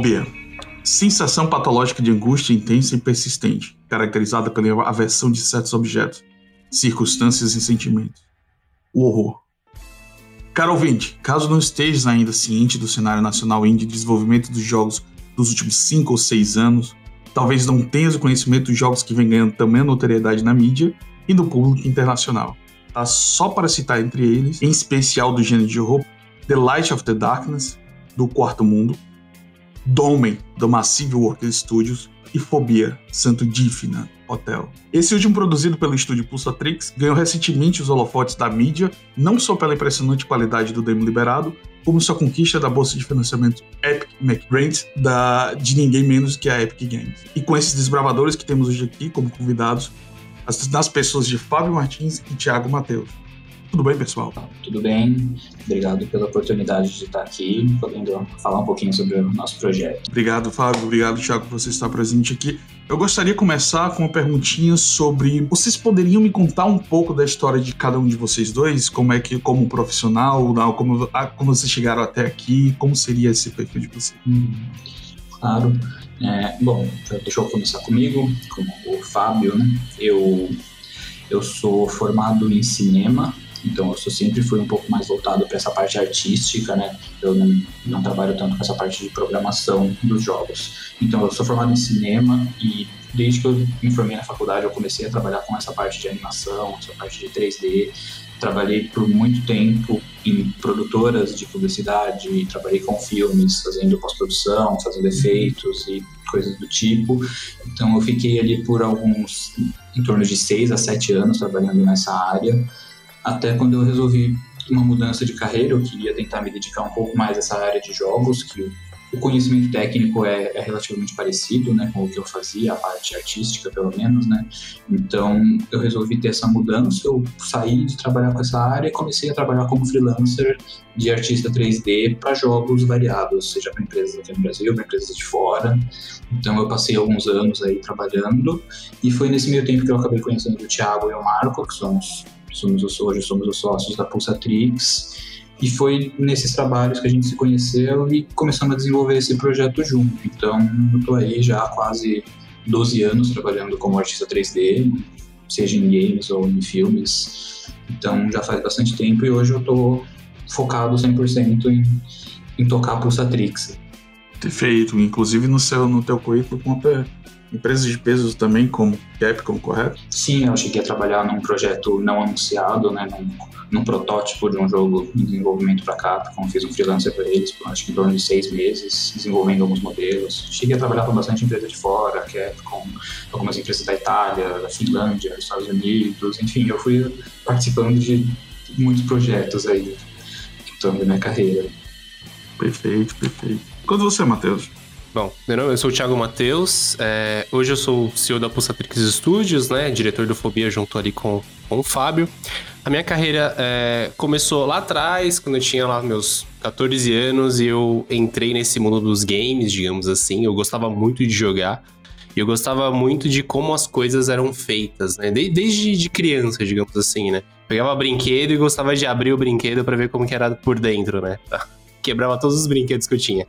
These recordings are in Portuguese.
Fobia. Sensação patológica de angústia intensa e persistente, caracterizada pela aversão de certos objetos, circunstâncias e sentimentos. O horror. Caro ouvinte, caso não estejas ainda ciente do cenário nacional indie de desenvolvimento dos jogos dos últimos 5 ou 6 anos, talvez não tenhas o conhecimento dos jogos que vem ganhando também notoriedade na mídia e no público internacional. Tá? Só para citar entre eles, em especial do gênero de horror, The Light of the Darkness, do Quarto Mundo, Domen, do Massive Worker Studios, e Fobia, Santo Dífina Hotel. Esse último, produzido pelo estúdio Pulsatrix, ganhou recentemente os holofotes da mídia, não só pela impressionante qualidade do demo liberado, como sua conquista da bolsa de financiamento Epic McGrant da, de ninguém menos que a Epic Games. E com esses desbravadores que temos hoje aqui como convidados, as, pessoas de Fábio Martins e Thiago Matheus. Tudo bem, pessoal? Tudo bem. Obrigado pela oportunidade de estar aqui, podendo falar um pouquinho sobre o nosso projeto. Obrigado, Fábio. Obrigado, Thiago, por você estar presente aqui. Eu gostaria de começar com uma perguntinha sobre. Vocês poderiam me contar um pouco da história de cada um de vocês dois? Como é que, como profissional, como, como vocês chegaram até aqui? Como seria esse perfil de vocês? Hum, claro. É, bom, deixa eu começar comigo, como o Fábio, né? Eu, eu sou formado em cinema então eu sempre fui um pouco mais voltado para essa parte artística, né? Eu não, não, trabalho tanto com essa parte de programação dos jogos. Então eu sou formado em cinema e desde que eu me formei na faculdade eu comecei a trabalhar com essa parte de animação, essa parte de 3D. Trabalhei por muito tempo em produtoras de publicidade, trabalhei com filmes, fazendo pós-produção, fazendo efeitos e coisas do tipo. Então eu fiquei ali por alguns, em torno de seis a sete anos trabalhando nessa área até quando eu resolvi uma mudança de carreira, eu queria tentar me dedicar um pouco mais a essa área de jogos, que o conhecimento técnico é, é, relativamente parecido, né, com o que eu fazia, a parte artística, pelo menos, né. Então, eu resolvi ter essa mudança, eu saí de trabalhar com essa área e comecei a trabalhar como freelancer de artista 3D para jogos variados, seja para empresas aqui no Brasil, para empresas de fora. Então, eu passei alguns anos aí trabalhando e foi nesse meio tempo que eu acabei conhecendo o Thiago e o Marco, que somos somos hoje somos os sócios da Pulsatrix. E foi nesses trabalhos que a gente se conheceu e começamos a desenvolver esse projeto junto. Então, eu estou aí já há quase 12 anos trabalhando como artista 3D, seja em games ou em filmes. Então, já faz bastante tempo e hoje eu estou focado 100% em, em tocar a Pulsatrix. Perfeito. Inclusive no seu no teu currículo empresas de pesos também, como Capcom, correto? Sim, eu cheguei a trabalhar num projeto não anunciado, né, num, num protótipo de um jogo em desenvolvimento para Capcom. Fiz um freelancer para eles por acho que em torno de seis meses, desenvolvendo alguns modelos. Cheguei a trabalhar com bastante empresa de fora, Capcom, algumas empresas da Itália, da Finlândia, dos Estados Unidos, enfim, eu fui participando de muitos projetos aí em torno da minha carreira. Perfeito, perfeito. Quando você, Matheus? Bom, meu nome, eu sou o Thiago Matheus. É, hoje eu sou CEO da Pulsatrix Studios, né? Diretor do Fobia junto ali com, com o Fábio. A minha carreira é, começou lá atrás, quando eu tinha lá meus 14 anos, e eu entrei nesse mundo dos games, digamos assim. Eu gostava muito de jogar. E eu gostava muito de como as coisas eram feitas, né? desde de criança, digamos assim, né? Pegava brinquedo e gostava de abrir o brinquedo para ver como que era por dentro, né? Quebrava todos os brinquedos que eu tinha.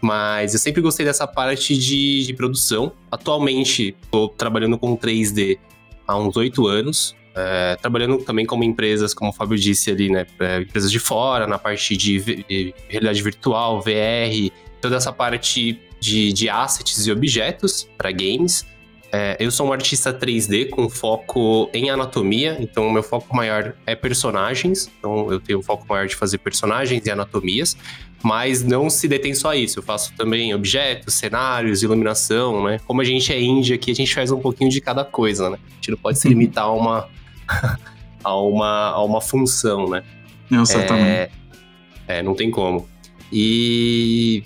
Mas eu sempre gostei dessa parte de, de produção. Atualmente, estou trabalhando com 3D há uns oito anos. É, trabalhando também como empresas, como o Fábio disse ali, né? É, empresas de fora, na parte de, de, realidade virtual, VR, toda essa parte de, de assets e objetos para games. É, eu sou um artista 3D com foco em anatomia, então o meu foco maior é personagens. Então eu tenho um foco maior de fazer personagens e anatomias mas não se detém só a isso. Eu faço também objetos, cenários, iluminação, né? Como a gente é índia aqui, a gente faz um pouquinho de cada coisa, né? A gente não pode se uhum. limitar a uma, a uma, a uma função, né? Não, certamente. É, é, não tem como. E,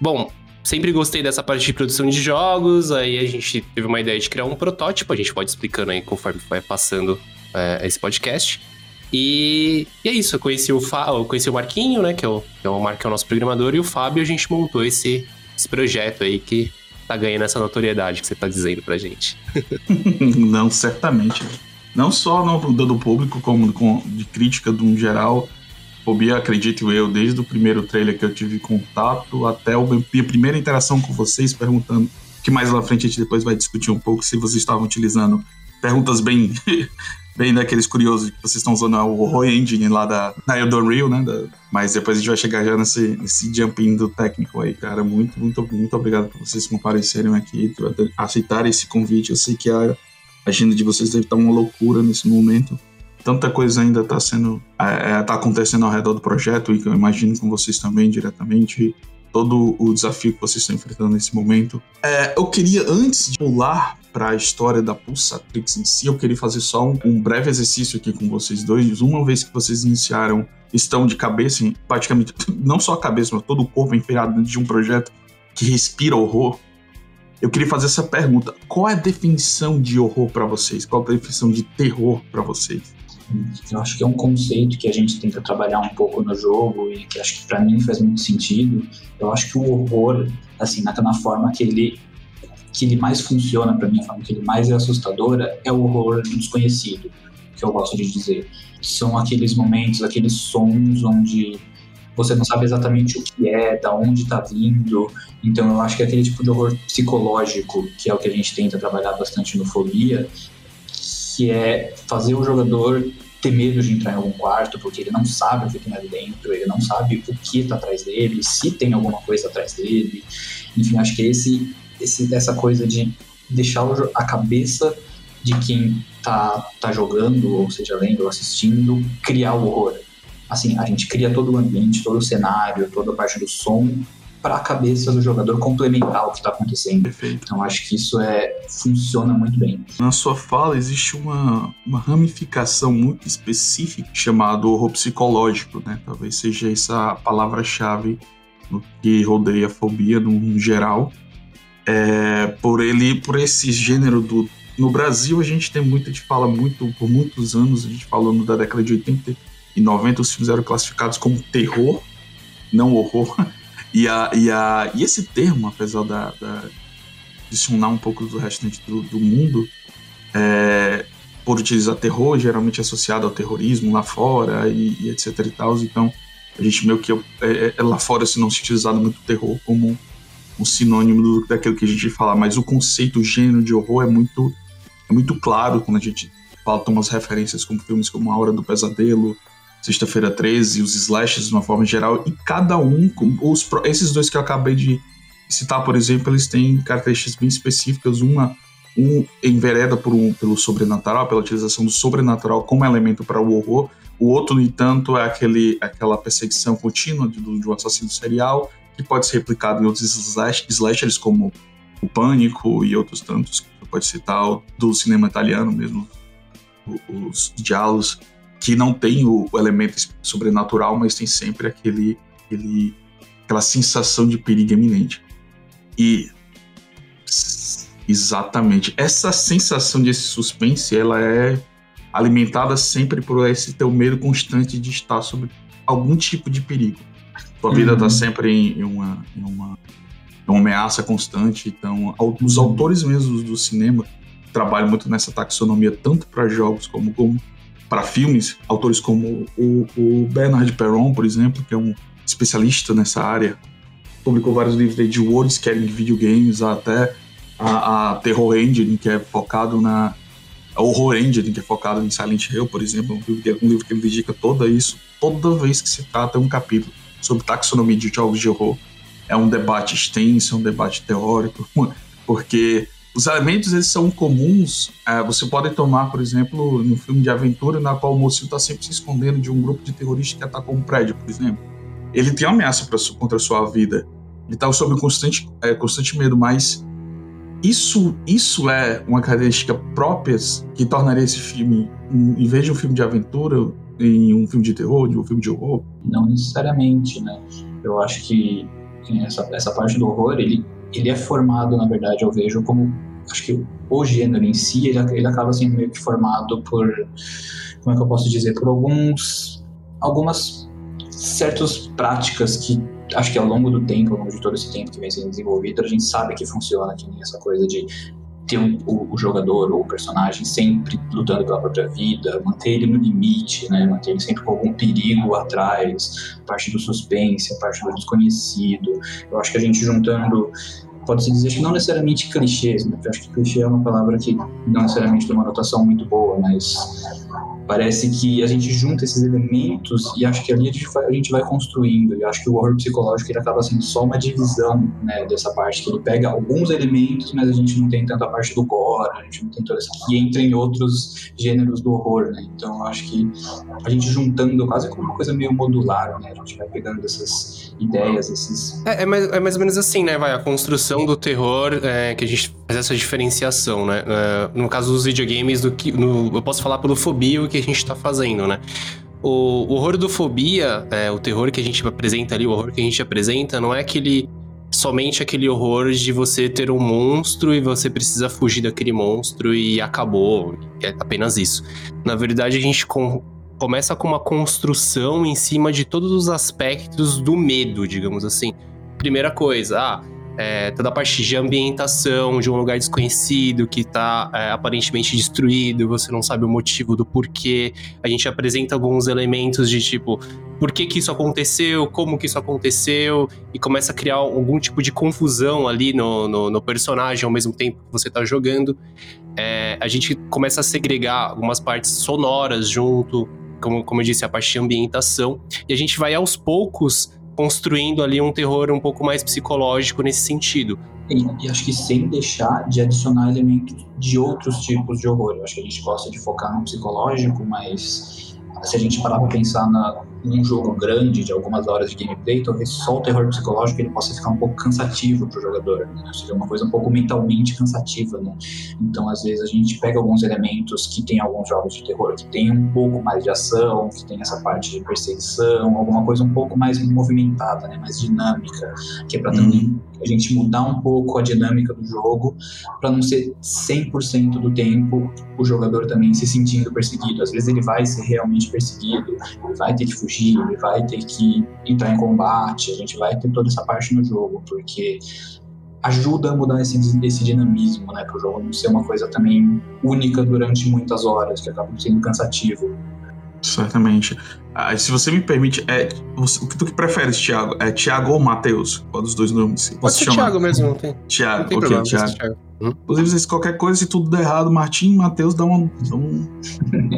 bom, sempre gostei dessa parte de produção de jogos, aí a gente teve uma ideia de criar um protótipo, a gente pode explicando aí conforme vai passando é, esse podcast. E, e, é isso, eu conheci o, Fá, eu conheci o Marquinho, né, que é o, que é o Marco, é o nosso programador, e o Fábio, a gente montou esse, esse projeto aí que tá ganhando essa notoriedade que você tá dizendo pra gente. Não, certamente. Não só no, do público, como com, de crítica de um geral. Fobia, acredito eu, desde o primeiro trailer que eu tive contato até a minha primeira interação com vocês, perguntando que mais lá frente a gente depois vai discutir um pouco se vocês estavam utilizando perguntas bem bem daqueles curiosos que vocês estão usando o Horror Engine lá da, da Ring, né? Da, mas depois a gente vai chegar já nesse, nesse jumping do técnico aí, cara. Muito, muito, muito obrigado por vocês comparecerem aqui, aceitarem esse convite. Eu sei que a agenda de vocês deve estar uma loucura nesse momento. Tanta coisa ainda está sendo, é, é, tá acontecendo ao redor do projeto e que eu imagino com vocês também diretamente todo o desafio que vocês estão enfrentando nesse momento. É, eu queria, antes de pular para a história da Pulsatrix em si, eu queria fazer só um, um, breve exercício aqui com vocês dois. Uma vez que vocês iniciaram, estão de cabeça, praticamente, não só a cabeça, mas todo o corpo enfiado dentro de um projeto que respira horror. Eu queria fazer essa pergunta: qual é a definição de horror para vocês? Qual é a definição de terror para vocês? Eu acho que é um conceito que a gente tenta trabalhar um pouco no jogo e que acho que para mim faz muito sentido. Eu acho que o horror, assim, na, na forma que ele que ele mais funciona para mim, a forma que ele mais é assustadora, é o horror do desconhecido, que eu gosto de dizer. São aqueles momentos, aqueles sons onde você não sabe exatamente o que é, da onde está vindo. Então eu acho que é aquele tipo de horror psicológico, que é o que a gente tenta trabalhar bastante no Fobia, que é fazer o jogador ter medo de entrar em algum quarto, porque ele não sabe o que tem ali dentro, ele não sabe o que está atrás dele, se tem alguma coisa atrás dele. Enfim, acho que esse, esse essa coisa de deixar a cabeça de quem tá, tá jogando, ou seja, lendo ou assistindo, criar o horror. Assim, a gente cria todo o ambiente, todo o cenário, toda a parte do som, para a cabeça do jogador complementar o que está acontecendo. Perfeito. Então acho que isso é funciona muito bem. Na sua fala existe uma, uma ramificação muito específica chamada horror psicológico, né? Talvez seja essa palavra-chave no que rodeia a fobia no geral. É, por ele, por esse gênero do no Brasil a gente tem muito, a gente fala muito por muitos anos, a gente falando da década de 80 e 90 os filmes eram classificados como terror, não horror. E, a, e, a, e esse termo, apesar da, da adicionar um pouco do restante do, do mundo, é, por utilizar terror, geralmente associado ao terrorismo lá fora e, e etc e tal. Então, a gente meio que é, é, lá fora se não se utilizado muito terror como um sinônimo do, daquilo que a gente fala, mas o conceito, o gênero de horror é muito, é muito claro quando a gente fala, toma as referências como filmes como A Hora do Pesadelo, Sexta-feira 13, os slashes de uma forma geral, e cada um, os, esses dois que eu acabei de citar, por exemplo, eles têm características bem específicas. Uma, um envereda por um, pelo sobrenatural, pela utilização do sobrenatural como elemento para o horror. O outro, no entanto, é aquele, aquela perseguição contínua de, de um assassino serial, que pode ser replicado em outros slash, slashers, como o Pânico e outros tantos, que você pode citar, do cinema italiano mesmo, os diálogos que não tem o, o elemento sobrenatural, mas tem sempre aquele, aquele, aquela sensação de perigo iminente. E exatamente essa sensação desse suspense, ela é alimentada sempre por esse teu medo constante de estar sob algum tipo de perigo. Tua vida está uhum. sempre em, em, uma, em, uma, uma ameaça constante. Então, os uhum. autores mesmos do cinema trabalham muito nessa taxonomia, tanto para jogos como, como para filmes, autores como o, o, Bernard Perron, por exemplo, que é um especialista nessa área, publicou vários livros de world de videogames, até a, a, Terror Engine, que é focado na a Horror Engine, que é focado em Silent Hill, por exemplo, um livro, um livro que ele dedica toda isso, toda vez que se trata um capítulo sobre taxonomia de jogos de horror. É um debate extenso, é um debate teórico, porque os elementos eles são comuns. É, você pode tomar, por exemplo, no filme de aventura, na qual o mocinho está sempre se escondendo de um grupo de terroristas que atacou um prédio, por exemplo. Ele tem ameaça pra, contra a sua vida. Ele está sob constante, é, constante medo, mas isso, isso é uma característica própria que tornaria esse filme, em vez de um filme de aventura, em um filme de terror, de um filme de horror? Não necessariamente, né? Eu acho que essa, essa parte do horror, ele ele é formado, na verdade, eu vejo como acho que o gênero em si ele, ele acaba sendo meio que formado por como é que eu posso dizer por alguns algumas certas práticas que acho que ao longo do tempo, ao longo de todo esse tempo que vem sendo desenvolvido, a gente sabe que funciona, que nem essa coisa de ter o, o, jogador ou o personagem sempre lutando pela própria vida, manter ele no limite, né? manter ele sempre com algum perigo atrás, parte do suspense, parte do desconhecido. Eu acho que a gente juntando pode-se dizer que não necessariamente clichês, né? Eu acho que clichê é uma palavra que não necessariamente tem uma notação muito boa, mas Parece que a gente junta esses elementos e acho que ali a gente vai, construindo. E acho que o horror psicológico ele acaba sendo só uma divisão né, dessa parte, que ele pega alguns elementos, mas a gente não tem tanta parte do gore, a gente não tem toda essa. E entra em outros gêneros do horror, né? Então acho que a gente juntando quase como uma coisa meio modular, né? A gente vai pegando essas ideias, esses. É, é, mais, é mais ou menos assim, né? Vai, a construção do terror é, que a gente faz essa diferenciação, né? É, no caso dos videogames, do que. No, eu posso falar pelo fobia, que a gente está fazendo, né? O, o horror do fobia, é, o terror que a gente apresenta ali, o horror que a gente apresenta, não é aquele somente aquele horror de você ter um monstro e você precisa fugir daquele monstro e acabou. É apenas isso. Na verdade, a gente com, começa com uma construção em cima de todos os aspectos do medo, digamos assim. Primeira coisa, ah, é, toda a parte de ambientação de um lugar desconhecido que está é, aparentemente destruído, você não sabe o motivo do porquê. A gente apresenta alguns elementos de tipo, por que, que isso aconteceu, como que isso aconteceu, e começa a criar algum tipo de confusão ali no, no, no personagem ao mesmo tempo que você está jogando. É, a gente começa a segregar algumas partes sonoras junto, como, como eu disse, a parte de ambientação, e a gente vai aos poucos construindo ali um terror um pouco mais psicológico nesse sentido. E, e, acho que sem deixar de adicionar elementos de outros tipos de horror. Eu acho que a gente gosta de focar no psicológico, mas se a gente parar para pensar na, num jogo grande de algumas horas de gameplay, talvez só o terror psicológico ele possa ficar um pouco cansativo para o jogador, né? seja uma coisa um pouco mentalmente cansativa, né? Então, às vezes a gente pega alguns elementos que tem alguns jogos de terror que tem um pouco mais de ação, que tem essa parte de perseguição, alguma coisa um pouco mais movimentada, né? Mais dinâmica, que é para também uhum. a gente mudar um pouco a dinâmica do jogo, para não ser 100% do tempo o jogador também se sentindo perseguido. Às vezes ele vai ser realmente perseguido, ele vai ter que fugir fugir, ele vai ter que entrar em combate, a gente vai ter toda essa parte no jogo, porque ajuda a mudar esse, esse dinamismo, né, para o jogo não ser uma coisa também única durante muitas horas, que acaba sendo cansativo. Certamente. Ah, se você me permite, é, o que tu que preferes, Thiago? É Thiago ou Matheus? Qual dos dois nomes? Pode ser Thiago mesmo, não tem. Thiago, não tem ok, problema, Thiago. Thiago. Hum? Inclusive, se qualquer coisa, se tudo der errado, Martim e Matheus dão um.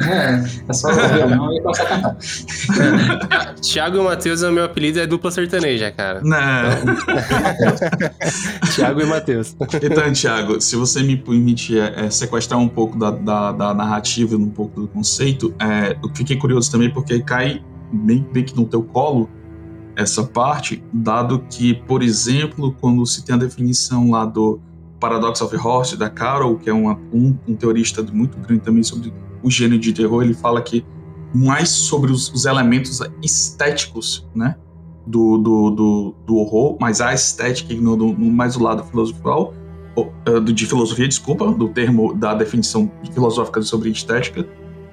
é, é só violão e cantar. Tiago e Matheus é o meu apelido, é dupla sertaneja, cara. Não. Tiago e Matheus. Então, Tiago, se você me permite é, é, sequestrar um pouco da, da, da narrativa, um pouco do conceito, é, eu fiquei curioso também porque cai bem, bem que no teu colo essa parte, dado que, por exemplo, quando se tem a definição lá do Paradox of Horse, da Carol, que é uma, um, um, teorista muito grande também sobre o gênero de terror, ele fala que mais sobre os, os elementos estéticos, né, do, do, do, do, horror, mas a estética no, mais do lado filosofal, eh, de filosofia, desculpa, do termo, da definição filosófica sobre estética,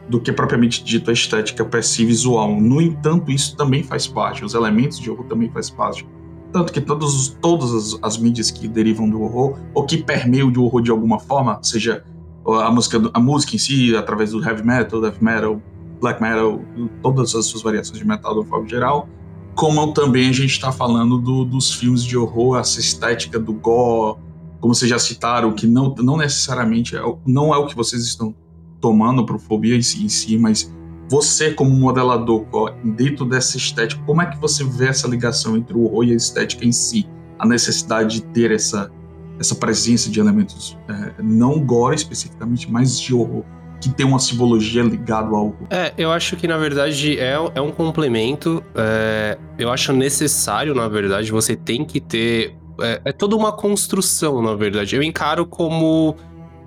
do que propriamente dito a estética per si visual. No entanto, isso também faz parte, os elementos de horror também faz parte tanto que todos, todas as, as, mídias que derivam do horror, ou que permeiam do horror de alguma forma, seja a música, a música em si, através do heavy metal, death metal, black metal, todas as suas variações de metal uma forma geral, como também a gente está falando do, dos filmes de horror, essa estética do gore, como vocês já citaram, que não, não necessariamente é, não é o que vocês estão tomando para fobia em si, em si, mas você, como modelador, dentro dessa estética, como é que você vê essa ligação entre o horror e a estética em si? A necessidade de ter essa, essa presença de elementos é, não gore especificamente, mas de horror, que tem uma simbologia ligada ao. É, eu acho que na verdade é, é um complemento. É, eu acho necessário, na verdade, você tem que ter. É, é toda uma construção, na verdade. Eu encaro como.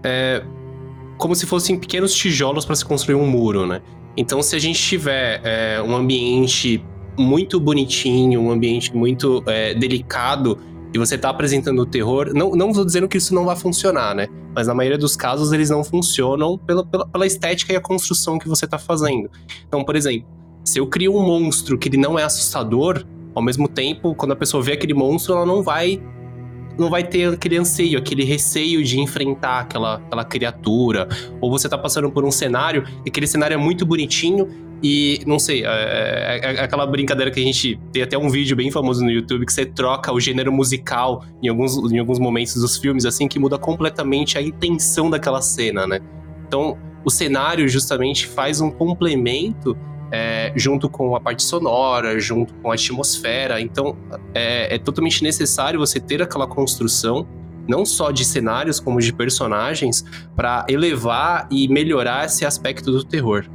É, como se fossem pequenos tijolos para se construir um muro, né? Então, se a gente tiver é, um ambiente muito bonitinho, um ambiente muito é, delicado, e você está apresentando o terror, não, não estou dizendo que isso não vai funcionar, né? Mas na maioria dos casos eles não funcionam pela, pela, pela estética e a construção que você está fazendo. Então, por exemplo, se eu crio um monstro que ele não é assustador, ao mesmo tempo, quando a pessoa vê aquele monstro, ela não vai não vai ter aquele anseio, aquele receio de enfrentar aquela, aquela criatura. Ou você tá passando por um cenário, e aquele cenário é muito bonitinho, e não sei, é, é, é, aquela brincadeira que a gente tem até um vídeo bem famoso no YouTube que você troca o gênero musical em alguns, em alguns momentos dos filmes, assim, que muda completamente a intenção daquela cena, né? Então, o cenário justamente faz um complemento é, junto com a parte sonora, junto com a atmosfera. Então, é, é totalmente necessário você ter aquela construção não só de cenários como de personagens para elevar e melhorar esse aspecto do terror.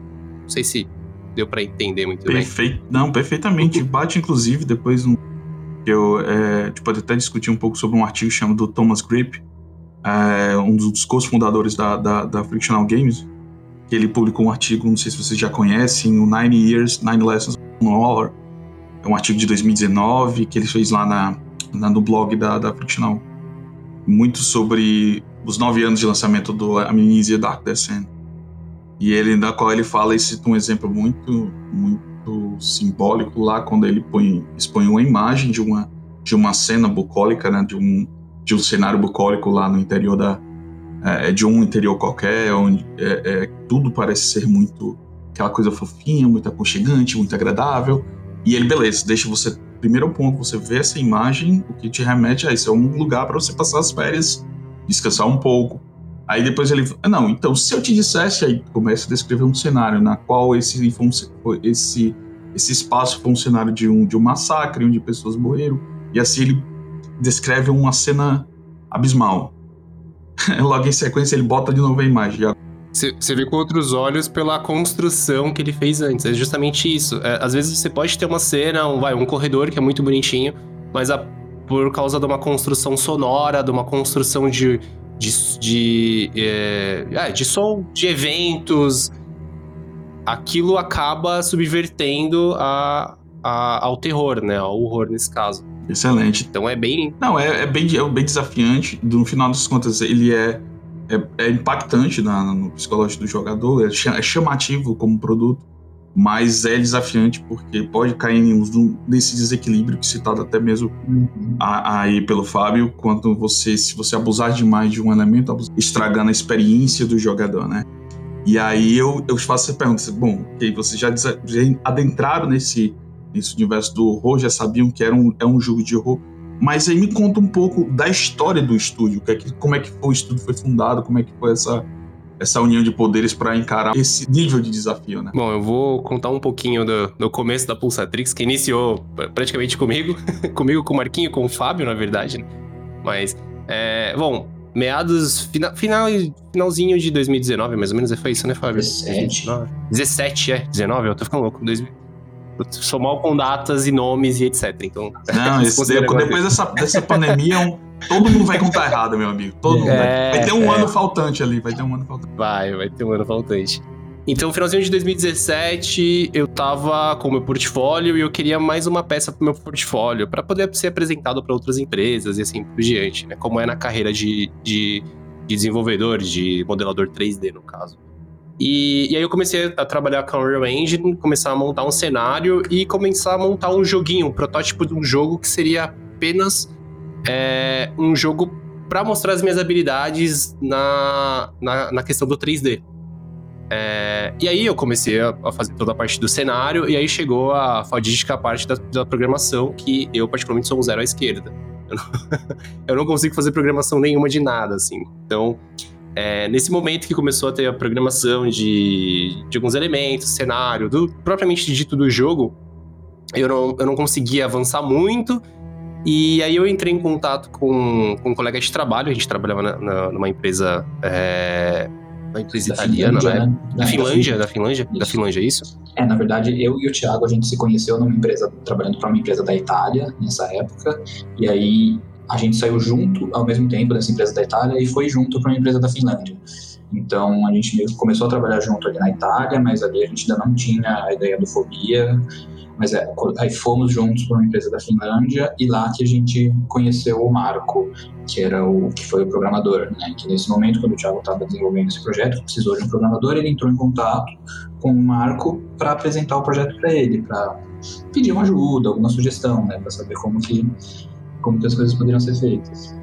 Não sei se deu para entender muito Perfeito. bem. Não, perfeitamente. Bate inclusive depois um eu é, a gente pode até discutir um pouco sobre um artigo chamado do Thomas Grip, é, um dos co-fundadores da, da, da Frictional Games, ele publicou um artigo, não sei se vocês já conhecem, o Nine Years, Nine Lessons on Horror. É um artigo de 2019 que ele fez lá na, na no blog da, da Frictional. Muito sobre os nove anos de lançamento do Amnesia Dark Descent. E ele, na qual ele fala e cita um exemplo muito, muito simbólico lá, quando ele põe, expõe uma imagem de uma, de uma cena bucólica, né, de um, de um cenário bucólico lá no interior da, é, é, de um interior qualquer, onde é, é, tudo parece ser muito aquela coisa fofinha, muito aconchegante, muito agradável. E ele, beleza, deixa você. Primeiro ponto, você vê essa imagem, o que te remete a isso. É um lugar para você passar as férias, descansar um pouco. Aí depois ele. Não, então se eu te dissesse, aí começa a descrever um cenário na qual esse, esse, esse espaço foi um cenário de um, de um massacre, onde pessoas morreram. E assim ele descreve uma cena abismal. Logo em sequência ele bota de novo a imagem. Você vê com outros olhos pela construção que ele fez antes. É justamente isso. É, às vezes você pode ter uma cena, um, vai, um corredor que é muito bonitinho, mas a, por causa de uma construção sonora, de uma construção de. de, de, é, é, de som, de eventos, aquilo acaba subvertendo a, a, ao terror, né? Ao horror nesse caso. Excelente. Então é bem. Não, é, é, bem, é bem desafiante. No final das contas, ele é, é, é impactante na, no psicológico do jogador, é, é, chamativo como produto, mas é desafiante porque pode cair nesse desequilíbrio que citado até mesmo uhum. aí pelo Fábio, quando você, se você abusar demais de um elemento, estragando a experiência do jogador, né? E aí eu, eu faço essa pergunta, bom, ok, vocês já, já adentraram nesse nesse universo do horror, já sabiam que era um, é um jogo de horror. Mas aí me conta um pouco da história do estúdio, que é que, como é que foi, o estúdio foi fundado, como é que foi essa, essa união de poderes para encarar esse nível de desafio, né? Bom, eu vou contar um pouquinho do, do começo da Pulsatrix, que iniciou praticamente comigo, comigo, com o Marquinho, com o Fábio, na verdade, né? Mas, é, bom, meados, final, final, finalzinho de 2019, mais ou menos, foi isso, né, Fábio? 17. 17, é, 19, eu tô ficando louco, 2000 sou mal com datas e nomes e etc. Então. Não, esse, depois dessa, dessa pandemia, todo mundo vai contar errado, meu amigo. Todo mundo. É, vai ter um é. ano faltante ali, vai ter um ano faltante. Vai, vai ter um ano faltante. Então, finalzinho de 2017, eu tava com o meu portfólio e eu queria mais uma peça pro meu portfólio, para poder ser apresentado para outras empresas e assim por diante, né? Como é na carreira de, de, de desenvolvedor, de modelador 3D, no caso. E, e, aí eu comecei a trabalhar com a Unreal Engine, começar a montar um cenário e começar a montar um joguinho, um protótipo de um jogo que seria apenas é, um jogo para mostrar as minhas habilidades na, na, na questão do 3D. É, e aí eu comecei a, a, fazer toda a parte do cenário, e aí chegou a fadídica parte da, da programação, que eu particularmente sou um zero à esquerda. Eu não, eu não consigo fazer programação nenhuma de nada, assim. Então, é, nesse momento que começou a ter a programação de, de alguns elementos, cenário, do, propriamente dito do jogo, eu não, eu não conseguia avançar muito. E aí eu entrei em contato com, com um colega de trabalho, a gente trabalhava na, na, numa empresa. É, uma empresa da italiana, Finlândia, né? Da Finlândia, da Finlândia? Isso. Da Finlândia, é isso? É, na verdade, eu e o Thiago, a gente se conheceu numa empresa, trabalhando para uma empresa da Itália, nessa época. E aí a gente saiu junto ao mesmo tempo dessa empresa da Itália e foi junto para uma empresa da Finlândia. Então a gente começou a trabalhar junto ali na Itália, mas ali a gente ainda não tinha a ideia do Fobia. Mas é, aí fomos juntos para uma empresa da Finlândia e lá que a gente conheceu o Marco, que era o que foi o programador, né? Que nesse momento, quando o Thiago estava desenvolvendo esse projeto, precisou de um programador, ele entrou em contato com o Marco para apresentar o projeto para ele, para pedir uma ajuda, alguma sugestão, né? Para saber como que como que as coisas poderiam ser feitas.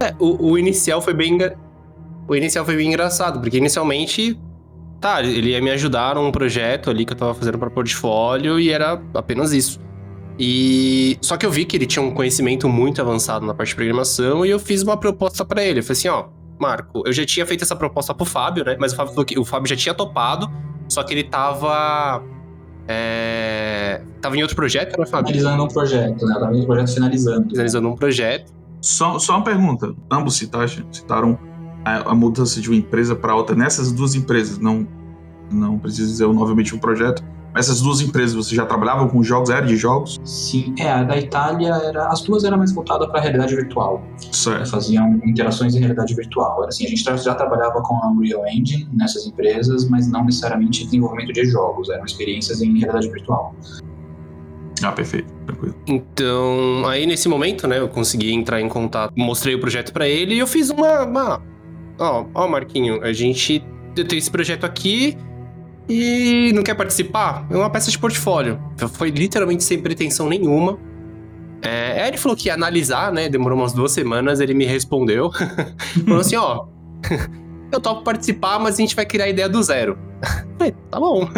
É, o, o inicial foi bem. O inicial foi bem engraçado, porque inicialmente. Tá, ele ia me ajudar num projeto ali que eu tava fazendo para portfólio e era apenas isso. E só que eu vi que ele tinha um conhecimento muito avançado na parte de programação e eu fiz uma proposta para ele. Eu falei assim, ó, Marco, eu já tinha feito essa proposta pro Fábio, né? Mas o Fábio, o Fábio já tinha topado, só que ele tava. É... Tava em outro projeto, né, Fábio? Finalizando um projeto, né? Tava em outro projeto finalizando. Finalizando um projeto. Só, só uma pergunta. Ambos citaram, citaram a, a mudança de uma empresa para outra nessas duas empresas. Não, não preciso dizer novamente um projeto essas duas empresas, você já trabalhava com jogos? Era de jogos? Sim, é, a da Itália, era, as duas eram mais voltadas para a realidade virtual. Certo. Faziam interações em realidade virtual. Era assim, a gente já trabalhava com a Unreal Engine nessas empresas, mas não necessariamente desenvolvimento de jogos, eram experiências em realidade virtual. Ah, perfeito, tranquilo. Então, aí nesse momento, né, eu consegui entrar em contato, mostrei o projeto para ele e eu fiz uma. uma... Ó, ó, Marquinho, a gente tem esse projeto aqui, e não quer participar? É uma peça de portfólio. Foi literalmente sem pretensão nenhuma. É, ele falou que ia analisar, né? Demorou umas duas semanas, ele me respondeu. falou assim, ó... eu topo participar, mas a gente vai criar a ideia do zero. Falei, tá bom.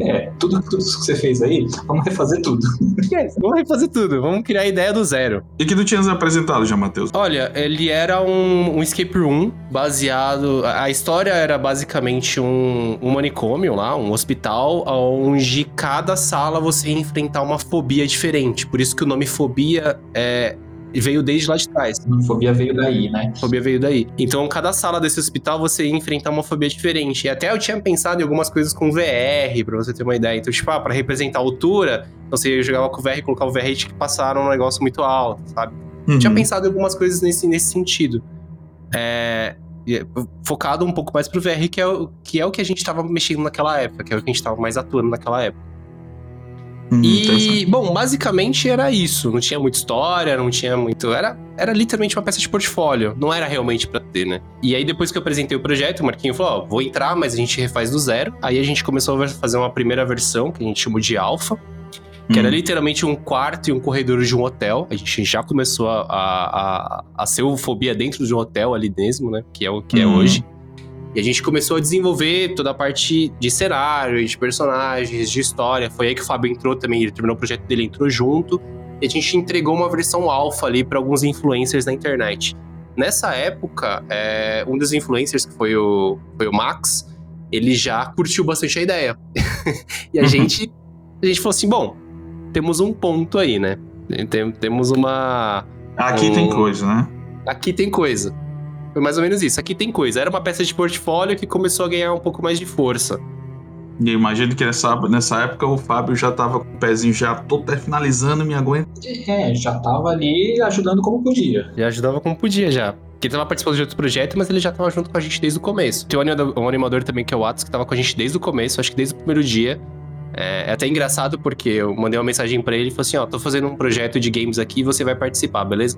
É, tudo, tudo que você fez aí, vamos refazer tudo. É, vamos refazer tudo, vamos criar a ideia do zero. E que tu tinhas apresentado já, Matheus? Olha, ele era um, um escape room baseado. A história era basicamente um, um manicômio lá, um hospital, onde cada sala você ia enfrentar uma fobia diferente. Por isso que o nome fobia é e veio desde lá de trás. Fobia veio daí, né? Fobia veio daí. Então, cada sala desse hospital você ia enfrentar uma fobia diferente. E até eu tinha pensado em algumas coisas com VR, pra você ter uma ideia. Então, tipo, ah, pra representar a altura, então você jogava com o VR e colocava o VR e tinha que passar um negócio muito alto, sabe? Uhum. Tinha pensado em algumas coisas nesse, nesse sentido. É, focado um pouco mais pro VR, que é, o, que é o que a gente tava mexendo naquela época, que é o que a gente tava mais atuando naquela época. Hum, e, bom, basicamente era isso. Não tinha muita história, não tinha muito. Era, era literalmente uma peça de portfólio. Não era realmente pra ter, né? E aí, depois que eu apresentei o projeto, o Marquinho falou: Ó, vou entrar, mas a gente refaz do zero. Aí a gente começou a fazer uma primeira versão, que a gente chamou de alfa. Que hum. era literalmente um quarto e um corredor de um hotel. A gente já começou a, a, a, a ser fobia dentro de um hotel ali mesmo, né? Que é o que hum. é hoje. E a gente começou a desenvolver toda a parte de cenário, de personagens, de história. Foi aí que o Fábio entrou também, ele terminou o projeto dele, entrou junto. E a gente entregou uma versão alfa ali para alguns influencers na internet. Nessa época, é, um dos influencers, que foi o, foi o Max, ele já curtiu bastante a ideia. e a uhum. gente, a gente falou assim: bom, temos um ponto aí, né? Tem, temos uma. Aqui um... tem coisa, né? Aqui tem coisa. Foi mais ou menos isso. Aqui tem coisa. Era uma peça de portfólio que começou a ganhar um pouco mais de força. E eu imagino que nessa, nessa época o Fábio já tava com o pezinho já todo até finalizando, me aguenta. É, já tava ali ajudando como podia. Já ajudava como podia já. Porque ele tava participando de outro projeto, mas ele já tava junto com a gente desde o começo. Tem um animador também que é o Atos, que tava com a gente desde o começo, acho que desde o primeiro dia. É, é até engraçado porque eu mandei uma mensagem para ele e falei assim: ó, tô fazendo um projeto de games aqui e você vai participar, beleza?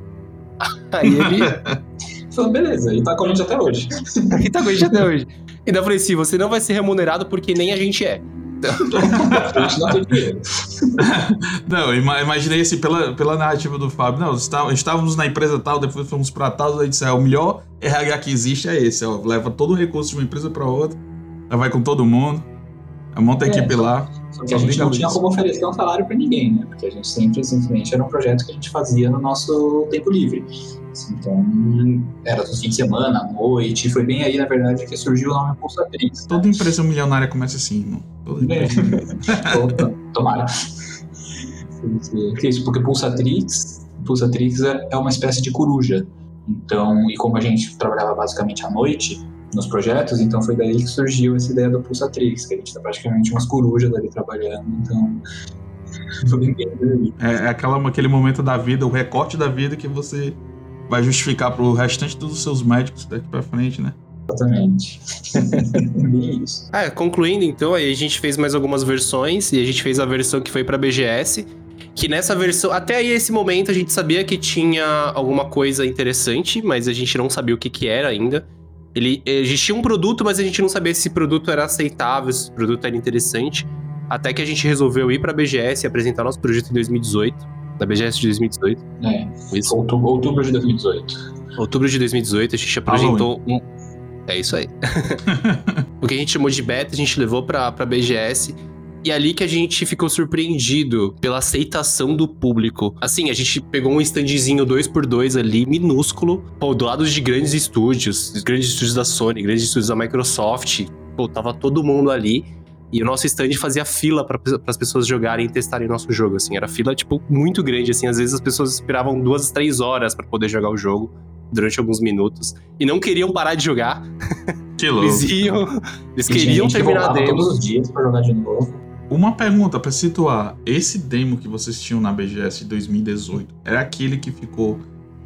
Aí ele. Falou, beleza, e tá com a gente até hoje. e tá com a gente até hoje. E daí eu falei assim: você não vai ser remunerado porque nem a gente é. não, imaginei assim, pela, pela narrativa do Fábio. Não, estávamos na empresa tal, depois fomos pra tal, aí disse, é, o melhor RH que existe é esse, ó, leva todo o recurso de uma empresa pra outra, vai com todo mundo, monta a é, equipe lá. Só que a gente não tinha como oferecer um salário para ninguém, né? Porque a gente sempre, simplesmente, era um projeto que a gente fazia no nosso tempo livre. Então, era dos fins de semana, à noite. Foi bem aí, na verdade, que surgiu o nome Pulsatrix. Toda né? empresa milionária começa assim, não? Toda empresa. É. Tomara. Isso, porque Pulsatrix, Pulsatrix é, é uma espécie de coruja. Então, e como a gente trabalhava basicamente à noite nos projetos, então foi daí que surgiu essa ideia do Pulsatrix, que a gente tá praticamente umas corujas ali trabalhando, então é, é aquela, aquele momento da vida, o recorte da vida que você vai justificar pro restante dos seus médicos daqui para frente, né? Exatamente. Isso. É, concluindo então, aí a gente fez mais algumas versões e a gente fez a versão que foi para BGS, que nessa versão, até aí esse momento a gente sabia que tinha alguma coisa interessante, mas a gente não sabia o que que era ainda. Ele existia um produto, mas a gente não sabia se esse produto era aceitável, se esse produto era interessante. Até que a gente resolveu ir para BGS e apresentar nosso projeto em 2018. Da BGS de 2018. É, isso. Outubro, outubro de 2018. Outubro de 2018, a gente apresentou um. É isso aí. o que a gente chamou de beta, a gente levou pra, pra BGS. E é ali que a gente ficou surpreendido pela aceitação do público. Assim, a gente pegou um standzinho 2x2 ali, minúsculo, pô, do lado de grandes estúdios, grandes estúdios da Sony, grandes estúdios da Microsoft. Pô, tava todo mundo ali. E o nosso stand fazia fila para as pessoas jogarem e testarem nosso jogo, assim. Era fila, tipo, muito grande, assim. Às vezes as pessoas esperavam duas, três horas para poder jogar o jogo durante alguns minutos. E não queriam parar de jogar. Que louco. Eles iam... Eles queriam terminar a demo. todos os dias pra jogar de novo. Uma pergunta para situar: esse demo que vocês tinham na BGS de 2018 era aquele que ficou.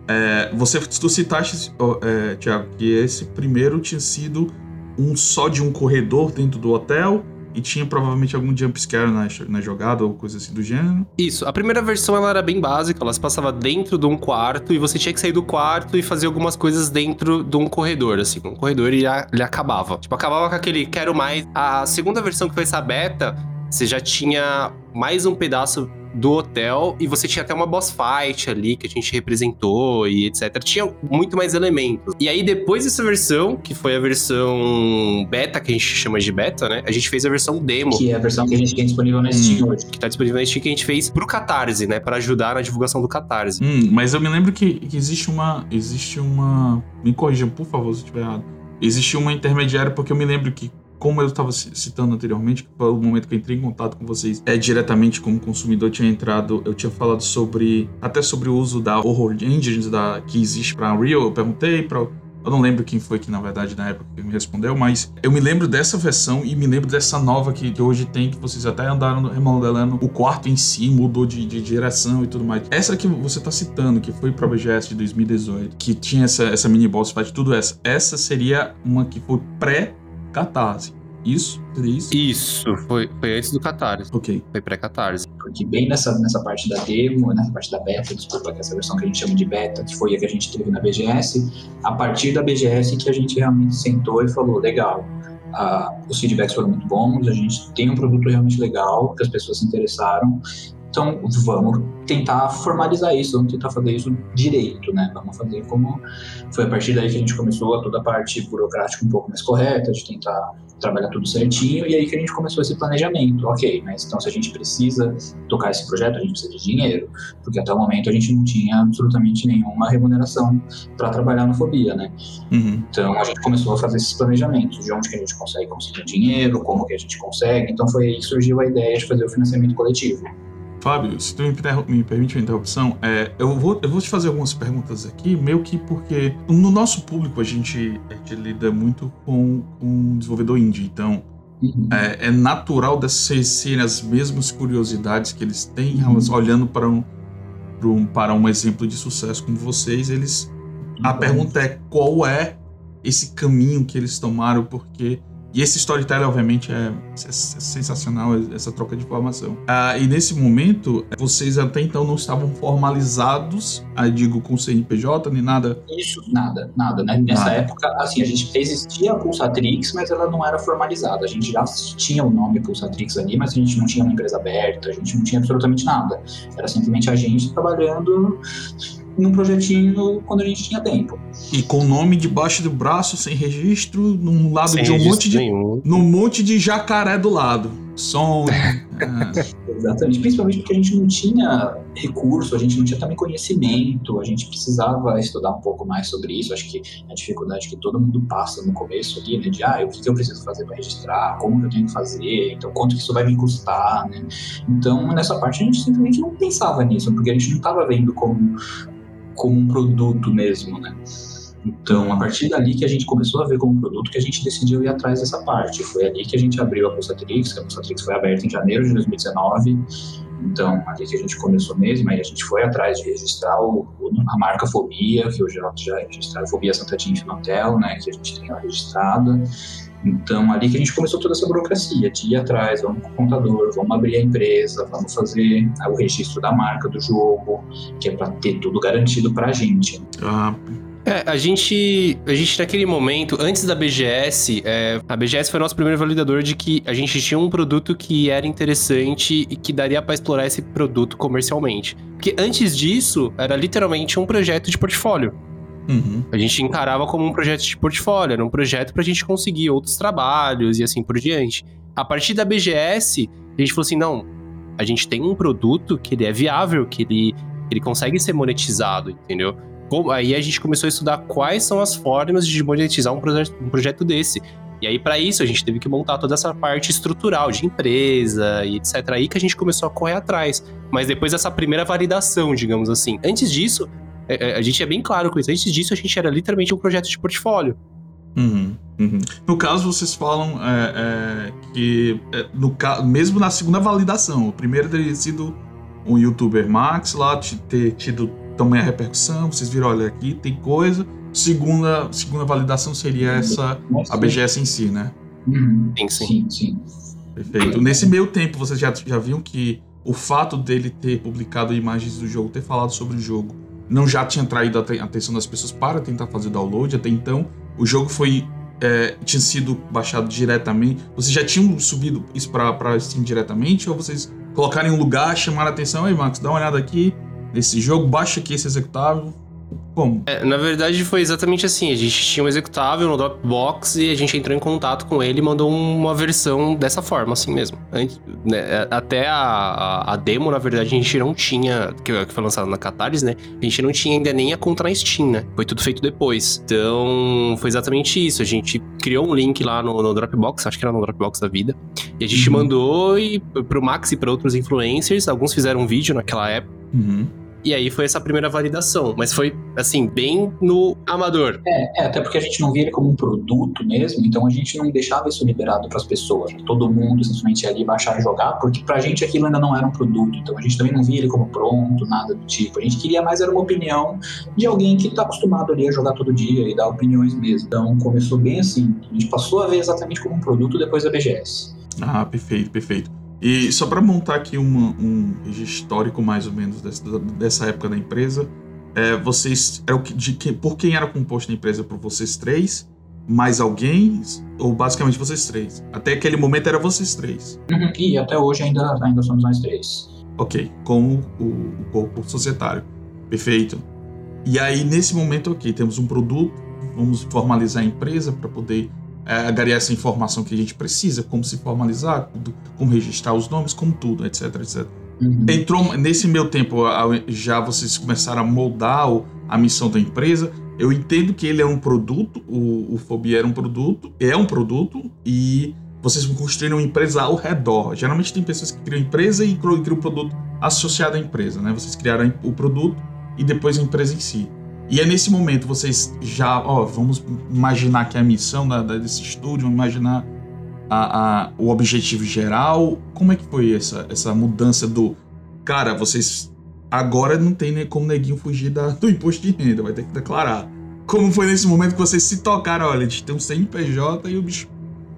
É, você tu citaste, é, Thiago, que esse primeiro tinha sido um só de um corredor dentro do hotel e tinha provavelmente algum jumpscare na, na jogada ou coisa assim do gênero. Isso. A primeira versão ela era bem básica, ela se passava dentro de um quarto e você tinha que sair do quarto e fazer algumas coisas dentro de um corredor, assim. Um corredor e ele acabava. Tipo, acabava com aquele quero mais. A segunda versão que foi essa beta, você já tinha mais um pedaço do hotel e você tinha até uma boss fight ali que a gente representou e etc. Tinha muito mais elementos. E aí, depois dessa versão, que foi a versão beta, que a gente chama de beta, né? A gente fez a versão demo. Que é a versão que a gente tem disponível na Steam hum, hoje. Que tá disponível na Steam, que a gente fez pro Catarse, né? Para ajudar na divulgação do Catarse. Hum, mas eu me lembro que, que existe uma. Existe uma. Me corrijam, por favor, se eu estiver errado. Existe uma intermediária, porque eu me lembro que como eu estava citando anteriormente, que foi o momento que eu entrei em contato com vocês, é diretamente como consumidor, eu tinha entrado, eu tinha falado sobre, até sobre o uso da Horror Engines da, que existe para Unreal, eu perguntei para eu não lembro quem foi que, na verdade, na época me respondeu, mas eu me lembro dessa versão e me lembro dessa nova que, que hoje tem, que vocês até andaram remodelando o quarto em si, mudou de, de direção e tudo mais. Essa que você tá citando, que foi pra BGS de 2018, que tinha essa, essa mini boss fight, tudo essa, essa seria uma que foi pré Catarse. Isso? Seria isso? Isso, foi, foi antes do Catarse. Ok. Foi pré-Catarse. Porque bem nessa, nessa parte da demo, nessa parte da beta, desculpa, que essa versão que a gente chama de beta, que foi a que a gente teve na BGS, a partir da BGS que a gente realmente sentou e falou, legal, uh, os feedbacks foram muito bons, a gente tem um produto realmente legal, que as pessoas se interessaram, então, vamos tentar formalizar isso, vamos tentar fazer isso direito, né? Vamos fazer como foi a partir daí que a gente começou a toda a parte burocrática um pouco mais correta, de tentar trabalhar tudo certinho, e aí que a gente começou esse planejamento. Ok, mas então se a gente precisa tocar esse projeto, a gente precisa de dinheiro, porque até o momento a gente não tinha absolutamente nenhuma remuneração para trabalhar no Fobia, né? Uhum. Então a gente começou a fazer esses planejamentos, de onde que a gente consegue conseguir dinheiro, como que a gente consegue, então foi aí que surgiu a ideia de fazer o financiamento coletivo. Fábio, se tu me, me permite uma interrupção, é, eu, vou, eu vou te fazer algumas perguntas aqui, meio que porque no nosso público a gente, a gente lida muito com, com desenvolvedor indie, então uhum. é, é, natural dessas serem as mesmas curiosidades que eles têm, uhum. olhando para um, para um, para um exemplo de sucesso como vocês, eles. Uhum. A pergunta é qual é esse caminho que eles tomaram, porque e esse storytelling, obviamente, é, é sensacional, essa troca de informação. Ah, e nesse momento, vocês até então não estavam formalizados, aí digo, com CNPJ, nem nada? Isso, nada, nada, né? Nessa nada. época, assim, a gente existia a Pulsatrix, mas ela não era formalizada. A gente já tinha o nome Pulsatrix ali, mas a gente não tinha uma empresa aberta, a gente não tinha absolutamente nada. Era simplesmente a gente trabalhando num projetinho quando a gente tinha tempo. E com o nome debaixo do braço, sem registro, num lado sem de um monte de. Nenhum. num monte de jacaré do lado. Som. é. Exatamente. Principalmente porque a gente não tinha recurso, a gente não tinha também conhecimento, a gente precisava estudar um pouco mais sobre isso. Acho que a dificuldade que todo mundo passa no começo ali, né? De ah, o que eu preciso fazer para registrar, como eu tenho que fazer, então quanto que isso vai me custar, né? Então, nessa parte a gente simplesmente não pensava nisso, porque a gente não estava vendo como como um produto mesmo, né? Então, a partir dali que a gente começou a ver como produto, que a gente decidiu ir atrás dessa parte. Foi ali que a gente abriu a Pulsatrix, que a Pulsatrix foi aberta em janeiro de 2019. Então, ali que a gente começou mesmo, aí a gente foi atrás de registrar o, a marca Fobia, que hoje já é registrada, Fobia Santa Tinta Hotel, né, que a gente tem ela registrada. Então, ali que a gente começou toda essa burocracia, de ir atrás, vamos com o contador, vamos abrir a empresa, vamos fazer o registro da marca do jogo, que é para ter tudo garantido para a gente. Ah, É, a gente, a gente naquele momento, antes da BGS, é, a BGS foi nosso primeiro validador de que a gente tinha um produto que era interessante e que daria para explorar esse produto comercialmente. Porque antes disso, era literalmente um projeto de portfólio. Uhum. A gente encarava como um projeto de portfólio, era um projeto pra gente conseguir outros trabalhos e assim por diante. A partir da BGS, a gente falou assim: não, a gente tem um produto que ele é viável, que ele, ele consegue ser monetizado, entendeu? aí a gente começou a estudar quais são as formas de monetizar um projeto, um projeto desse. E aí, para isso, a gente teve que montar toda essa parte estrutural de empresa e etc. Aí que a gente começou a correr atrás. Mas depois dessa primeira validação, digamos assim. Antes disso, a gente é bem claro com isso. Antes disso, a gente era literalmente um projeto de portfólio. Uhum, uhum. No caso, vocês falam é, é, que, é, no, mesmo na segunda validação, o primeiro teria sido um youtuber Max lá, ter tido também a repercussão, vocês viram, olha, aqui tem coisa. Segunda, segunda validação seria essa, a BGS em si, né? Uhum. Sim, sim, sim. Perfeito. Nesse meio tempo, vocês já, já viram que o fato dele ter publicado imagens do jogo, ter falado sobre o jogo, não já tinha traído a atenção das pessoas para tentar fazer download. Até então, o jogo foi é, tinha sido baixado diretamente. Vocês já tinham subido isso para Steam diretamente ou vocês colocaram em um lugar, chamaram a atenção, aí Max, dá uma olhada aqui, desse jogo, baixa aqui esse executável. Como? É, na verdade, foi exatamente assim. A gente tinha um executável no Dropbox e a gente entrou em contato com ele e mandou uma versão dessa forma, assim mesmo. Antes, né, é, até a, a, demo, na verdade, a gente não tinha, que foi lançada na Catarse, né? A gente não tinha ainda nem a conta na Steam, né? Foi tudo feito depois. Então, foi exatamente isso. A gente criou um link lá no, no Dropbox, acho que era no Dropbox da vida. E a gente uhum. mandou e, pro Max e para outros influencers. Alguns fizeram um vídeo naquela época. Uhum. E aí foi essa primeira validação. Mas foi, assim, bem no amador. É, é, até porque a gente não via ele como um produto mesmo, então a gente não deixava isso liberado para as pessoas. Todo mundo simplesmente ia ali baixar e jogar, porque pra gente aquilo ainda não era um produto. Então a gente também não via ele como pronto, nada do tipo. A gente queria mais era uma opinião de alguém que tá acostumado ali a jogar todo dia e dar opiniões mesmo. Então começou bem assim. A gente passou a ver exatamente como um produto depois da BGS. Ah, perfeito, perfeito. E só para montar aqui uma, um histórico mais ou menos dessa, dessa época da empresa, é, vocês é o que, de que, por quem era composta a empresa? Por vocês três? Mais alguém? Ou basicamente vocês três? Até aquele momento era vocês três. Uhum, e até hoje ainda, ainda somos nós três. Ok, como o, o corpo societário. Perfeito. E aí, nesse momento, ok, temos um produto, vamos formalizar a empresa para poder é, daria essa informação que a gente precisa, como se formalizar, como registrar os nomes, como tudo, etc, etc. Uhum. Entrou nesse meu tempo, já vocês começaram a moldar a missão da empresa. Eu entendo que ele é um produto, o, o Fobia era um produto, é um produto, e vocês vão construir uma empresa ao redor. Geralmente tem pessoas que criam empresa e criam um produto associado à empresa, né? Vocês criaram o produto e depois a empresa em si. E é nesse momento vocês já, ó, vamos imaginar que a missão da, da, desse estúdio, imaginar a, a, o objetivo geral. Como é que foi essa, essa mudança do. Cara, vocês agora não tem nem como neguinho fugir da, do imposto de renda, vai ter que declarar. Como foi nesse momento que vocês se tocaram, olha, a gente tem um CNPJ e o bicho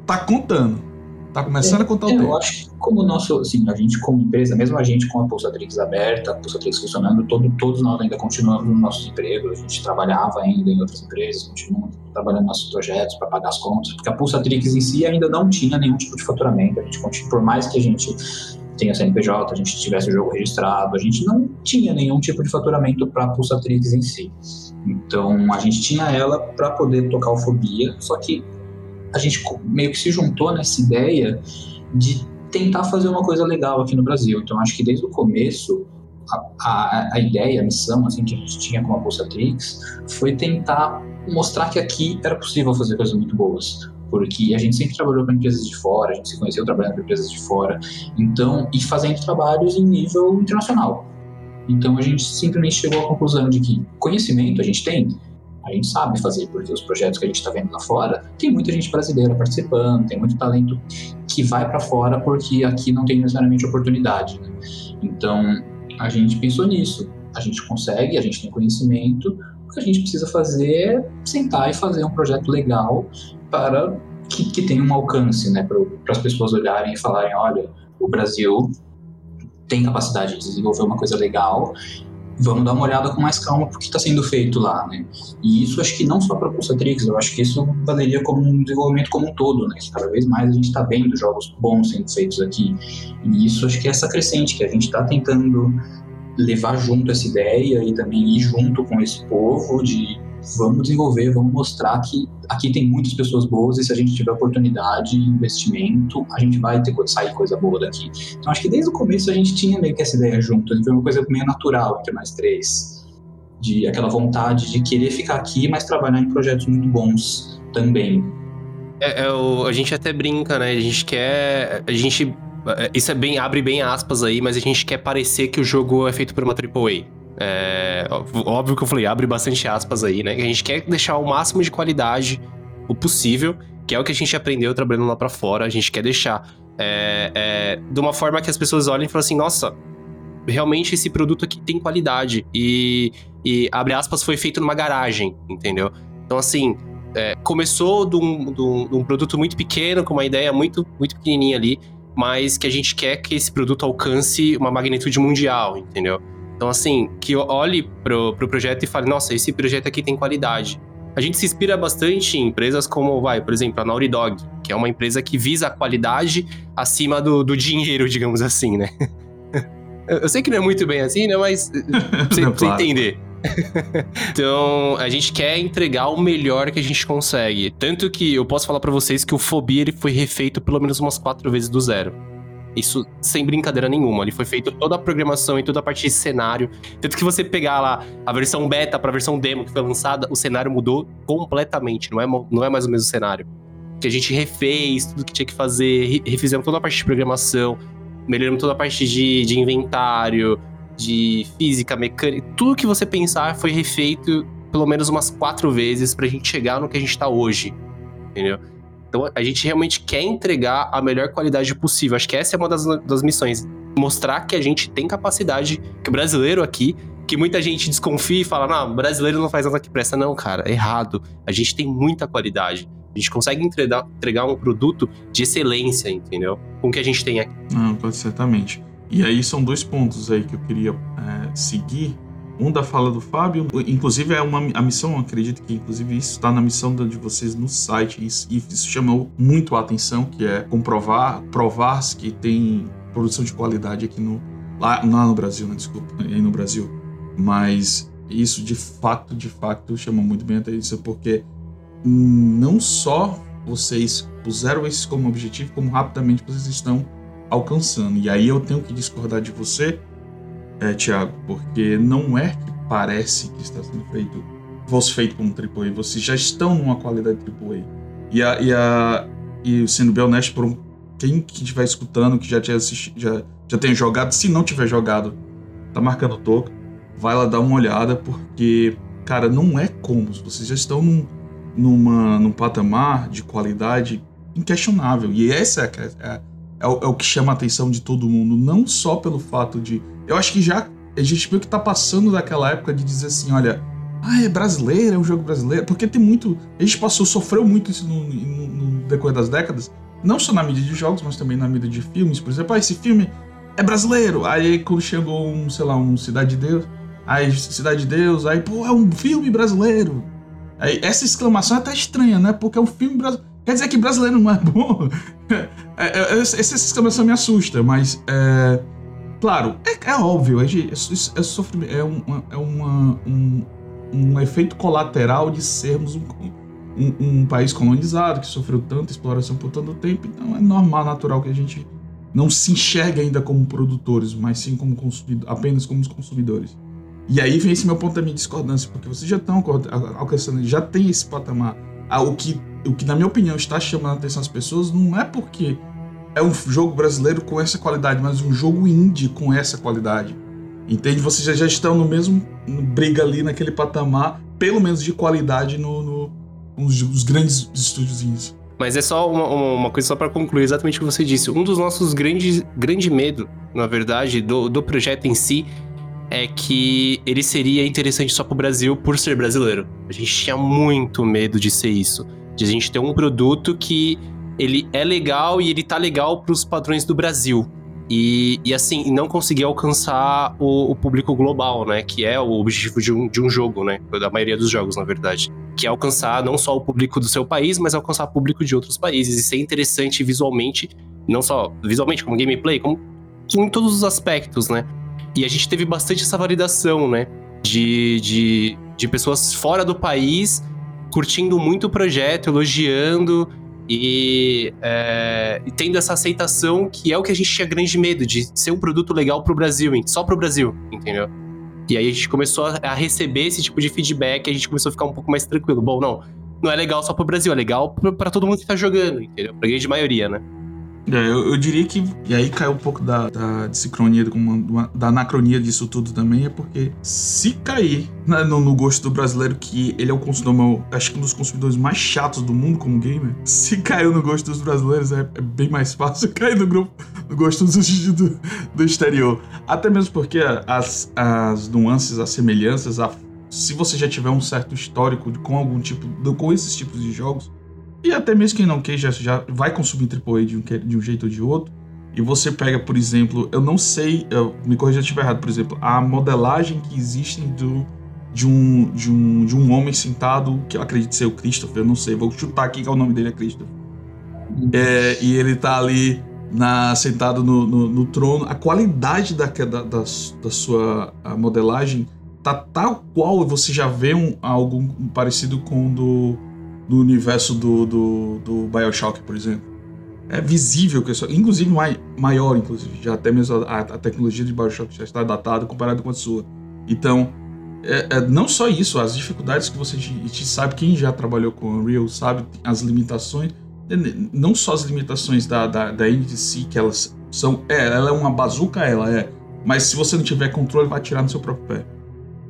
tá contando. Tá começando é, a contar o é, tempo. Eu acho que como nosso, assim, a gente como empresa, mesmo a gente com a Pulsatrix aberta, a Pulsatrix funcionando, todo, todos nós ainda continuamos nos nossos empregos, a gente trabalhava ainda em outras empresas, continuamos trabalhando nos nossos projetos para pagar as contas, porque a Pulsatrix em si ainda não tinha nenhum tipo de faturamento, a gente por mais que a gente tenha CNPJ, a gente tivesse o jogo registrado, a gente não tinha nenhum tipo de faturamento para a Pulsatrix em si. Então a gente tinha ela para poder tocar o Fobia, só que a gente meio que se juntou nessa ideia de tentar fazer uma coisa legal aqui no Brasil. Então, acho que desde o começo, a, a, a ideia, a missão assim, que a gente tinha com a Pulsatrix foi tentar mostrar que aqui era possível fazer coisas muito boas. Porque a gente sempre trabalhou com empresas de fora, a gente se conheceu trabalhando com empresas de fora, então, e fazendo trabalhos em nível internacional. Então a gente simplesmente chegou à conclusão de que conhecimento a gente tem, a gente sabe fazer, porque os projetos que a gente está vendo lá fora, tem muita gente brasileira participando, tem muito talento que vai para fora porque aqui não tem necessariamente oportunidade. Né? Então, a gente pensou nisso. A gente consegue, a gente tem conhecimento, o que a gente precisa fazer é sentar e fazer um projeto legal para que, que tenha um alcance, né? Para as pessoas olharem e falarem: olha, o Brasil tem capacidade de desenvolver uma coisa legal vamos dar uma olhada com mais calma porque está sendo feito lá, né? E isso acho que não só para Pulsatrix, eu acho que isso valeria como um desenvolvimento como um todo, né? Que cada vez mais a gente está vendo jogos bons sendo feitos aqui. E isso acho que é essa crescente que a gente está tentando levar junto essa ideia e também ir junto com esse povo de vamos desenvolver, vamos mostrar que aqui tem muitas pessoas boas e se a gente tiver oportunidade, investimento, a gente vai ter sair coisa boa daqui. Então acho que desde o começo a gente tinha meio que essa ideia junto, foi uma coisa meio natural entre nós três, de aquela vontade de querer ficar aqui, mas trabalhar em projetos muito bons também. É, é o, a gente até brinca, né? A gente quer, a gente é, isso é bem abre bem aspas aí, mas a gente quer parecer que o jogo é feito por uma AAA. É, óbvio que eu falei, abre bastante aspas aí, né? A gente quer deixar o máximo de qualidade o possível, que é o que a gente aprendeu trabalhando lá para fora. A gente quer deixar é, é, de uma forma que as pessoas olhem e falem assim: nossa, realmente esse produto aqui tem qualidade. E, e abre aspas, foi feito numa garagem, entendeu? Então, assim, é, começou de um, de, um, de um, produto muito pequeno, com uma ideia muito, muito pequenininha ali, mas que a gente quer que esse produto alcance uma magnitude mundial, entendeu? Então, assim, que olhe pro, pro projeto e fale, nossa, esse projeto aqui tem qualidade. A gente se inspira bastante em empresas como, vai, por exemplo, a Naughty Dog, que é uma empresa que visa a qualidade acima do, do dinheiro, digamos assim, né? Eu sei que não é muito bem assim, né? Mas pra você, você entender. então, a gente quer entregar o melhor que a gente consegue. Tanto que eu posso falar para vocês que o Fobia ele foi refeito pelo menos umas quatro vezes do zero. Isso sem brincadeira nenhuma. Ele foi feito toda a programação e toda a parte de cenário. Tanto que você pegar lá a versão beta para a versão demo que foi lançada, o cenário mudou completamente. Não é, não é mais o mesmo cenário. Que a gente refez tudo que tinha que fazer, refizemos toda a parte de programação, melhoramos toda a parte de, de inventário, de física, mecânica. Tudo que você pensar foi refeito pelo menos umas quatro vezes pra gente chegar no que a gente tá hoje. Entendeu? Então a gente realmente quer entregar a melhor qualidade possível. Acho que essa é uma das, das missões. Mostrar que a gente tem capacidade, que o brasileiro aqui, que muita gente desconfia e fala, não, brasileiro não faz nada que presta. Não, cara, é errado. A gente tem muita qualidade. A gente consegue entregar, entregar um produto de excelência, entendeu? Com o que a gente tem aqui. Não, certamente. E aí são dois pontos aí que eu queria é, seguir um da fala do Fábio, inclusive é uma a missão, acredito que inclusive isso está na missão de vocês no site e isso, isso chamou muito a atenção, que é comprovar, provar que tem produção de qualidade aqui no lá, lá no Brasil, né, desculpa, aí no Brasil. Mas isso de fato, de fato chama muito bem a atenção porque não só vocês puseram isso como objetivo, como rapidamente vocês estão alcançando. E aí eu tenho que discordar de você, é, Thiago, porque não é que parece que está sendo feito, fosse feito como AAA, vocês já estão numa qualidade AAA. E, a, e, a, e sendo bem honesto, por um, quem que estiver escutando, que já, tinha assistido, já, já tenha jogado, se não tiver jogado, tá marcando toca, vai lá dar uma olhada, porque, cara, não é como, vocês já estão num, numa, num patamar de qualidade inquestionável. E essa é, é, é, o, é o que chama a atenção de todo mundo, não só pelo fato de eu acho que já a gente viu que tá passando daquela época de dizer assim, olha, ah, é brasileiro, é um jogo brasileiro, porque tem muito, a gente passou, sofreu muito isso no, no, no decorrer das décadas, não só na mídia de jogos, mas também na mídia de filmes, por exemplo, ah, esse filme é brasileiro, aí quando chegou um, sei lá, um Cidade de Deus, aí Cidade de Deus, aí, pô, é um filme brasileiro. Aí, essa exclamação é até estranha, né? Porque é um filme brasileiro. Quer dizer que brasileiro não é bom? É, é, essa exclamação me assusta, mas é, Claro, é, é óbvio, é, é, é, é, uma, é uma, um, um efeito colateral de sermos um, um, um, país colonizado que sofreu tanta exploração por tanto tempo, então é normal, natural que a gente não se enxergue ainda como produtores, mas sim como consumidor, apenas como consumidores. E aí vem esse meu ponto da minha discordância, porque vocês já estão alcançando, já tem esse patamar. Ah, o, que, o que, na minha opinião, está chamando a atenção das pessoas não é porque é um jogo brasileiro com essa qualidade, mas um jogo indie com essa qualidade. Entende? Vocês já, já estão no mesmo briga ali naquele patamar, pelo menos de qualidade no, no nos, nos grandes estúdios. Mas é só uma, uma coisa só para concluir exatamente o que você disse. Um dos nossos grandes grande medo, na verdade, do, do projeto em si é que ele seria interessante só pro Brasil por ser brasileiro. A gente tinha muito medo de ser isso. De a gente ter um produto que ele é legal e ele tá legal pros padrões do Brasil. E, e assim, não conseguir alcançar o, o, público global, né? Que é o objetivo de um, de um jogo, né? Da maioria dos jogos, na verdade. Que é alcançar não só o público do seu país, mas alcançar o público de outros países. E ser interessante visualmente, não só visualmente, como gameplay, como em todos os aspectos, né? E a gente teve bastante essa validação, né? De, de, de pessoas fora do país curtindo muito o projeto, elogiando e, é, e, tendo essa aceitação que é o que a gente tinha grande medo de ser um produto legal pro Brasil, só pro Brasil, entendeu? E aí a gente começou a receber esse tipo de feedback, a gente começou a ficar um pouco mais tranquilo. Bom, não, não é legal só pro Brasil, é legal para todo mundo que tá jogando, entendeu? Pra grande maioria, né? É, eu, eu, diria que. E aí caiu um pouco da, da da anacronia disso tudo também, é porque se cair né, no, no, gosto do brasileiro, que ele é o consumidor, acho que um dos consumidores mais chatos do mundo como gamer, se caiu no gosto dos brasileiros, é, é bem mais fácil cair no grupo no gosto dos do, do exterior. Até mesmo porque as, as nuances, as semelhanças, a, se você já tiver um certo histórico com algum tipo, com esses tipos de jogos e até mesmo quem não quer já, já vai consumir AAA de um, de um jeito ou de outro. E você pega, por exemplo, eu não sei, eu, me corrija se eu estiver errado, por exemplo, a modelagem que existe do, de, um, de, um, de um homem sentado, que eu acredito ser o Christopher, eu não sei, vou chutar aqui que é o nome dele é Christopher. É, e ele tá ali na, sentado no, no, no trono. A qualidade da, da, da, da sua modelagem tá tal qual você já vê um, algo parecido com o do do universo do, do, do Bioshock, por exemplo. É visível que isso, inclusive mai, maior, inclusive, já até mesmo a, a, tecnologia de Bioshock já está datada comparado com a sua. Então, é, é, não só isso, as dificuldades que você te, sabe, quem já trabalhou com Unreal sabe as limitações, não só as limitações da, da, da NDC, que elas são, é, ela é uma bazuca, ela é, mas se você não tiver controle, vai atirar no seu próprio pé.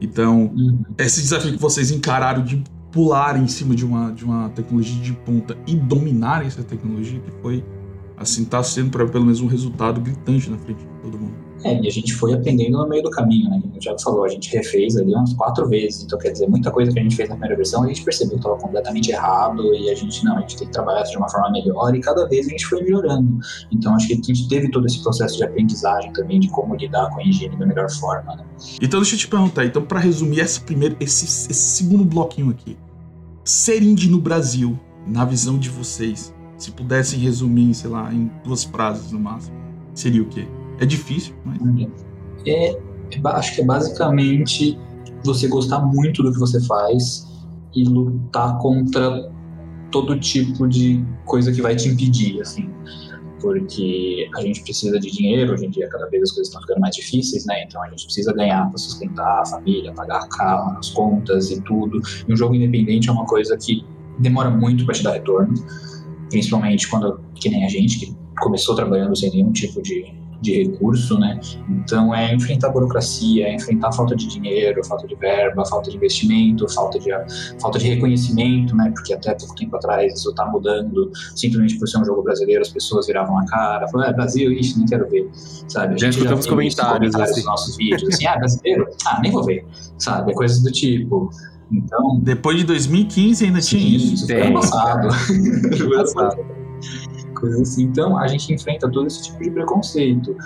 Então, uhum. esse desafio que vocês encararam de pular em cima de uma, de uma tecnologia de ponta e dominar essa tecnologia, que foi, assim, tá sendo para pelo menos um resultado gritante na frente de todo mundo. É, e a gente foi aprendendo no meio do caminho, né? O Thiago falou, a gente refez ali umas quatro vezes, então quer dizer, muita coisa que a gente fez na primeira versão a gente percebeu que estava completamente errado e a gente, não, a gente tem que trabalhar de uma forma melhor e cada vez a gente foi melhorando. Então acho que a gente teve todo esse processo de aprendizagem também de como lidar com a higiene da melhor forma, né? Então deixa eu te perguntar, então para resumir esse primeiro, esse, esse segundo bloquinho aqui, ser indie no Brasil, na visão de vocês, se pudessem resumir, sei lá, em duas frases no máximo, seria o quê? É difícil, mas. É, é, acho que é basicamente você gostar muito do que você faz e lutar contra todo tipo de coisa que vai te impedir, assim porque a gente precisa de dinheiro, hoje em dia cada vez as coisas estão ficando mais difíceis, né? Então a gente precisa ganhar para sustentar a família, pagar carro, as contas e tudo. E um jogo independente é uma coisa que demora muito para te dar retorno, principalmente quando, que nem a gente, que começou trabalhando sem nenhum tipo de de recurso, né? Então é enfrentar a burocracia, é enfrentar a falta de dinheiro, falta de verba, falta de investimento, falta de, falta de reconhecimento, né? Porque até pouco tempo atrás isso está mudando, simplesmente por ser um jogo brasileiro as pessoas viravam a cara, falaram, é Brasil, isso nem quero ver, sabe? A já escutamos comentários, comentários assim. dos nossos vídeos, assim, ah, brasileiro? Ah, nem vou ver, sabe? Coisas do tipo. Então, depois de 2015 ainda tinha isso. Isso foi ano passado. Foi ano passado coisas assim. Então, a gente enfrenta todo esse tipo de preconceito,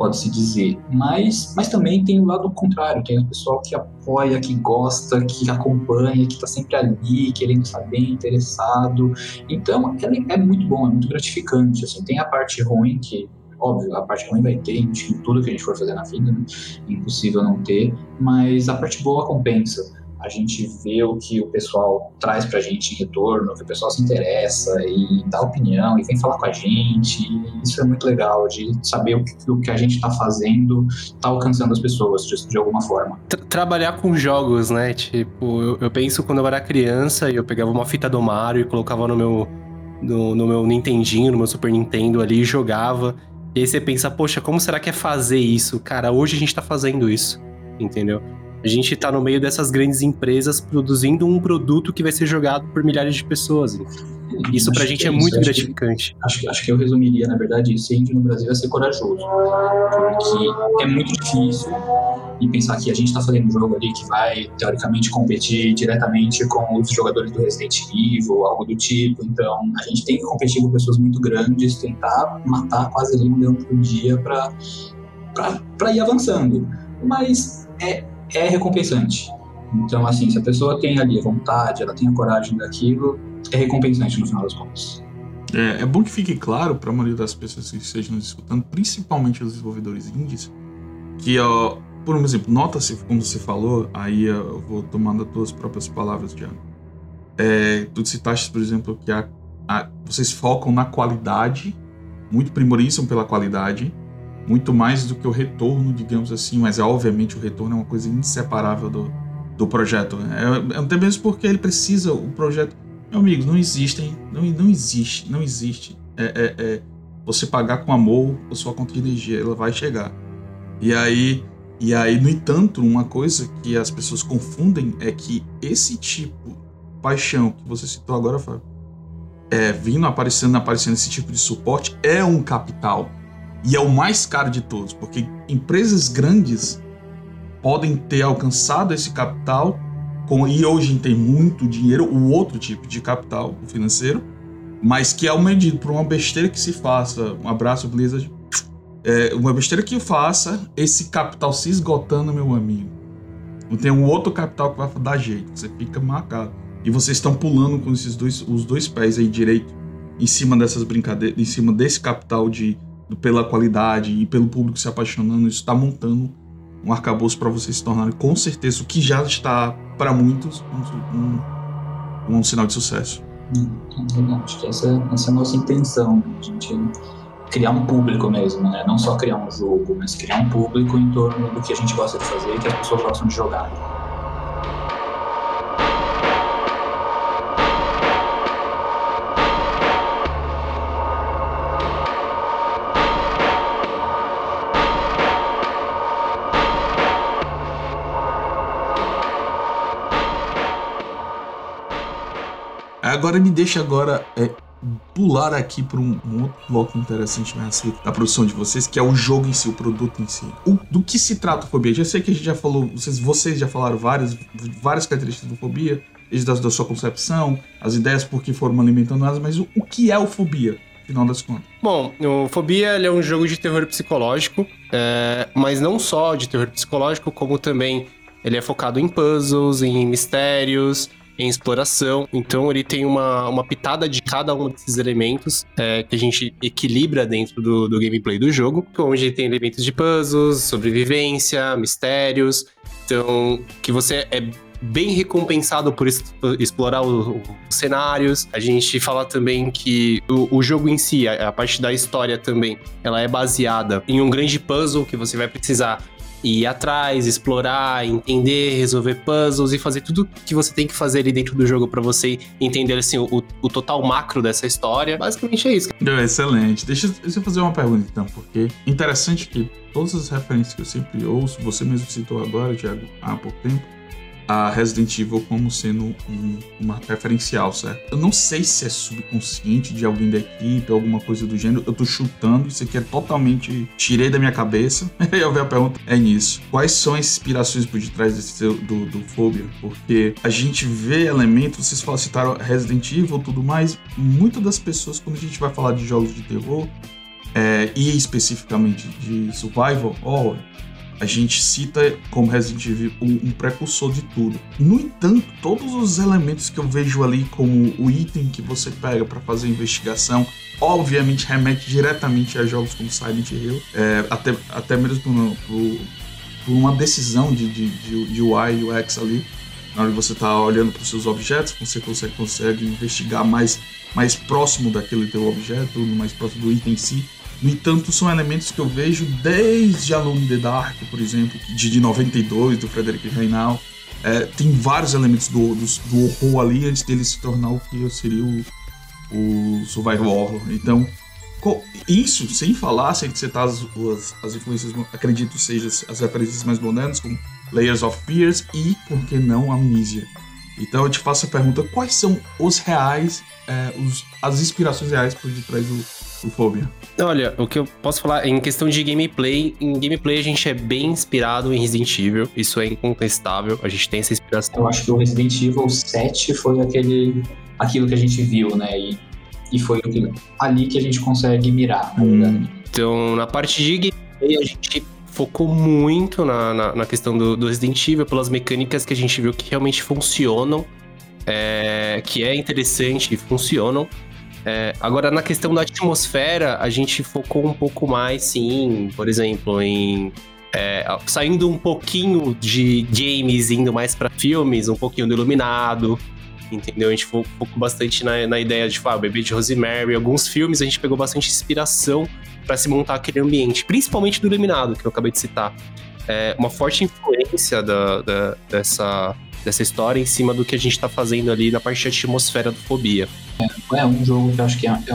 pode-se dizer. Mas, mas também tem o lado contrário, tem o pessoal que apoia, que gosta, que acompanha, que está sempre ali, querendo saber, interessado. Então, é, é muito bom, é muito gratificante. Assim. Tem a parte ruim que óbvio, a parte ruim vai ter em tudo que a gente for fazer na vida, né? impossível não ter, mas a parte boa compensa a gente vê o que o pessoal traz pra gente em retorno, que o pessoal se interessa e dá opinião e vem falar com a gente. isso é muito legal de saber o que, o que a gente está fazendo está alcançando as pessoas de, de alguma forma. Tra trabalhar com jogos, né? Tipo, eu, eu, penso quando eu era criança e eu pegava uma fita do Mario e colocava no meu, no, no meu Nintendinho, no meu Super Nintendo ali e jogava. E aí você pensa, poxa, como será que é fazer isso? Cara, hoje a gente tá fazendo isso, entendeu? A gente está no meio dessas grandes empresas produzindo um produto que vai ser jogado por milhares de pessoas. Isso para a gente é, é muito acho gratificante. Que, acho, acho que eu resumiria, na verdade, ser índio no Brasil é ser corajoso. Porque é muito difícil, e pensar que a gente está fazendo um jogo ali que vai, teoricamente, competir diretamente com os jogadores do Resident Evil, algo do tipo. Então, a gente tem que competir com pessoas muito grandes, tentar matar quase ali um leão por dia para ir avançando. Mas é, é recompensante. Então, assim, se a pessoa tem ali a vontade, ela tem a coragem daquilo, é recompensante no final das contas. É, é bom que fique claro para a maioria das pessoas que estejam nos escutando, principalmente os desenvolvedores indies, que, ó, por um exemplo, nota-se, como você falou, aí eu vou tomando as tuas próprias palavras, Diana. É, tu citaste, por exemplo, que a, a, vocês focam na qualidade, muito primorizam pela qualidade, muito mais do que o retorno, digamos assim, mas é, obviamente o retorno é uma coisa inseparável do, do projeto. É, é até mesmo porque ele precisa, o projeto meu amigo, não existem, não, não existe, não existe. É, é, é, você pagar com amor a sua conta de energia, ela vai chegar. E aí, e aí, no entanto, uma coisa que as pessoas confundem é que esse tipo de paixão que você citou agora, Fábio, é, vindo aparecendo, aparecendo esse tipo de suporte, é um capital. E é o mais caro de todos, porque empresas grandes podem ter alcançado esse capital com, e hoje tem muito dinheiro, o outro tipo de capital financeiro, mas que é o medido por uma besteira que se faça. Um abraço, Blizzard. É, uma besteira que faça esse capital se esgotando, meu amigo. Não tem um outro capital que vai dar jeito. Você fica marcado. E vocês estão pulando com esses dois, os dois pés aí direito em cima dessas brincadeiras, em cima desse capital de pela qualidade e pelo público se apaixonando. Isso está montando um arcabouço para vocês se tornarem com certeza o que já está para muitos um, um, um, sinal de sucesso. Hum, acho que essa, essa é a nossa intenção, a gente criar um público mesmo, né? Não só criar um jogo, mas criar um público em torno do que a gente gosta de fazer e que as pessoas gostam de jogar. Agora me deixa agora é, pular aqui para um, um, outro bloco interessante né, da produção de vocês, que é o jogo em si, o produto em si. O, do que se trata o Fobia? Já sei que a gente já falou, vocês, vocês já falaram várias, várias características do Fobia, da, da sua concepção, as ideias por que foram alimentando elas, mas o, o que é o Fobia? Final das contas. Bom, o Fobia é um jogo de terror psicológico, é, mas não só de terror psicológico, como também ele é focado em puzzles, em mistérios, em exploração. Então ele tem uma, uma pitada de cada um desses elementos é, que a gente equilibra dentro do, do gameplay do jogo, onde tem elementos de puzzles, sobrevivência, mistérios. Então, que você é bem recompensado por explorar os cenários. A gente fala também que o, o, jogo em si, a, a parte da história também, ela é baseada em um grande puzzle que você vai precisar ir atrás, explorar, entender, resolver puzzles e fazer tudo que você tem que fazer ali dentro do jogo para você entender assim, o, o, total macro dessa história. Basicamente é isso. Excelente. Deixa, deixa eu fazer uma pergunta então, porque interessante que todas as referências que eu sempre ouço, você mesmo citou agora, Thiago, há pouco tempo, a Resident Evil como sendo um, uma referencial, certo? Eu não sei se é subconsciente de alguém da equipe, alguma coisa do gênero. Eu tô chutando, isso aqui é totalmente. Tirei da minha cabeça. e eu vi a pergunta. É nisso. Quais são as inspirações por detrás desse, do, do? Porque a gente vê elementos, vocês citaram Resident Evil tudo mais. Muitas das pessoas, quando a gente vai falar de jogos de terror, é, e especificamente de survival horror, a gente cita como Resident Evil um, precursor de tudo. No entanto, todos os elementos que eu vejo ali como o item que você pega para fazer a investigação, obviamente remete diretamente a jogos como Silent Hill, é, até, até mesmo por, por uma decisão de, de, de, de UI e UX ali. Na hora que você está olhando para os seus objetos, você consegue, consegue investigar mais, mais próximo daquele teu objeto, mais próximo do item em si no entanto, são elementos que eu vejo desde Alone in the Dark, por exemplo, de, de 92, do Frederick Reinal. É, tem vários elementos do, do, do, horror ali antes dele se tornar o que seria o, o survival horror. Então, isso sem falar, sem citar as, as, as influências, acredito seja as referências mais modernas, como Layers of Fears e, por que não, Amnesia. Então eu te faço a pergunta: quais são os reais, é, os, as inspirações reais por detrás do, do Phobia? Olha, o que eu posso falar em questão de gameplay, em gameplay a gente é bem inspirado em Resident Evil, isso é incontestável, a gente tem essa inspiração. Eu acho que o Resident Evil 7 foi aquele aquilo que a gente viu, né? E, e foi ali que a gente consegue mirar, na hum. Então, na parte de gameplay, a gente focou muito na, na, na questão do, do, Resident Evil, pelas mecânicas que a gente viu que realmente funcionam, é, que é interessante e funcionam. É, agora, na questão da atmosfera, a gente focou um pouco mais, sim, por exemplo, em. É, saindo um pouquinho de games, indo mais para filmes, um pouquinho do Iluminado, entendeu? A gente focou bastante na, na ideia de, tipo, ah, Bebê de Rosemary, alguns filmes a gente pegou bastante inspiração para se montar aquele ambiente, principalmente do Iluminado, que eu acabei de citar. É uma forte influência da, da, dessa, dessa história em cima do que a gente está fazendo ali na parte de atmosfera do Fobia. É, é um jogo que eu acho que é, é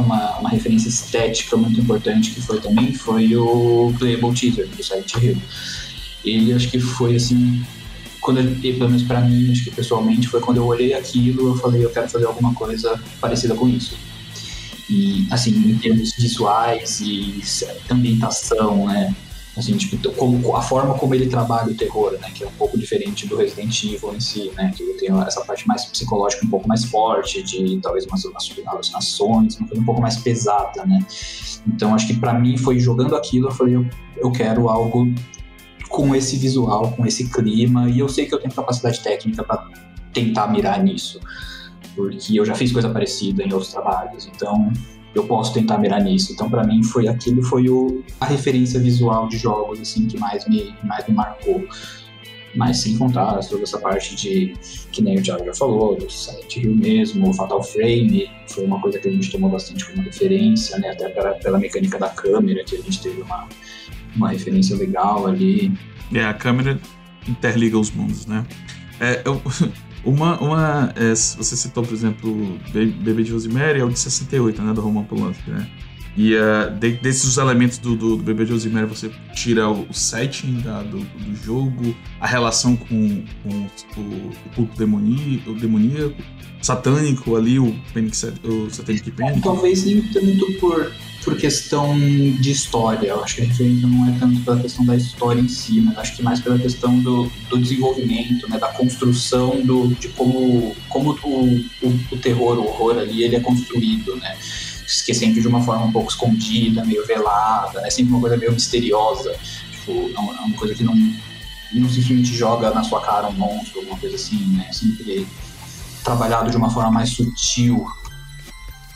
uma, uma referência estética muito importante que foi também, foi o Playable Teaser do Silent Hill. Ele acho que foi assim, quando eu, pelo menos para mim, acho que pessoalmente, foi quando eu olhei aquilo, eu falei, eu quero fazer alguma coisa parecida com isso. E, assim, em termos visuais e ambientação, né? Assim, tipo, como, a forma como ele trabalha o terror, né? Que é um pouco diferente do Resident Evil em si, né? Que tem essa parte mais psicológica um pouco mais forte, de talvez umas alucinações, uma coisa um pouco mais pesada, né? Então, acho que para mim foi jogando aquilo, eu falei, eu, eu quero algo com esse visual, com esse clima, e eu sei que eu tenho capacidade técnica para tentar mirar nisso porque eu já fiz coisa parecida em outros trabalhos, então eu posso tentar mirar nisso. Então, para mim, foi aquilo foi o, a referência visual de jogos assim que mais me, mais me marcou. Mas sem contar toda essa parte de, que nem o Thiago já falou, do Silent Hill mesmo, o Fatal Frame, foi uma coisa que a gente tomou bastante como referência, né? Até pela, pela mecânica da câmera, que a gente teve uma, uma referência legal ali. É, a câmera interliga os mundos, né? É, eu, Uma, uma é, você citou, por exemplo, Bebê de Rosemary, é o de 68, né, do Roman Polanski, né? E uh, de, desses elementos do, do, do, Bebê de Rosemary, você tira o, o setting da, do, do, jogo, a relação com, com o, o culto demoníaco, demoníaco, satânico ali, o, Panic, o Satanic Panic. Talvez nem tanto por por questão de história. Eu acho que a referência não é tanto pela questão da história em si, mas acho que mais pela questão do, do desenvolvimento, né, da construção do, de como, como o, o, o terror, o horror ali, ele é construído, né? Que sempre de uma forma um pouco escondida, meio velada, né? Sempre uma coisa meio misteriosa. Tipo, é uma é coisa que não, não simplesmente joga na sua cara um monstro, alguma coisa assim, né? Sempre trabalhado de uma forma mais sutil,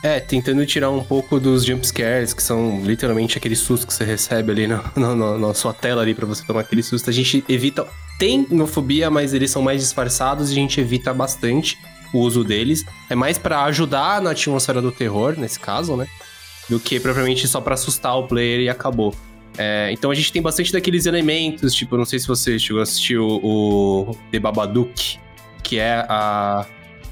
é, tentando tirar um pouco dos jumpscares, que são literalmente aquele susto que você recebe ali no, no, na sua tela ali para você tomar aquele susto. A gente evita. Tem nofobia, mas eles são mais disfarçados e a gente evita bastante o uso deles. É mais para ajudar na atmosfera do terror, nesse caso, né? Do que propriamente só para assustar o player e acabou. É, então a gente tem bastante daqueles elementos, tipo, não sei se você chegou a assistir o, o The Babadook, que é a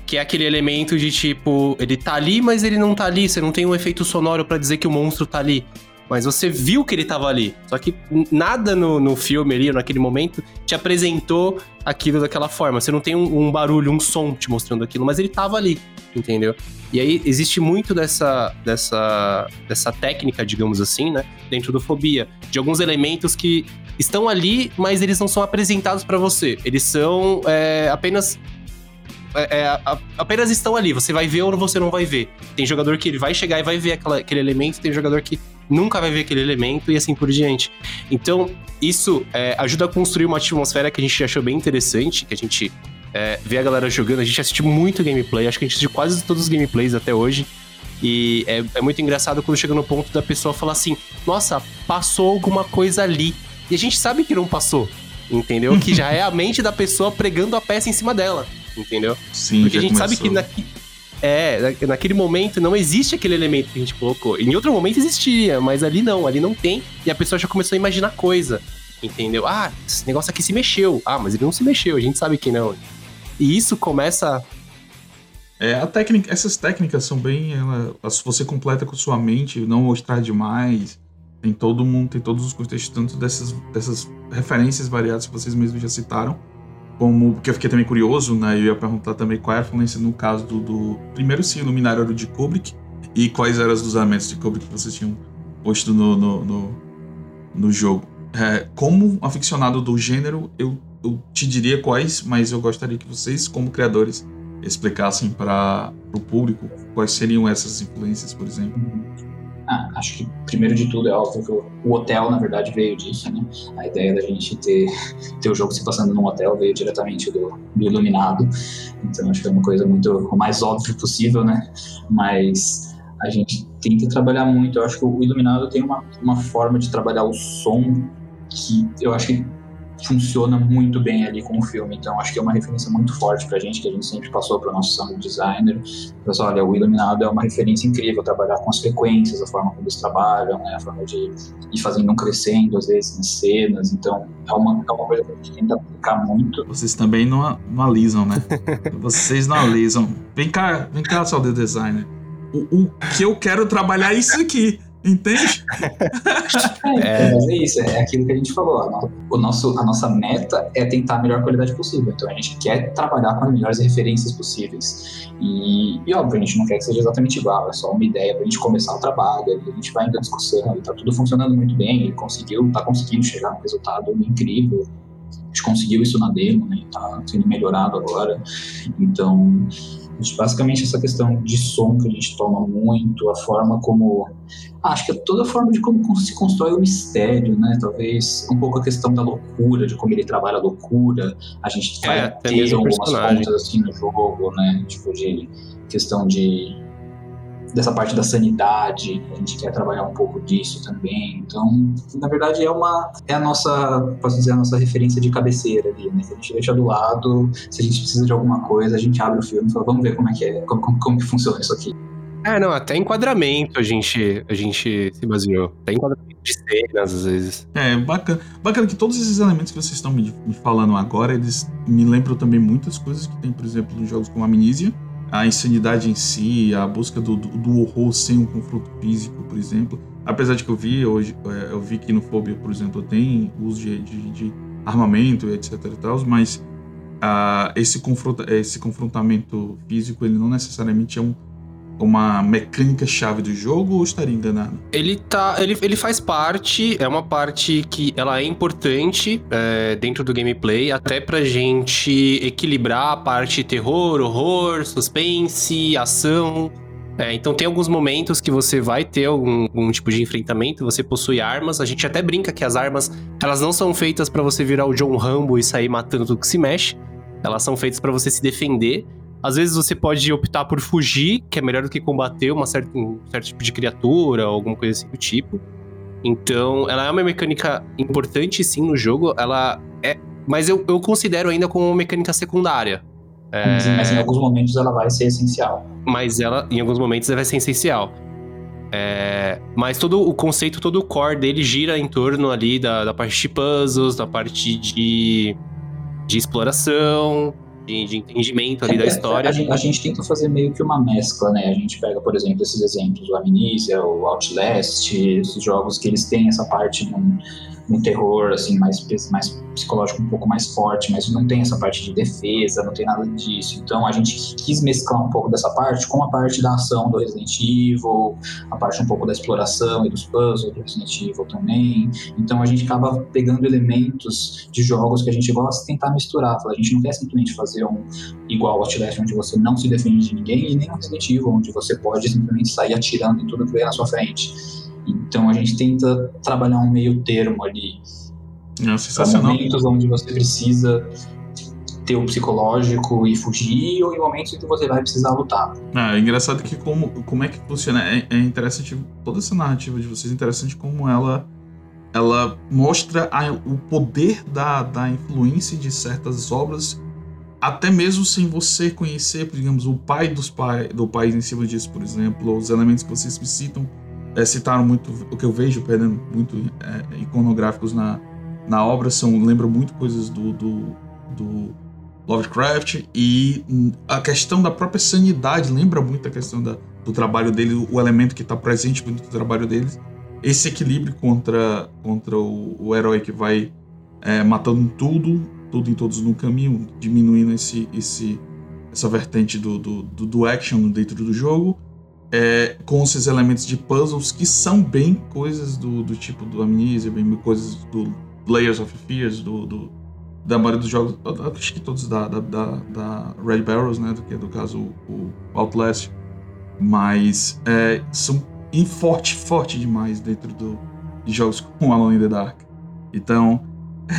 que é aquele elemento de tipo, ele tá ali, mas ele não tá ali. Você não tem um efeito sonoro para dizer que o monstro tá ali. Mas você viu que ele tava ali. Só que nada no, no filme ali, naquele momento, te apresentou aquilo daquela forma. Você não tem um, um, barulho, um som te mostrando aquilo, mas ele tava ali, entendeu? E aí existe muito dessa, dessa, dessa técnica, digamos assim, né? Dentro do Fobia. De alguns elementos que estão ali, mas eles não são apresentados para você. Eles são é, apenas é, apenas estão ali. Você vai ver ou você não vai ver. Tem jogador que ele vai chegar e vai ver aquela, aquele elemento, tem jogador que nunca vai ver aquele elemento e assim por diante. Então, isso é, ajuda a construir uma atmosfera que a gente achou bem interessante, que a gente é, vê a galera jogando. A gente assistiu muito gameplay, acho que a gente assistiu quase todos os gameplays até hoje. E é, é muito engraçado quando chega no ponto da pessoa falar assim: Nossa, passou alguma coisa ali. E a gente sabe que não passou, entendeu? que já é a mente da pessoa pregando a peça em cima dela entendeu? Sim, Porque a gente começou. sabe que na, é, naquele momento não existe aquele elemento que a gente colocou. Em outro momento existiria, mas ali não, ali não tem. E a pessoa já começou a imaginar coisa, entendeu? Ah, esse negócio aqui se mexeu. Ah, mas ele não se mexeu, a gente sabe que não. E isso começa. É, a técnica, essas técnicas são bem. Ela, você completa com sua mente, não mostrar demais. Tem todo mundo, tem todos os contextos, tanto dessas, dessas referências variadas que vocês mesmos já citaram como, porque eu fiquei também curioso, né? Eu ia perguntar também qual é a influência no caso do, do primeiro sim, Luminário era o de Kubrick e quais eram os dos elementos de Kubrick que vocês tinham posto no, no, no, no jogo. É, como aficionado do gênero, eu, eu te diria quais, mas eu gostaria que vocês, como criadores, explicassem para o público quais seriam essas influências, por exemplo. Ah, acho que primeiro de tudo é óbvio que o hotel, na verdade, veio disso, né? A ideia da gente ter, ter o jogo se passando num hotel veio diretamente do, do Iluminado. Então acho que é uma coisa muito o mais óbvio possível, né? Mas a gente tenta trabalhar muito. Eu acho que o Iluminado tem uma, uma forma de trabalhar o som que eu acho que funciona muito bem ali com o filme. Então, acho que é uma referência muito forte pra gente, que a gente sempre passou para o nosso sound designer. Mas, olha, o Iluminado é uma referência incrível, trabalhar com as frequências, a forma como eles trabalham, né? a forma de ir fazendo um crescendo, às vezes, nas cenas. Então, é uma, é uma coisa que a gente tenta aplicar muito. Vocês também não, não alisam, né? Vocês não alisam. Vem cá, vem cá, sound designer. O, o que eu quero trabalhar é isso aqui. Entende? é. Mas é isso, é aquilo que a gente falou. O nosso, a nossa meta é tentar a melhor qualidade possível. Então a gente quer trabalhar com as melhores referências possíveis. E, e óbvio, a gente não quer que seja exatamente igual, é só uma ideia pra gente começar o trabalho, a gente vai indo discussão, e tá tudo funcionando muito bem, ele conseguiu, tá conseguindo chegar num resultado incrível. A gente conseguiu isso na demo, né? Tá sendo melhorado agora. Então, basicamente essa questão de som que a gente toma muito, a forma como acho que é toda a forma de como se constrói o mistério, né? Talvez um pouco a questão da loucura, de como ele trabalha a loucura. A gente vai é, ter algumas pontas assim no jogo, né? Tipo de questão de dessa parte da sanidade, a gente quer trabalhar um pouco disso também. Então, na verdade, é uma é a nossa, posso dizer, a nossa referência de cabeceira ali, né? Que a gente deixa do lado, se a gente precisa de alguma coisa, a gente abre o filme e fala, vamos ver como é que é, como, como, como que funciona isso aqui. É, não, até enquadramento a gente, a gente se baseou. Até enquadramento de cenas, às vezes. É, bacana. Bacana que todos esses elementos que vocês estão me, me falando agora, eles me lembram também muitas coisas que tem, por exemplo, em jogos como Amnesia. A insanidade em si, a busca do, do, do horror sem um confronto físico, por exemplo. Apesar de que eu vi hoje, é, eu vi que no Fobia, por exemplo, tem uso de, de, de armamento, etc e tal, mas uh, esse, confronta, esse confrontamento físico, ele não necessariamente é um uma mecânica chave do jogo ou estaria enganado? Ele tá. Ele, ele faz parte, é uma parte que ela é importante é, dentro do gameplay, até pra gente equilibrar a parte terror, horror, suspense, ação. É, então tem alguns momentos que você vai ter algum, algum, tipo de enfrentamento, você possui armas. A gente até brinca que as armas, elas não são feitas para você virar o John Rambo e sair matando tudo que se mexe. Elas são feitas para você se defender. Às vezes você pode optar por fugir, que é melhor do que combater uma certa, um certo tipo de criatura ou alguma coisa assim do tipo. Então, ela é uma mecânica importante sim no jogo, ela é. Mas eu, eu considero ainda como uma mecânica secundária. É... Mas em alguns momentos ela vai ser essencial. Mas ela, em alguns momentos, ela vai ser essencial. É... Mas todo o conceito, todo o core dele gira em torno ali da, da parte de puzzles, da parte de, de exploração, de, de entendimento ali é, da história. A gente, a gente, tenta fazer meio que uma mescla, né? A gente pega, por exemplo, esses exemplos, o Amnesia, o Outlast, esses jogos que eles têm essa parte num, um terror assim mais mais psicológico um pouco mais forte, mas não tem essa parte de defesa, não tem nada disso. Então a gente quis mesclar um pouco dessa parte com a parte da ação do Resident Evil, a parte um pouco da exploração e dos puzzles do Resident Evil também. Então a gente acaba pegando elementos de jogos que a gente gosta de tentar misturar. A gente não quer simplesmente fazer um igual Outlast onde você não se defende de ninguém e nem um Resident Evil onde você pode simplesmente sair atirando em tudo que vem na sua frente. Então a gente tenta trabalhar um meio termo ali. É sensacional. momentos onde você precisa ter o psicológico e fugir, ou em momentos em que você vai precisar lutar. É, é engraçado que como, como é que funciona. É, é, interessante, toda essa narrativa de vocês é interessante como ela ela mostra a, o poder da, da influência de certas obras, até mesmo sem você conhecer, digamos, o pai dos pai, do país em cima disso, por exemplo, os elementos que vocês citam é, citaram muito o que eu vejo, perdendo muito é, iconográficos na, na obra, são lembram muito coisas do, do, do, Lovecraft e a questão da própria sanidade lembra muito a questão da, do trabalho dele, o elemento que está presente no trabalho deles. Esse equilíbrio contra, contra o, o herói que vai é, matando tudo tudo em todos no caminho, diminuindo esse, esse, essa vertente do, do, do, do action dentro do jogo, é, com esses elementos de puzzles que são bem coisas do, do tipo do Amnesia, bem coisas do Layers of Fears, do, do da maioria dos jogos, acho que todos da, da, da, da Red Barrels, né, do que é do caso o, Outlast, mas é, são forte, forte demais dentro do, de jogos como Alone in the Dark. Então,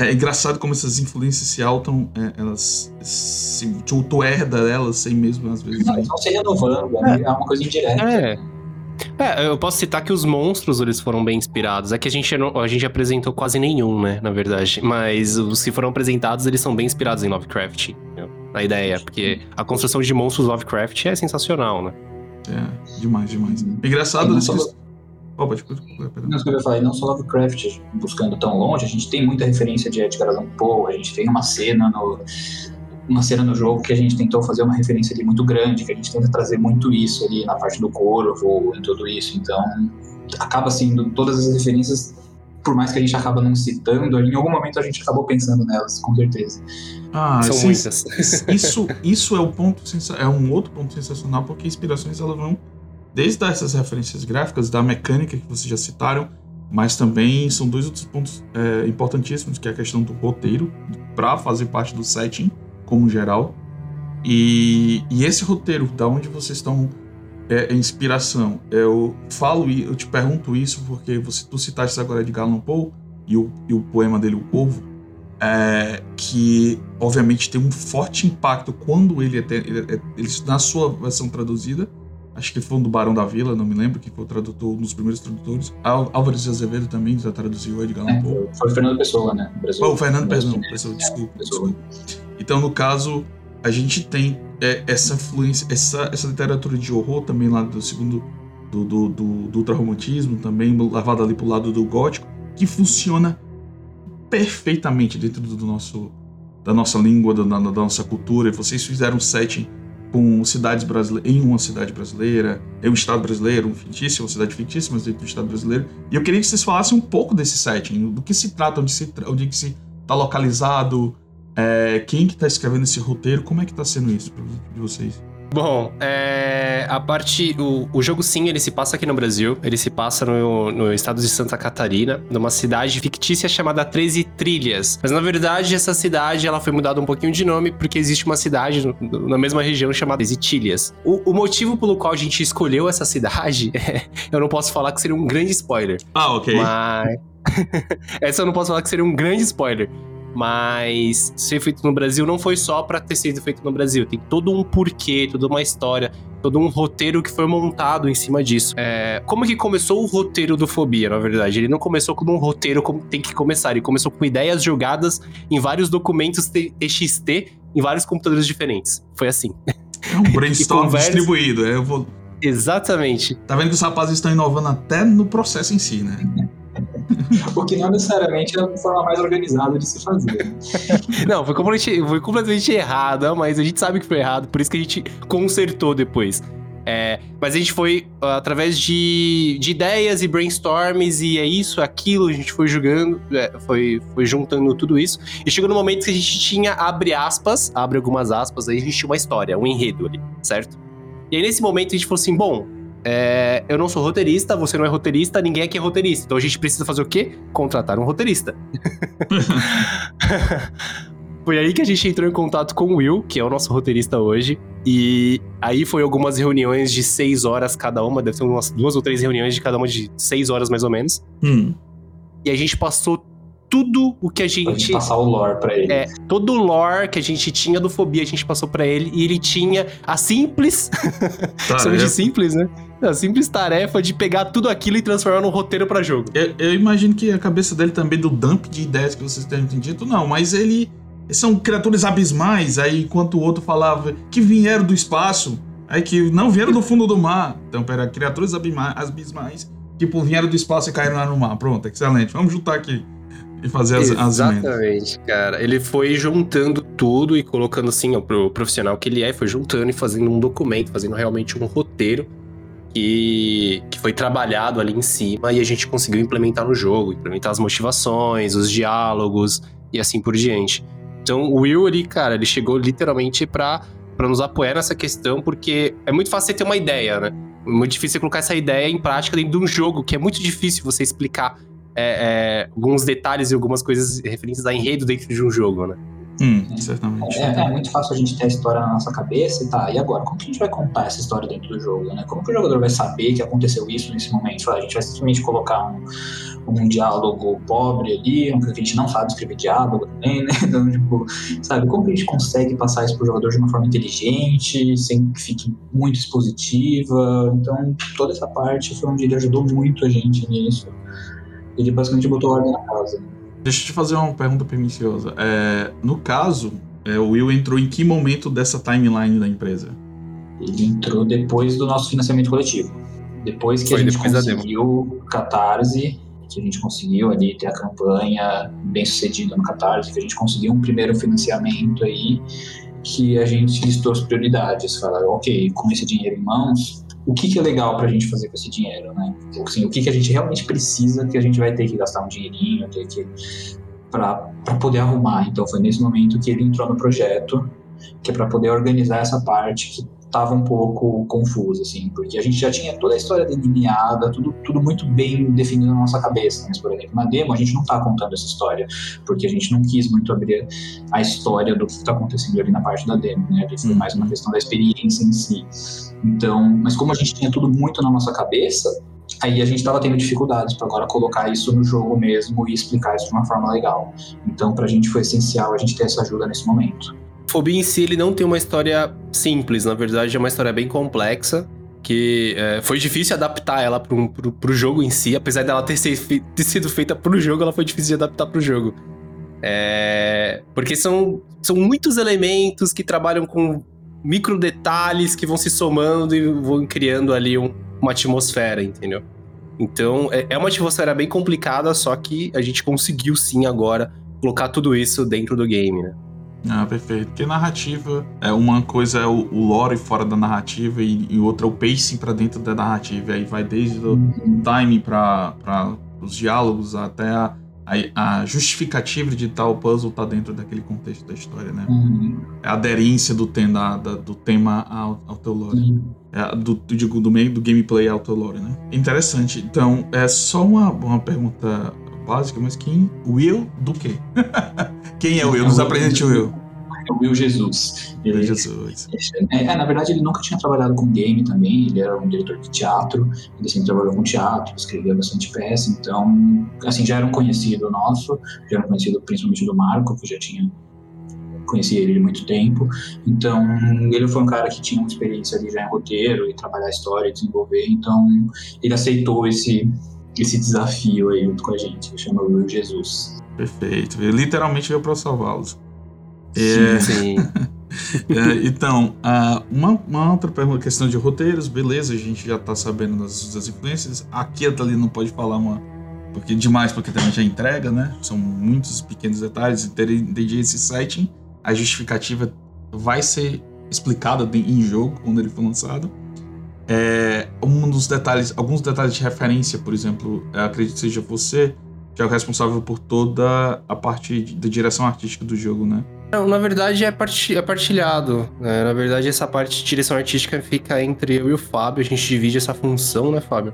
é engraçado como essas influências se altam, é, elas se, tu, tu herda elas sem mesmo às vezes. Não, eles vão se renovando, é, é uma coisa indireta. É. É, eu posso citar que os monstros eles foram bem inspirados. É que a gente, a gente apresentou quase nenhum, né, na verdade. Mas os que foram apresentados, eles são bem inspirados em Lovecraft. A ideia, porque a construção de monstros Lovecraft é sensacional, né? É, demais, demais. Engraçado, só, oh, pode, pode, não, eu ia falar, não só Lovecraft buscando tão longe, a gente tem muita referência de Edgar Allan Poe, a gente tem uma cena no uma cena no jogo que a gente tentou fazer uma referência ali muito grande, que a gente tenta trazer muito isso ali na parte do corvo, em tudo isso. Então, acaba sendo todas as referências, por mais que a gente acaba não citando, em algum momento a gente acabou pensando nelas, com certeza. Ah, São sim, muitas. Isso, isso é o ponto é um outro ponto sensacional, porque inspirações elas vão desde essas referências gráficas, da mecânica que vocês já citaram, mas também são dois outros pontos é, importantíssimos, que é a questão do roteiro, para fazer parte do setting como geral. E, e esse roteiro, da onde vocês estão é, é inspiração. Eu falo e eu te pergunto isso porque você tu citaste agora de Allan Poe e o, e o poema dele O Povo, é, que obviamente tem um forte impacto quando ele, é, ele, é, ele, na sua versão traduzida acho que foi um do Barão da Vila, não me lembro, que foi o tradutor, um dos primeiros tradutores. Álvares de Azevedo também já traduziu Edgar Allan Poe. É, foi o Fernando Pessoa, né? Brasil, oh, o Fernando Pessoa, Pessoa, desculpa, desculpa. Então, no caso, a gente tem é, essa influência, essa, essa literatura de horror também lá do segundo, do, do, do, do ultrarromantismo, também levada ali pro lado do gótico, que funciona perfeitamente dentro do nosso da nossa língua, da, da nossa cultura. Vocês fizeram um setting com cidades brasileiras, em uma cidade brasileira, em um estado brasileiro, um fictício, uma cidade fictícia, mas dentro do estado brasileiro. E eu queria que vocês falassem um pouco desse setting, do que se trata, onde se onde que se está localizado, é, quem que está escrevendo esse roteiro, como é que está sendo isso para vocês? Bom, é, a parte. O, o jogo sim, ele se passa aqui no Brasil. Ele se passa no, no estado de Santa Catarina, numa cidade fictícia chamada 13 Trilhas. Mas na verdade, essa cidade ela foi mudada um pouquinho de nome porque existe uma cidade no, na mesma região chamada 13 Tilhas. O, o, motivo pelo qual a gente escolheu essa cidade, eu não posso falar que seria um grande spoiler. Ah, ok. Mas. essa eu não posso falar que seria um grande spoiler. Mas ser feito no Brasil não foi só para ter sido feito no Brasil. Tem todo um porquê, toda uma história, todo um roteiro que foi montado em cima disso. É, como que começou o roteiro do Fobia, na verdade? Ele não começou como um roteiro como tem que começar. Ele começou com ideias jogadas em vários documentos TXT em vários computadores diferentes. Foi assim. É um brainstorm conversa... distribuído. É, eu vou... Exatamente. Tá vendo que os rapazes estão inovando até no processo em si, né? o que não necessariamente é a forma mais organizada de se fazer. não, foi completamente, foi completamente errada, mas a gente sabe que foi errado, por isso que a gente consertou depois. É, mas a gente foi uh, através de, de, ideias e brainstorms, e é isso, aquilo, a gente foi jogando, é, foi, foi juntando tudo isso. E chegou no momento que a gente tinha, abre aspas, abre algumas aspas, aí a gente tinha uma história, um enredo ali, certo? E aí nesse momento a gente falou assim: bom, é, eu não sou roteirista, você não é roteirista, ninguém aqui é roteirista. Então a gente precisa fazer o quê? Contratar um roteirista. foi aí que a gente entrou em contato com o Will, que é o nosso roteirista hoje. E aí foi algumas reuniões de seis horas cada uma, deve ser umas duas ou três reuniões de cada uma de seis horas mais ou menos. Hum. E a gente passou tudo o que a gente. gente passar o lore pra ele. É, todo o lore que a gente tinha do Fobia, a gente passou para ele. E ele tinha a simples. Tarefa. de simples, né? A simples tarefa de pegar tudo aquilo e transformar num roteiro para jogo. Eu, eu, imagino que a cabeça dele também, do dump de ideias que vocês têm entendido, não, mas ele. São criaturas abismais, aí enquanto o outro falava que vieram do espaço, aí que não vieram do fundo do mar. Então, pera, criaturas abismais, tipo, vieram do espaço e caíram lá no mar. Pronto, excelente. Vamos juntar aqui e fazer as, Exatamente, as cara. Ele foi juntando tudo e colocando assim, ó, pro profissional que ele é, foi juntando e fazendo um documento, fazendo realmente um roteiro que, que foi trabalhado ali em cima e a gente conseguiu implementar no jogo, implementar as motivações, os diálogos e assim por diante. Então o Will ali, cara, ele chegou literalmente pra, pra nos apoiar nessa questão, porque é muito fácil você ter uma ideia, né? É muito difícil você colocar essa ideia em prática dentro de um jogo, que é muito difícil você explicar é, é, alguns detalhes e algumas coisas referentes a enredo dentro de um jogo, né? Hum, certamente. É, é, muito fácil a gente ter a história na nossa cabeça e tá, e agora? Como que a gente vai contar essa história dentro do jogo, né? Como que o jogador vai saber que aconteceu isso nesse momento? A gente vai simplesmente colocar um, um diálogo pobre ali, que a gente não sabe escrever diálogo também, né? Então, tipo, sabe, como que a gente consegue passar isso pro jogador de uma forma inteligente, sem que fique muito expositiva? Então, toda essa parte foi onde ele ajudou muito a gente nisso. Ele basicamente botou ordem na casa. Deixa eu te fazer uma pergunta perniciosa. É, no caso, é, o Will entrou em que momento dessa timeline da empresa? Ele entrou depois do nosso financiamento coletivo. Depois que Foi a gente conseguiu o Catarse, que a gente conseguiu ali ter a campanha bem sucedida no Catarse, que a gente conseguiu um primeiro financiamento aí, que a gente listou as prioridades. Falar, ok, com esse dinheiro em mãos, o que, que é legal para a gente fazer com esse dinheiro, né? Assim, o que, que a gente realmente precisa, que a gente vai ter que gastar um dinheirinho, ter que para poder arrumar. Então foi nesse momento que ele entrou no projeto, que é para poder organizar essa parte que estava um pouco confuso, assim, porque a gente já tinha toda a história delineada, tudo, tudo muito bem definido na nossa cabeça. Mas, por exemplo, na demo a gente não está contando essa história, porque a gente não quis muito abrir a história do que está acontecendo ali na parte da demo, né? Ali foi mais uma uhum. questão da experiência em si. Então, mas como a gente tinha tudo muito na nossa cabeça, aí a gente estava tendo dificuldades para agora colocar isso no jogo mesmo e explicar isso de uma forma legal. Então, para a gente foi essencial a gente ter essa ajuda nesse momento. Fobia em si, ele não tem uma história simples, na verdade é uma história bem complexa, que é, foi difícil adaptar ela pro, pro, pro, jogo em si, apesar dela ter, ser, ter sido feita pro jogo, ela foi difícil de adaptar pro jogo. É, porque são, são muitos elementos que trabalham com micro detalhes que vão se somando e vão criando ali um, uma atmosfera, entendeu? Então, é, é uma atmosfera bem complicada, só que a gente conseguiu sim agora colocar tudo isso dentro do game, né? Ah, perfeito. Porque narrativa, é uma coisa é o, o lore fora da narrativa e, e outra é o pacing para dentro da narrativa. E aí vai desde o uhum. time para os diálogos até a, a, a, justificativa de tal puzzle tá dentro daquele contexto da história, né? Uhum. É a aderência do, tem, da, da, do tema ao, ao teu lore. Uhum. É, do, do, do meio do gameplay ao teu lore, né? Interessante. Então, é só uma, uma pergunta básica, mas quem? Will do quê? quem é o Will? Nos apresente o Will. É o Will Jesus. Will Jesus. É, é, na verdade, ele nunca tinha trabalhado com game também, ele era um diretor de teatro, ele sempre trabalhou com teatro, escrevia bastante peça, então, assim, já era um conhecido nosso, já era um conhecido principalmente do Marco, que já tinha conhecia ele há muito tempo. Então, ele foi um cara que tinha uma experiência ali já em roteiro e trabalhar a história e desenvolver. Então, ele aceitou esse, esse desafio aí junto com a gente, chama o Jesus. Perfeito. Ele literalmente veio para salvá-los. É... Sim. é, então, uh, uma, uma, outra pergunta, questão de roteiros, beleza, a gente já tá sabendo das, das influências. Aqui a Thalia não pode falar uma. Porque demais, porque também já entrega, né? São muitos pequenos detalhes. Entendi esse setting. A justificativa vai ser explicada em jogo quando ele for lançado. É, um dos detalhes, alguns detalhes de referência, por exemplo, acredito que seja você, que é o responsável por toda a parte da direção artística do jogo, né? Não, na verdade é, é partilhado. Né? Na verdade, essa parte de direção artística fica entre eu e o Fábio. A gente divide essa função, né, Fábio?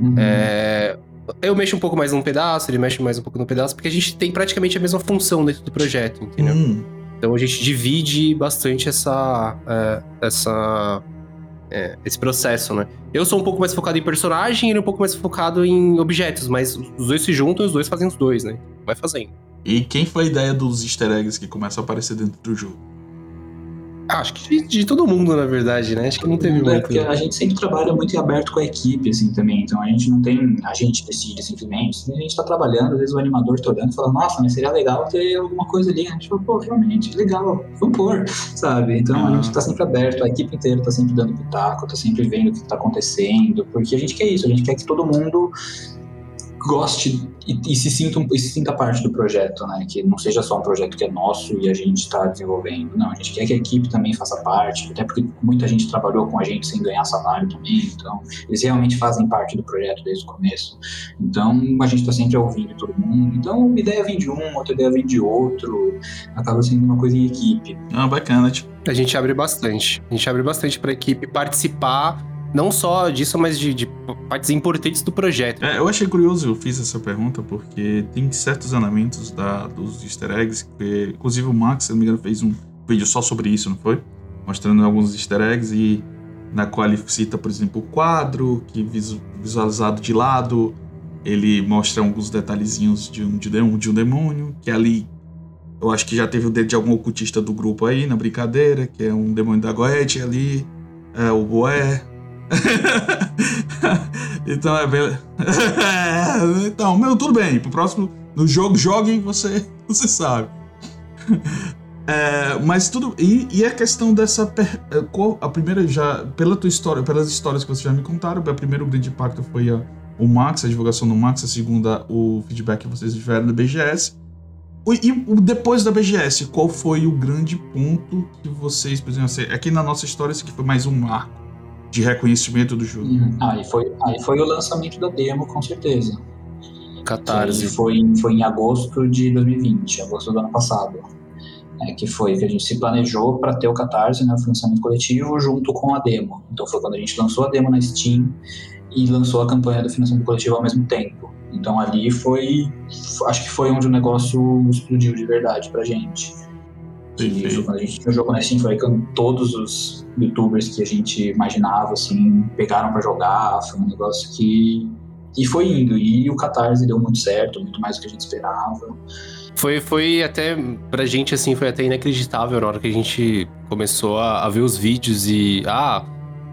Uhum. É... Eu mexo um pouco mais num pedaço, ele mexe mais um pouco no pedaço, porque a gente tem praticamente a mesma função dentro do projeto, entendeu? Uhum. Então a gente divide bastante essa, é, essa é, esse processo, né? Eu sou um pouco mais focado em personagem e ele é um pouco mais focado em objetos, mas os dois se juntam e os dois fazem os dois, né? Vai fazendo. E quem foi a ideia dos easter eggs que começam a aparecer dentro do jogo? Acho que de, de, todo mundo, na verdade, né? Acho que não teve é, muito. A gente sempre trabalha muito aberto com a equipe, assim, também. Então a gente não tem. A gente decide simplesmente. A gente tá trabalhando, às vezes o animador tá olhando e fala, nossa, mas seria legal ter alguma coisa ali. A gente fala, pô, realmente, legal, vamos pôr, sabe? Então a gente tá sempre aberto, a equipe inteira tá sempre dando pitaco, tá sempre vendo o que tá acontecendo, porque a gente quer isso, a gente quer que todo mundo goste e, e, se sinta, e se sinta parte do projeto, né? Que não seja só um projeto que é nosso e a gente está desenvolvendo. Não, a gente quer que a equipe também faça parte, até porque muita gente trabalhou com a gente sem ganhar salário também, então eles realmente fazem parte do projeto desde o começo. Então a gente está sempre ouvindo todo mundo. Então uma ideia vem de um, outra ideia vem de outro, acaba sendo uma coisa em equipe. Ah, bacana, tipo. A gente abre bastante. A gente abre bastante para a equipe participar não só disso, mas de, de partes importantes do projeto. É, eu achei curioso, eu fiz essa pergunta, porque tem certos elementos da, dos easter eggs, que, inclusive o Max, se não me engano, fez um vídeo só sobre isso, não foi? Mostrando alguns easter eggs e na qual ele cita, por exemplo, o quadro, que visualizado de lado, ele mostra alguns detalhezinhos de um, de um, de um demônio, que ali eu acho que já teve o dedo de algum ocultista do grupo aí na brincadeira, que é um demônio da Goethe ali, é, o Boé, então é bem. então, meu, tudo bem. Pro próximo. No jogo, jogue você, você sabe. É, mas tudo. E, e, a questão dessa. É, a primeira já. Pela tua história, pelas histórias que vocês já me contaram, o primeiro grande impacto foi a, o Max, a divulgação do Max, a segunda, o feedback que vocês tiveram da BGS. E depois da BGS, qual foi o grande ponto que vocês, exemplo, assim, aqui na nossa história, esse aqui foi mais um marco de reconhecimento do jogo. Uhum. Aí, foi, aí foi o lançamento da demo, com certeza. Catarse. foi, foi em agosto de 2020, agosto do ano passado. É, que foi que a gente se planejou para ter o Catarse, né, o financiamento coletivo, junto com a demo. Então foi quando a gente lançou a demo na Steam e lançou a campanha do financiamento coletivo ao mesmo tempo. Então ali foi, acho que foi onde o negócio explodiu de verdade pra gente. Que quando a gente tinha o jogo na Steam, foi quando todos os youtubers que a gente imaginava, assim, pegaram para jogar, foi um negócio que... E foi indo, e o Catarse deu muito certo, muito mais do que a gente esperava. Foi, foi até, pra gente, assim, foi até inacreditável na hora que a gente começou a, a ver os vídeos e... Ah,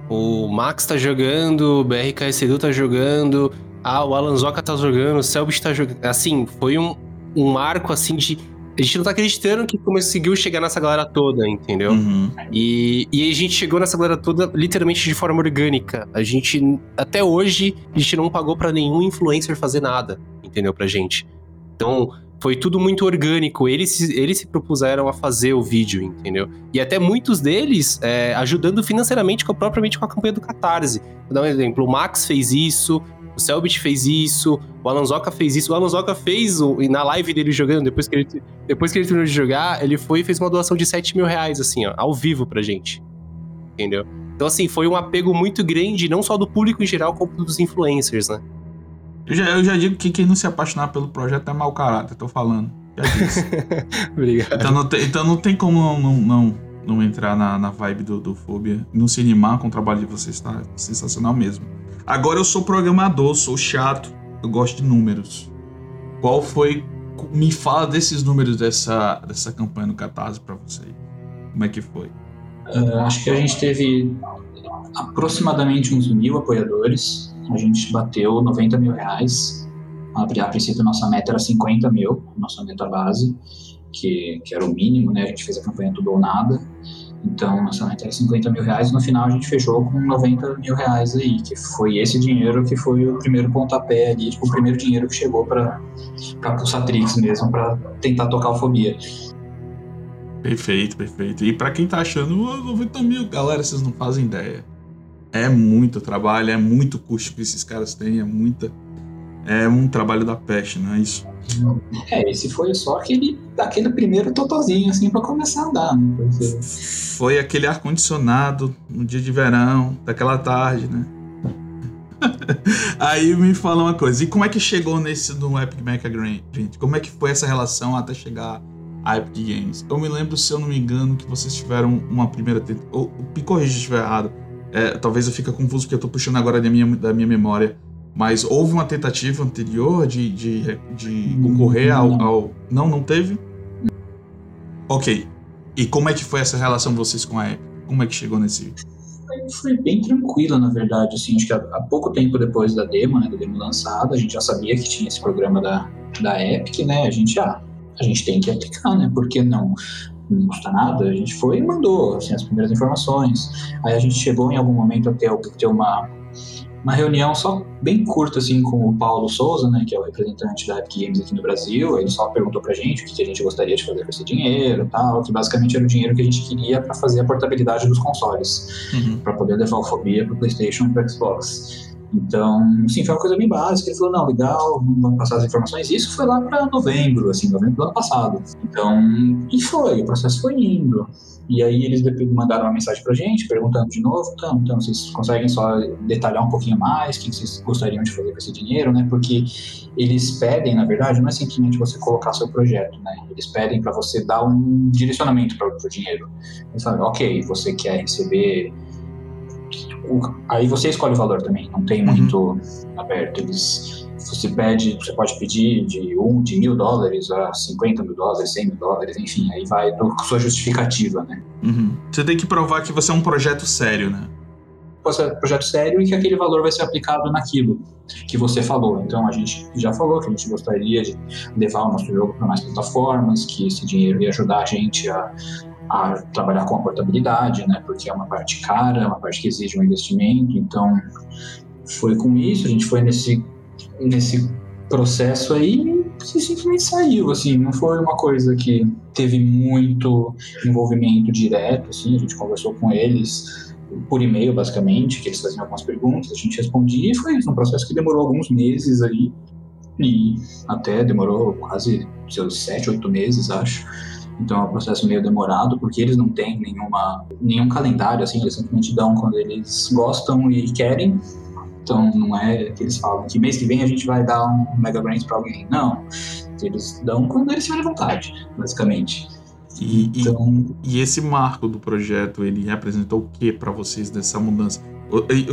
o Max tá jogando, o BRK Edu tá jogando, ah, o Alan Zoka tá jogando, o Selbit tá jogando. Assim, foi um, um marco, assim, de a gente não tá acreditando que conseguiu chegar nessa galera toda, entendeu? Uhum. E, e a gente chegou nessa galera toda literalmente de forma orgânica. A gente, até hoje, a gente não pagou para nenhum influencer fazer nada, entendeu? Pra gente. Então, foi tudo muito orgânico. Eles, eles se propuseram a fazer o vídeo, entendeu? E até muitos deles é, ajudando financeiramente, com, propriamente com a campanha do Catarse. Vou dar um exemplo: o Max fez isso, o Selbit fez isso, o Alonsoca fez isso. O Alonsoca fez o, na live dele jogando, depois que, ele, depois que ele terminou de jogar, ele foi e fez uma doação de 7 mil reais, assim, ó, ao vivo pra gente. Entendeu? Então, assim, foi um apego muito grande, não só do público em geral, como dos influencers, né? Eu já, eu já digo que quem não se apaixonar pelo projeto é mau caráter, tô falando. Já disse. Obrigado. Então não, tem, então não tem como não, não, não, não entrar na, na vibe do, do Fobia. Não se animar com o trabalho de vocês, tá? Sensacional mesmo. Agora eu sou programador, sou chato, eu gosto de números. Qual foi. Me fala desses números dessa, dessa campanha no Catarse para você. Como é que foi? Uh, acho que a gente teve aproximadamente uns mil apoiadores. A gente bateu 90 mil reais. A, a princípio, nossa meta era 50 mil, nossa meta base, que, que era o mínimo, né? A gente fez a campanha tudo ou nada. Então, nossa meta era 50 mil reais, no final a gente fechou com 90 mil reais aí, que foi esse dinheiro que foi o primeiro pontapé ali, tipo, o primeiro dinheiro que chegou para a Pulsatrix mesmo, para tentar tocar a fobia. Perfeito, perfeito. E para quem tá achando, oh, 90 mil, galera, vocês não fazem ideia. É muito trabalho, é muito custo que esses caras têm, é muita. É um trabalho da peste, não é isso? É, esse foi só aquele, aquele primeiro totozinho, assim, para começar a andar, né? Porque... Foi aquele ar-condicionado no dia de verão, daquela tarde, né? Aí me fala uma coisa, e como é que chegou nesse no Epic Mecha gente? Como é que foi essa relação até chegar a Epic Games? Eu me lembro, se eu não me engano, que vocês tiveram uma primeira tentativa. Me corrija se estiver errado. É, talvez eu fique confuso porque eu tô puxando agora da minha, da minha memória mas houve uma tentativa anterior de, de, de concorrer ao, ao. Não, não teve? Ok. E como é que foi essa relação de vocês com a Epic? Como é que chegou nesse. Foi bem tranquila, na verdade. Assim, acho que há, pouco tempo depois da demo, né, da demo lançada, a gente já sabia que tinha esse programa da, da Epic, né? A gente já. Ah, a gente tem que aplicar, né? Por que não? não custa nada, a gente foi e mandou assim, as primeiras informações. Aí a gente chegou em algum momento a ter, ter uma, uma reunião só bem curta assim com o Paulo Souza, né, que é o representante da Epic Games aqui no Brasil. Ele só perguntou pra gente o que a gente gostaria de fazer com esse dinheiro, tal, que basicamente era o dinheiro que a gente queria para fazer a portabilidade dos consoles, uhum. para poder levar o Fobia pro PlayStation e pro Xbox. Então, sim, foi uma coisa bem básica. Ele falou, não, legal, vamos passar as informações. Isso foi lá para novembro, assim, novembro do ano passado. Então, e foi, o processo foi indo. E aí eles mandaram uma mensagem pra gente, perguntando de novo, então, então vocês conseguem só detalhar um pouquinho mais o que vocês gostariam de fazer com esse dinheiro, né? Porque eles pedem, na verdade, não é simplesmente você colocar seu projeto, né? Eles pedem para você dar um direcionamento para o dinheiro. Eles falam, ok, você quer receber aí você escolhe o valor também, não tem uhum. muito uhum. aberto. Eles, você pede, você pode pedir de um, de mil dólares a 50 mil dólares, 100 mil dólares, enfim, aí vai com sua justificativa, né? Uhum. Você tem que provar que você é um projeto sério, né? Você é um projeto sério e que aquele valor vai ser aplicado naquilo que você falou. Então a gente já falou que a gente gostaria de levar o nosso jogo para mais plataformas, que esse dinheiro ia ajudar a gente a a trabalhar com a portabilidade, né? Porque é uma parte cara, é uma parte que exige um investimento. Então, foi com isso, a gente foi nesse, nesse processo aí e simplesmente saiu, assim, não foi uma coisa que teve muito envolvimento direto, assim, a gente conversou com eles por e-mail, basicamente, que eles faziam algumas perguntas, a gente respondia e foi isso, um processo que demorou alguns meses aí, e até demorou quase seus sete, oito meses, acho, então é um processo meio demorado, porque eles não têm nenhuma, nenhum calendário, assim, eles simplesmente dão quando eles gostam e querem. Então não é que eles falam que mês que vem a gente vai dar um Mega Brains para alguém. Não. Eles dão quando eles tiverem vontade, basicamente. E, então... e, e, esse marco do projeto, ele representou o que para vocês dessa mudança?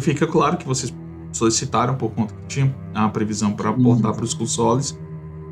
Fica claro que vocês solicitaram por conta que tinha a previsão para portar uhum. para os consoles,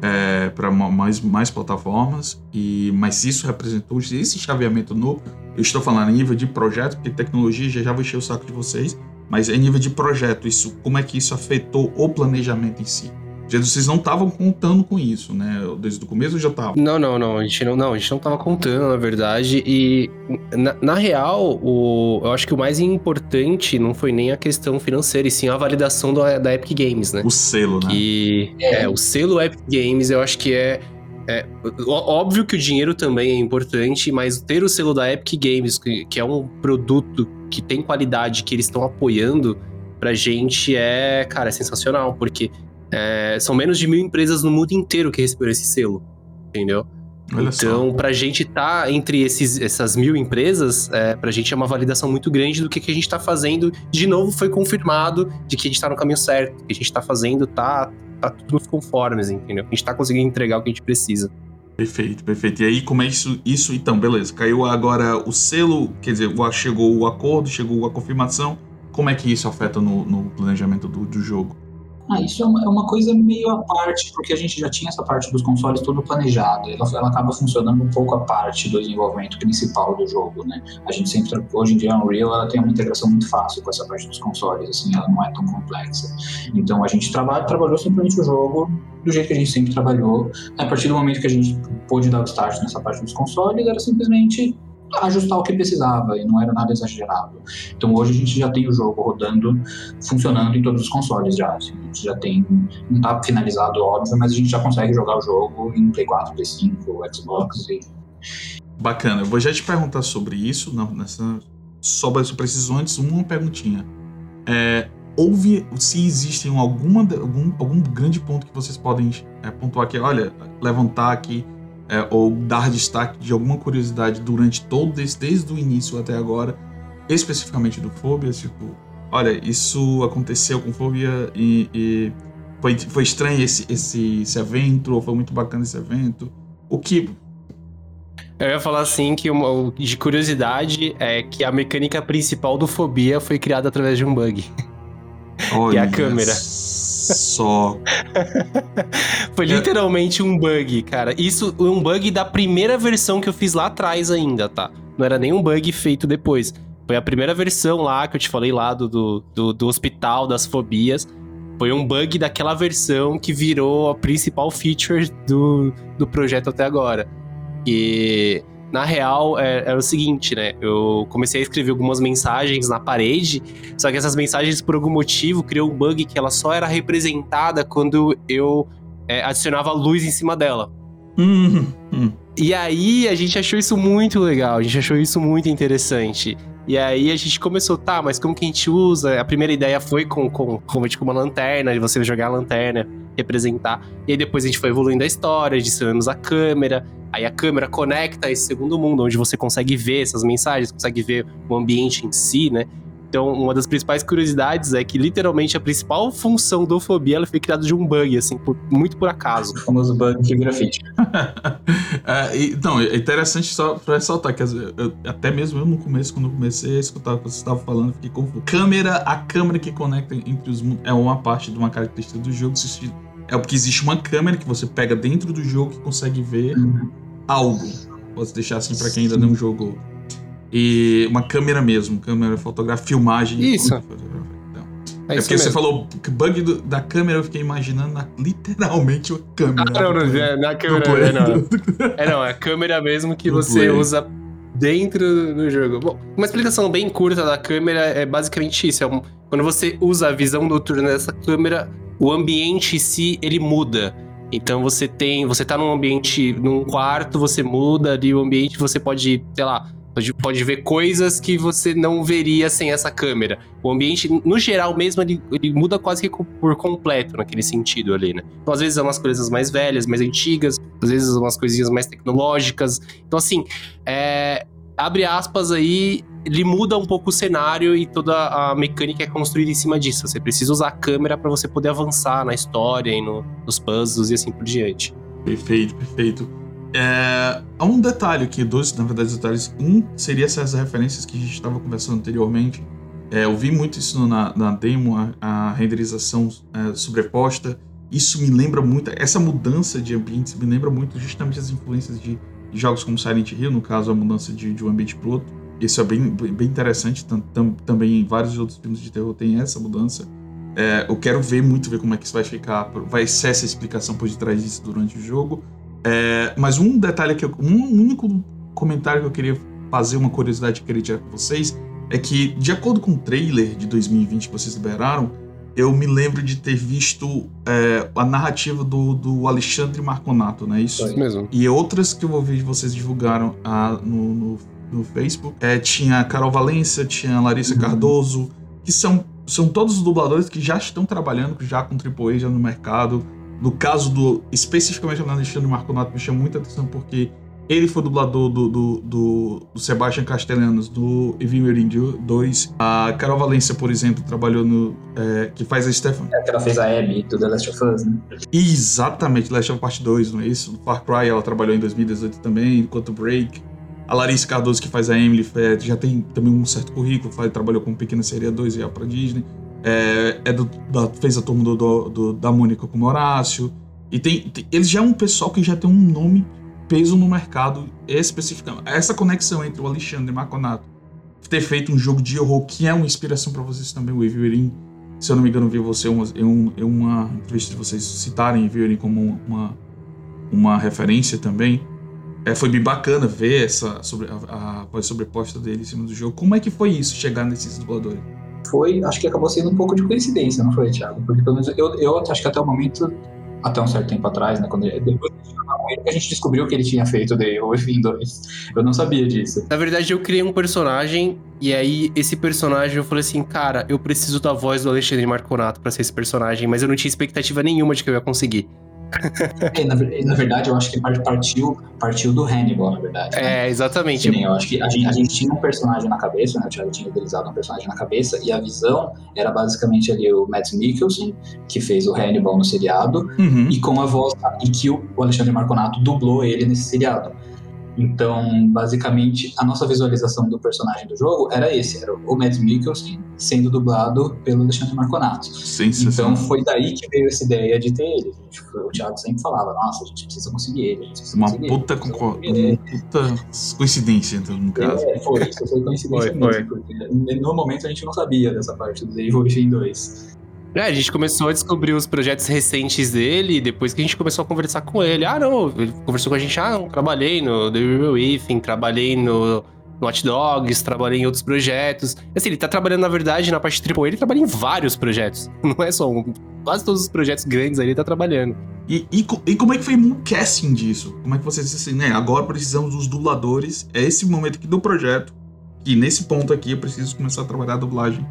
é, para mais, mais plataformas, e mas isso representou esse chaveamento no. Eu estou falando a nível de projeto, porque tecnologia já, já vai encher o saco de vocês, mas em nível de projeto, isso, como é que isso afetou o planejamento em si? Vocês não estavam contando com isso, né? Desde o começo já estavam. Não, não, não. A gente não, não, a gente não tava contando, na verdade. E na, na, real, o, eu acho que o mais importante não foi nem a questão financeira, e sim a validação do, da Epic Games, né? O selo, né? É, o selo Epic Games, eu acho que é é, óbvio que o dinheiro também é importante, mas ter o selo da Epic Games, que, que é um produto que tem qualidade, que eles estão apoiando, pra gente é, cara, é sensacional, porque é, são menos de mil empresas no mundo inteiro que receberam esse selo, entendeu? Olha então, para a gente estar tá entre esses, essas mil empresas, é, para a gente é uma validação muito grande do que, que a gente está fazendo. De novo, foi confirmado de que a gente está no caminho certo, que a gente está fazendo, tá, tá tudo nos conformes, entendeu? A gente está conseguindo entregar o que a gente precisa. Perfeito, perfeito. E aí, como é isso? Isso, então, beleza. Caiu agora o selo, quer dizer, chegou o acordo, chegou a confirmação. Como é que isso afeta no, no planejamento do, do jogo? Ah, isso é uma, é uma, coisa meio à parte, porque a gente já tinha essa parte dos consoles todo planejado. Ela, ela acaba funcionando um pouco a parte do desenvolvimento principal do jogo, né? A gente sempre, hoje em dia, a Unreal ela tem uma integração muito fácil com essa parte dos consoles, assim, ela não é tão complexa. Então a gente trabalha, trabalhou simplesmente o jogo do jeito que a gente sempre trabalhou. A partir do momento que a gente pôde dar o start nessa parte dos consoles, era simplesmente ajustar o que precisava e não era nada exagerado. Então hoje a gente já tem o jogo rodando, funcionando em todos os consoles já. Assim, a gente já tem, não está finalizado óbvio, mas a gente já consegue jogar o jogo em Play 4, Play 5, Xbox e... Bacana, eu vou já te perguntar sobre isso, não, nessa, sobre isso preciso antes, uma perguntinha. É, houve, se existem alguma, algum, algum grande ponto que vocês podem é, pontuar aqui, olha, levantar aqui é, ou dar destaque de alguma curiosidade durante todo esse, desde o início até agora, especificamente do Fobia, tipo, olha, isso aconteceu com Fobia e, e foi, foi estranho esse, esse, esse evento, ou foi muito bacana esse evento. O que eu ia falar assim que uma, de curiosidade é que a mecânica principal do Fobia foi criada através de um bug. Olha, que é a câmera. Só. Foi literalmente um bug, cara. Isso um bug da primeira versão que eu fiz lá atrás ainda, tá? Não era nem um bug feito depois. Foi a primeira versão lá que eu te falei lá do, do, do hospital das fobias. Foi um bug daquela versão que virou a principal feature do, do projeto até agora. E na real, é, é, o seguinte, né? Eu comecei a escrever algumas mensagens na parede, só que essas mensagens, por algum motivo, criou um bug que ela só era representada quando eu é, adicionava luz em cima dela. Hum, hum. E aí a gente achou isso muito legal, a gente achou isso muito interessante. E aí a gente começou, tá, mas como que a gente usa? A primeira ideia foi com, com, com, com uma lanterna, de você jogar a lanterna, representar. E aí depois a gente foi evoluindo a história, adicionamos a câmera. Aí a câmera conecta esse segundo mundo, onde você consegue ver essas mensagens, consegue ver o ambiente em si, né? Então, uma das principais curiosidades é que, literalmente, a principal função do Fobia ela foi criada de um bug, assim, por, muito por acaso. O famoso bug que grafite. é, então, é interessante só pra ressaltar que eu, até mesmo eu no começo, quando eu comecei a escutar o que você estava falando, fiquei confuso. Câmera, a câmera que conecta entre os mundos é uma parte de uma característica do jogo. É porque existe uma câmera que você pega dentro do jogo que consegue ver uhum. algo. Posso deixar assim para quem ainda não jogou. E uma câmera mesmo, câmera fotográfica, filmagem. Isso. Então, é, é porque você falou bug do, da câmera, eu fiquei imaginando na, literalmente a câmera. Ah, não, não, é, na câmera, é, não. É, não, é a câmera mesmo que você play. usa dentro do jogo. Bom, uma explicação bem curta da câmera é basicamente isso. É um, quando você usa a visão noturna dessa câmera, o ambiente em si, ele muda. Então você tem, você tá num ambiente, num quarto, você muda ali o ambiente, você pode, sei lá, Pode, pode ver coisas que você não veria sem essa câmera. O ambiente, no geral mesmo, ele, ele muda quase que por completo naquele sentido ali, né? Então, às vezes, é umas coisas mais velhas, mais antigas, às vezes, umas coisinhas mais tecnológicas. Então, assim, é, abre aspas aí, ele muda um pouco o cenário e toda a mecânica é construída em cima disso. Você precisa usar a câmera para você poder avançar na história e no, nos puzzles e assim por diante. Perfeito, perfeito. É, há um detalhe aqui, dois, na verdade, detalhes. Um seria essas referências que a gente estava conversando anteriormente. É, eu vi muito isso na, na demo, a, a renderização é, sobreposta. Isso me lembra muito, essa mudança de ambientes me lembra muito justamente as influências de, de jogos como Silent Hill, no caso, a mudança de, de um ambiente para outro. Isso é bem, bem interessante. Tam, tam, também em vários outros filmes de terror tem essa mudança. É, eu quero ver muito ver como é que isso vai ficar. Vai ser essa explicação por detrás disso durante o jogo. É, mas um detalhe que eu, um único comentário que eu queria fazer, uma curiosidade que eu queria tirar com vocês, é que, de acordo com o trailer de 2020 que vocês liberaram, eu me lembro de ter visto é, a narrativa do, do Alexandre Marconato, não é isso? É mesmo. E outras que eu vou ver vocês divulgaram ah, no, no, no, Facebook. É, tinha a Carol Valência, tinha a Larissa uhum. Cardoso, que são, são todos os dubladores que já estão trabalhando, já com AAA, já no mercado. No caso do. Especificamente do Alexandre Marconato, me chama muita atenção porque ele foi dublador do, do, do, do Sebastian Castellanos do Evil Within 2. A Carol Valência, por exemplo, trabalhou no. É, que faz a Stefan. É que ela fez a Abby do The Last of Us, né? Exatamente, Last of Us Part 2, não é isso? No Far Cry ela trabalhou em 2018 também, enquanto Break. A Larissa Cardoso, que faz a Emily, já tem também um certo currículo, faz, trabalhou com Pequena Seria 2 e a pra Disney é, é do, da, fez a turma do, do, do, da Mônica com o Horácio. E tem, tem, eles já é um pessoal que já tem um nome, peso no mercado especificamente. Essa conexão entre o Alexandre Maconato ter feito um jogo de horror que é uma inspiração para vocês também, o Evil Se eu não me engano, vi você uma, uma entrevista de vocês citarem Evil como uma, uma referência também. É, foi bem bacana ver essa sobre, a, a sobreposta dele em cima do jogo. Como é que foi isso, chegar nesses dubladores? Foi, acho que acabou sendo um pouco de coincidência, não foi, Thiago? Porque pelo menos eu, eu acho que até o momento, até um certo tempo atrás, né, quando depois a gente descobriu que ele tinha feito The Wolf 2. Eu não sabia disso. Na verdade, eu criei um personagem e aí esse personagem eu falei assim, cara, eu preciso da voz do Alexandre Marconato para ser esse personagem, mas eu não tinha expectativa nenhuma de que eu ia conseguir. É, na, na, verdade, eu acho que partiu, partiu do Hannibal, na verdade. Né? É, exatamente. eu acho que a gente, a gente, tinha um personagem na cabeça, né? O Thiago tinha idealizado um personagem na cabeça, e a visão era basicamente ali o Matt Mikkelsen, que fez o Hannibal no seriado, uhum. e com a voz, e que o Alexandre Marconato dublou ele nesse seriado. Então, basicamente, a nossa visualização do personagem do jogo era esse, era o Matt Mikkelsen sendo dublado pelo Alexandre Marconato. Então, foi daí que veio essa ideia de ter ele. o Thiago sempre falava, nossa, a gente precisa conseguir ele. Precisa uma, conseguir puta ele, uma puta coincidência, então, no caso. É, foi, isso foi coincidência foi, mesmo, foi. porque no momento a gente não sabia dessa parte do Evil Within 2. É, a gente começou a descobrir os projetos recentes dele depois que a gente começou a conversar com ele. Ah, não, ele conversou com a gente, ah, não, trabalhei no The Real Within, trabalhei no, Hot Dogs, trabalhei em outros projetos. Assim, ele tá trabalhando, na verdade, na parte AAA, ele trabalha em vários projetos. Não é só um. Quase todos os projetos grandes ali ele tá trabalhando. E, e, e, como é que foi o casting disso? Como é que você disse assim, né? Agora precisamos dos dubladores. É esse momento aqui do projeto. E nesse ponto aqui eu preciso começar a trabalhar a dublagem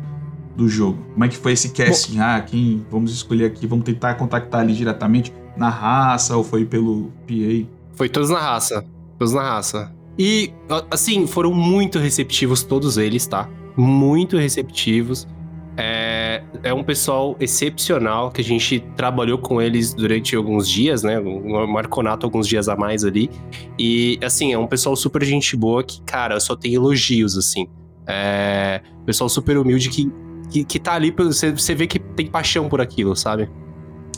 do jogo? Como é que foi esse casting? Bom, ah, quem vamos escolher aqui? Vamos tentar contactar ali diretamente na raça ou foi pelo PA? Foi todos na raça. Todos na raça. E, assim, foram muito receptivos todos eles, tá? Muito receptivos. É, é um pessoal excepcional que a gente trabalhou com eles durante alguns dias, né? Um marconato alguns dias a mais ali. E, assim, é um pessoal super gente boa que, cara, só tem elogios, assim. É, pessoal super humilde que que, que tá ali, você, você vê que tem paixão por aquilo, sabe?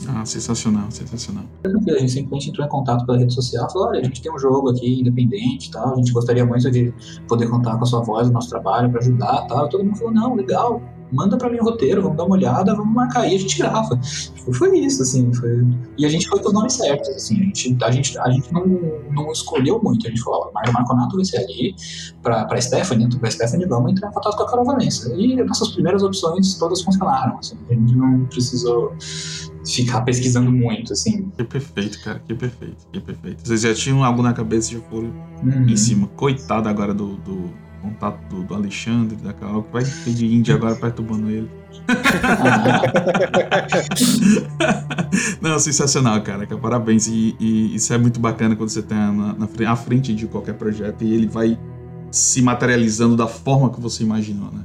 Ah, sensacional, sensacional. A gente simplesmente entrou em contato pela rede social, falou, olha, a gente tem um jogo aqui independente e tal, a gente gostaria muito de poder contar com a sua voz no nosso trabalho para ajudar tal. E todo mundo falou, não, legal, manda para mim o roteiro, vamos dar uma olhada, vamos marcar aí, a gente grava. Tipo, foi isso, assim, foi... E a gente foi com os nomes certos, assim, a gente, a gente, a gente não, não escolheu muito, a gente falou, ó, Marconato vai ser ali, pra, pra Stephanie, pra Stephanie vamos entrar em contato com a Carol Valença. E nossas primeiras opções todas funcionaram, assim, a gente não precisou ficar pesquisando muito, assim. Que perfeito, cara, que perfeito, que perfeito. Vocês já tinham algo na cabeça e já foram uhum. em cima. Coitado agora do, do contato do, do, Alexandre, da Carol, que vai ter de Índia agora perturbando ele. Não, sensacional, cara. Parabéns. E, e, isso é muito bacana quando você está na, na, à frente de qualquer projeto e ele vai se materializando da forma que você imaginou, né?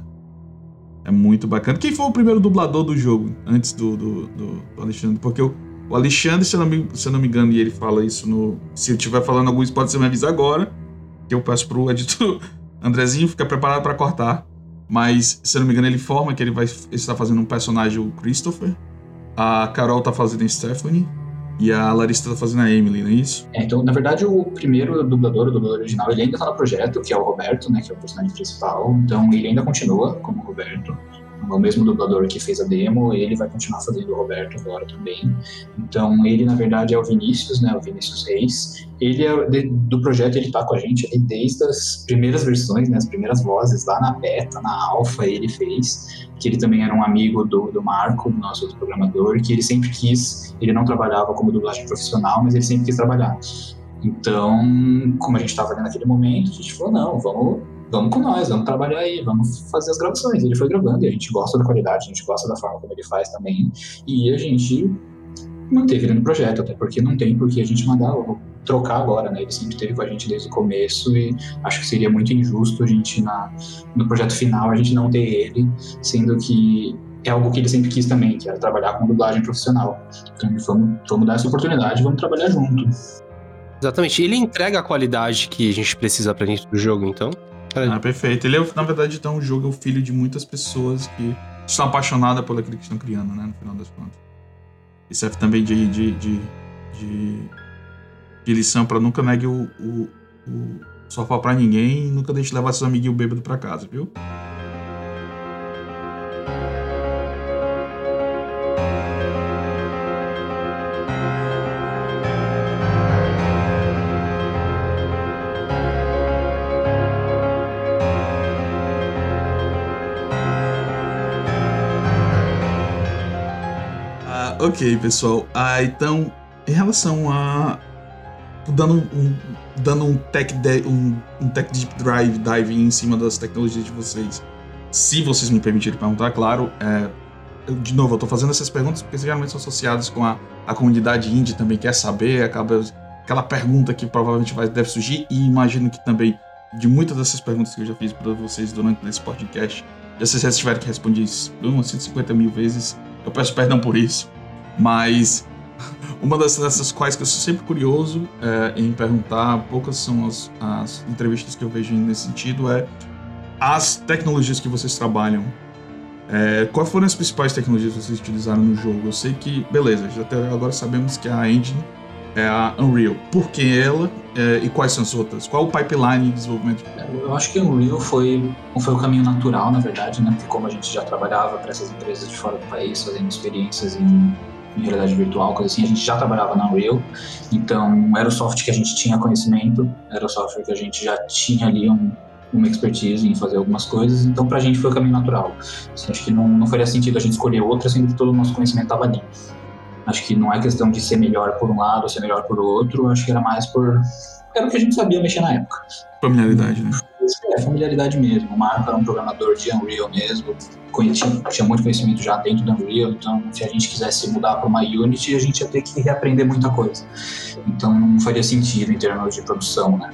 É muito bacana. Quem foi o primeiro dublador do jogo, antes do, do, do, do Alexandre? Porque o, o Alexandre, se eu, não me, se eu não me engano, e ele fala isso no. Se eu estiver falando algum pode ser me avisar agora. Que eu peço pro editor Andrezinho, fica preparado para cortar. Mas, se eu não me engano, ele forma que ele vai estar fazendo um personagem, o Christopher. A Carol tá fazendo a Stephanie. E a Larissa tá fazendo a Emily, não é isso? É, então, na verdade, o primeiro dublador, o dublador original, ele ainda tá no projeto, que é o Roberto, né, que é o personagem principal. Então, ele ainda continua como Roberto o mesmo dublador que fez a demo, ele vai continuar fazendo o Roberto agora também. Então, ele, na verdade, é o Vinícius, né? O Vinícius Reis. Ele é do projeto, ele tá com a gente ali desde as primeiras versões, né? As primeiras vozes, lá na beta, na alfa, ele fez. Que ele também era um amigo do, do Marco, do nosso outro programador, que ele sempre quis, ele não trabalhava como dublagem profissional, mas ele sempre quis trabalhar. Então, como a gente estava ali naquele momento, a gente falou, não, vamos vamos com nós, vamos trabalhar aí, vamos fazer as gravações. Ele foi gravando e a gente gosta da qualidade, a gente gosta da forma como ele faz também. E a gente manteve ele no projeto, até porque não tem por que a gente mandar trocar agora, né? Ele sempre esteve com a gente desde o começo e acho que seria muito injusto a gente, na, no projeto final, a gente não ter ele, sendo que é algo que ele sempre quis também, que era trabalhar com dublagem profissional. Então vamos, vamos dar essa oportunidade, vamos trabalhar junto. Exatamente. Ele entrega a qualidade que a gente precisa pra dentro do jogo, então. Ah, perfeito. Ele, é, na verdade, então, o jogo é o filho de muitas pessoas que estão apaixonadas por aquilo que estão criando, né? No final das contas. E serve também de, de, de, de, de lição para nunca negue o, o, o sofá para ninguém e nunca deixe levar seus amiguinhos bêbados para casa, viu? Ok, pessoal. Ah, então, em relação a. Dando um, dando um tech, de, um, um tech deep drive dive em cima das tecnologias de vocês. Se vocês me permitirem perguntar, claro. É, eu, de novo, eu tô fazendo essas perguntas porque geralmente são associadas com a, a comunidade indie também quer saber, acaba aquela pergunta que provavelmente vai, deve surgir, e imagino que também de muitas dessas perguntas que eu já fiz para vocês durante esse podcast, já se vocês tiverem que responder umas 150 mil vezes, eu peço perdão por isso. Mas uma dessas quais que eu sou sempre curioso é, em perguntar, poucas são as, as, entrevistas que eu vejo nesse sentido, é as tecnologias que vocês trabalham. É, quais foram as principais tecnologias que vocês utilizaram no jogo? Eu sei que, beleza, já até agora sabemos que a engine é a Unreal. Por que ela é, e quais são as outras? Qual o pipeline de desenvolvimento? Eu acho que a Unreal foi, foi o caminho natural, na verdade, né? Porque como a gente já trabalhava para essas empresas de fora do país, fazendo experiências em, em realidade virtual, coisa assim, a gente já trabalhava na Unreal. Então, era o software que a gente tinha conhecimento, era o software que a gente já tinha ali um, uma expertise em fazer algumas coisas, então para a gente foi o caminho natural. Assim, acho que não, não faria sentido a gente escolher outra, sendo que todo o nosso conhecimento estava ali. Acho que não é questão de ser melhor por um lado ou ser melhor por outro, acho que era mais por. Era o que a gente sabia mexer na época. Familiaridade, né? É, familiaridade mesmo. O Marco era um programador de Unreal mesmo, tinha, tinha muito conhecimento já dentro do Unreal, então se a gente quisesse mudar para uma Unity, a gente ia ter que reaprender muita coisa. Então não faria sentido em termos de produção, né?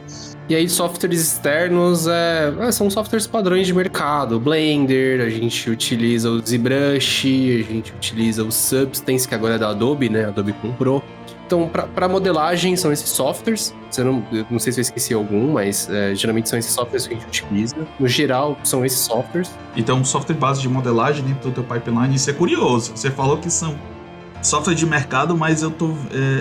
E aí, softwares externos é, é, são softwares padrões de mercado. Blender, a gente utiliza o ZBrush, a gente utiliza o Substance, que agora é da Adobe, né? Adobe comprou. Então, para modelagem, são esses softwares. Você não, não sei se eu esqueci algum, mas é, geralmente são esses softwares que a gente utiliza. No geral, são esses softwares. Então, software base de modelagem dentro do teu pipeline, isso é curioso. Você falou que são software de mercado, mas eu tô.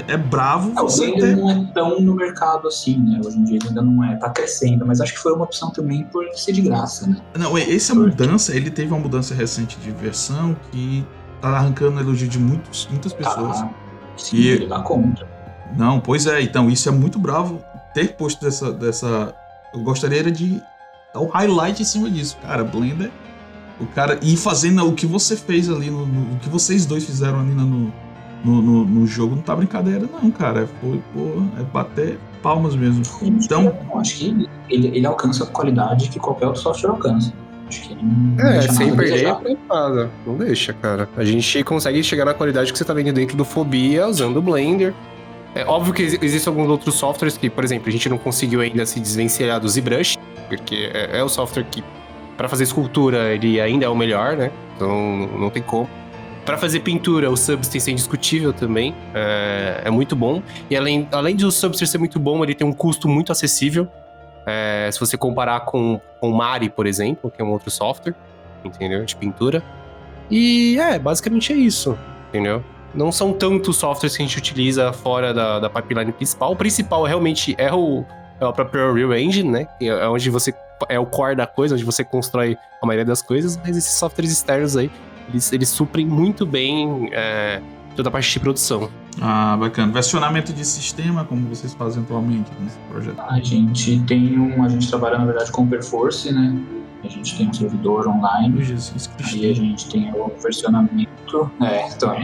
É, é bravo é, você ter... não é tão no mercado assim, né? Hoje em dia ele ainda não é, tá crescendo, mas acho que foi uma opção também por ser de graça, né? Não, essa mudança, ele teve uma mudança recente de versão que tá arrancando elogio de muitos, muitas pessoas. Ah, sim, e... ele dá conta. Não, pois é, então isso é muito bravo ter posto dessa. dessa... Eu gostaria de dar um highlight em cima disso. Cara, Blender o cara. E fazendo o que você fez ali, no, no o que vocês dois fizeram ali no, no, no, no, jogo, não tá brincadeira, não, cara. Foi, pô, é bater palmas mesmo. Então. Eu acho que ele, ele alcança a qualidade que qualquer outro software alcança. Acho que não é, sem perder a Não deixa, cara. A gente consegue chegar na qualidade que você tá vendo dentro do Fobia usando o Blender. É óbvio que existem alguns outros softwares que, por exemplo, a gente não conseguiu ainda se desvencilhar do ZBrush, porque é, é o software que para fazer escultura, ele ainda é o melhor, né? Então não tem como. Para fazer pintura, o Substance é indiscutível também. É, é, muito bom. E além, além de o Substance ser muito bom, ele tem um custo muito acessível. É, se você comparar com o Mari, por exemplo, que é um outro software, entendeu? De pintura. E é, basicamente é isso, entendeu? Não são tantos softwares que a gente utiliza fora da, da pipeline principal. O principal realmente é o, é o próprio Unreal Engine, né? É onde você é o core da coisa, onde você constrói a maioria das coisas, mas esses softwares externos aí, eles, eles suprem muito bem é, toda a parte de produção. Ah, bacana. Versionamento de sistema, como vocês fazem atualmente nesse projeto? A gente tem um. A gente trabalha, na verdade, com o Perforce, né? A gente tem um servidor online. Jesus Aí a gente tem o versionamento. É, então,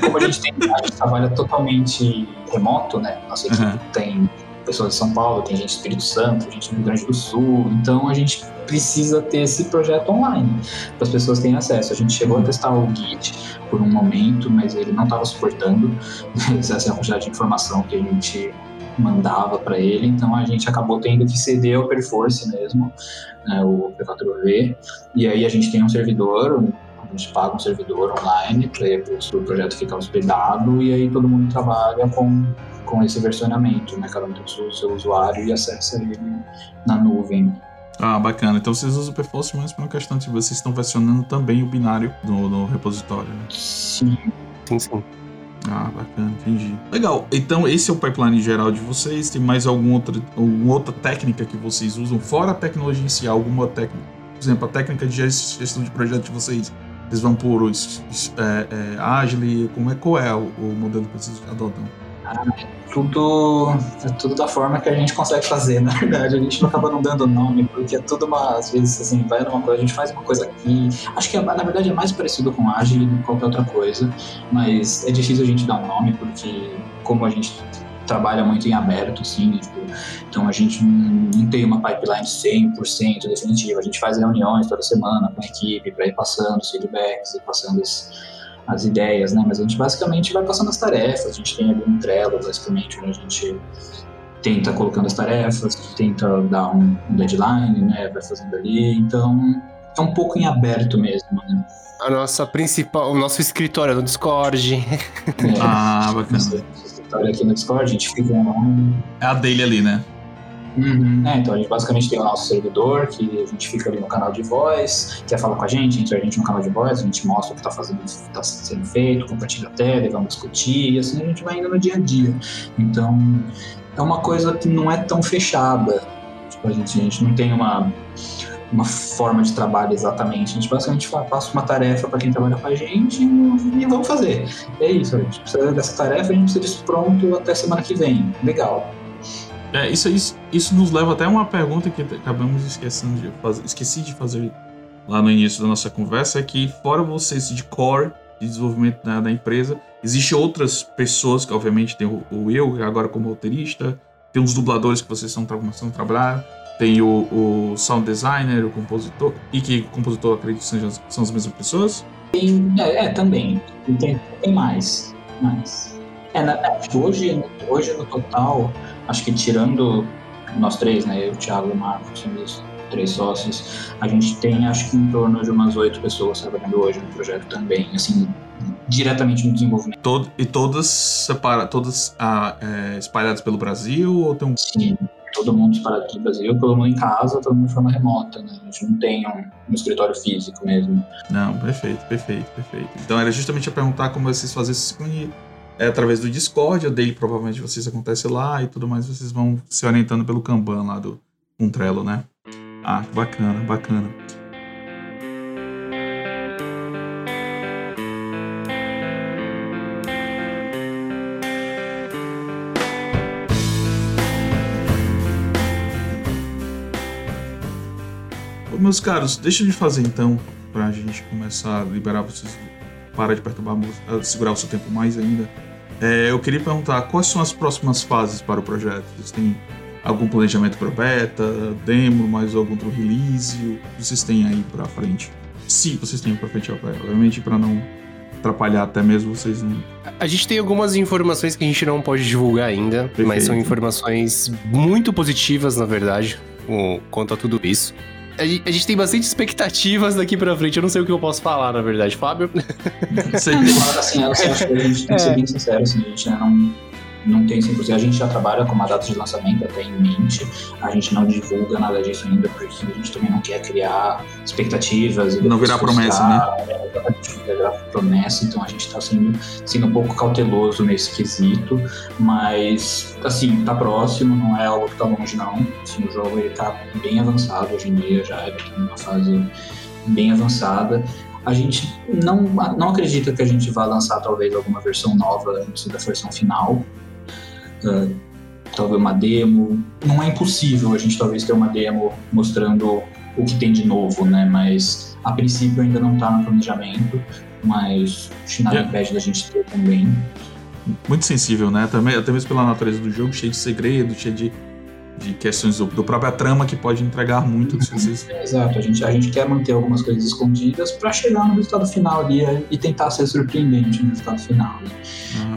como a gente tem, a gente trabalha totalmente remoto, né? Nossa equipe uhum. tem pessoas de São Paulo, tem gente do Espírito Santo, gente do Rio Grande do Sul. Então a gente precisa ter esse projeto online para as pessoas terem acesso. A gente chegou a testar o Git por um momento, mas ele não estava suportando essa quantidade de informação que a gente mandava para ele, então a gente acabou tendo que ceder ao Perforce mesmo, né, o P4V, e aí a gente tem um servidor, a gente paga um servidor online para o projeto ficar hospedado e aí todo mundo trabalha com com esse versionamento, né? Cada um tem o seu, seu usuário e acessa ele na nuvem. Ah, bacana. Então vocês usam o Perforce mais para uma questão de vocês estão versionando também o binário no, no repositório, né? Sim. Sim, sim. Ah, bacana, entendi. Legal. Então esse é o pipeline geral de vocês. Tem mais alguma outra, alguma outra técnica que vocês usam fora a tecnologia em si? Alguma técnica? Por exemplo, a técnica de gestão de projeto de vocês. Vocês vão por é, é, Agile? Como é, qual é o, o modelo que vocês adotam? Tudo, é tudo da forma que a gente consegue fazer, na verdade. A gente não acaba não dando nome, porque é tudo uma, às vezes, assim, vai numa coisa, a gente faz uma coisa aqui. Acho que, na verdade, é mais parecido com Agile do que qualquer outra coisa, mas é difícil a gente dar um nome, porque como a gente trabalha muito em aberto, assim, tipo, então a gente não tem uma pipeline 100% definitiva. A gente faz reuniões toda semana com a equipe para ir passando os feedbacks e passando os as ideias, né? Mas a gente basicamente vai passando as tarefas, a gente tem ali um Trello, basicamente, onde a gente tenta colocando as tarefas, tenta dar um, um deadline, né? Vai fazendo ali, então é um pouco em aberto mesmo, né? A nossa principal, o nosso escritório no Discord. É, ah, bacana. Nosso escritório aqui no Discord, a gente fica um... É a dele ali, né? Uhum. É, então a gente basicamente tem o nosso servidor, que a gente fica ali no canal de voz, quer falar com a gente, entra a gente no canal de voz, a gente mostra o que está fazendo, tá sendo feito, compartilha a tela, vamos discutir, e assim a gente vai indo no dia a dia. Então é uma coisa que não é tão fechada. Tipo, a gente, a gente não tem uma uma forma de trabalho exatamente. A gente basicamente passa uma tarefa para quem trabalha com a gente e vamos fazer. É isso, a gente precisa dessa tarefa, a gente precisa disso pronto até semana que vem. Legal. É, isso, isso, isso nos leva até a uma pergunta que acabamos esquecendo de fazer, esqueci de fazer lá no início da nossa conversa, é que fora vocês de core, de desenvolvimento da, da empresa, existem outras pessoas, que obviamente tem o, o eu, agora como roteirista, tem uns dubladores que vocês estão começando a trabalhar, tem o, o sound designer, o compositor, e que compositor acredito são, são as mesmas pessoas? Tem, é, é também. Tem, tem mais. mais. É, na, é, hoje, hoje, no total, acho que tirando nós três, né? Eu, o Thiago e o Marcos, somos três sócios, a gente tem acho que em torno de umas oito pessoas trabalhando hoje no projeto também, assim, diretamente no desenvolvimento. Todo, e todas separa, todas ah, é, espalhadas pelo Brasil ou tem um. Sim, todo mundo disparado no Brasil, todo mundo em casa, todo mundo de forma remota, né? A gente não tem um, um escritório físico mesmo. Não, perfeito, perfeito, perfeito. Então era justamente a perguntar como vocês fazem isso é através do Discord, o daily provavelmente vocês acontece lá e tudo mais, vocês vão se orientando pelo Kanban lá do um Trello, né? Ah, bacana, bacana. Meus caros, deixa de fazer então, pra gente começar a liberar vocês, para de perturbar, segurar o seu tempo mais ainda. É, eu queria perguntar quais são as próximas fases para o projeto? Vocês têm algum planejamento para beta, demo, mais algum outro release? O que vocês têm aí para frente? Se vocês têm para frente, obviamente, para não atrapalhar até mesmo vocês não. A gente tem algumas informações que a gente não pode divulgar ainda, Perfeito. mas são informações muito positivas, na verdade, quanto a tudo isso a gente tem bastante expectativas daqui pra frente. Eu não sei o que eu posso falar, na verdade, Fábio. Sei. assim, assim, acho que a gente tem que ser bem sincero, assim, a gente não não tem 100%. A gente já trabalha com uma data de lançamento até em mente. A gente não divulga nada disso ainda, porque a gente também não quer criar expectativas. Não virar promessa, né? É, virar promessa, então a gente está sendo, sendo um pouco cauteloso nesse quesito, mas, assim, tá próximo, não é algo que tá longe, não. Assim, o jogo ele tá bem avançado hoje em dia, já tá numa fase bem avançada a gente não, não acredita que a gente vá lançar talvez alguma versão nova antes da versão final uh, talvez uma demo. Não é impossível a gente talvez ter uma demo mostrando o que tem de novo, né? Mas a princípio ainda não está no planejamento, mas nada yeah. impede da gente ter também. Muito sensível, né? Também, até mesmo pela natureza do jogo, cheio de segredos, cheio de, de questões do, do própria trama que pode entregar muito. Vocês... Exato, a gente, a gente quer manter algumas coisas escondidas para chegar no resultado final ali e tentar ser surpreendente no resultado final. Né?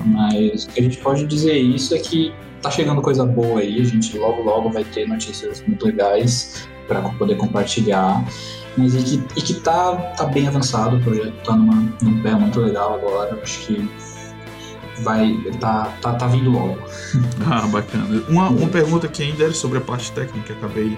Mas o que a gente pode dizer isso é que tá chegando coisa boa aí, a gente logo logo vai ter notícias muito legais para poder compartilhar. Mas e que, e que tá, tá bem avançado, o projeto tá numa, num pé muito legal agora, acho que vai tá, tá, tá vindo logo. Ah, bacana. Uma, uma pergunta que ainda era sobre a parte técnica, acabei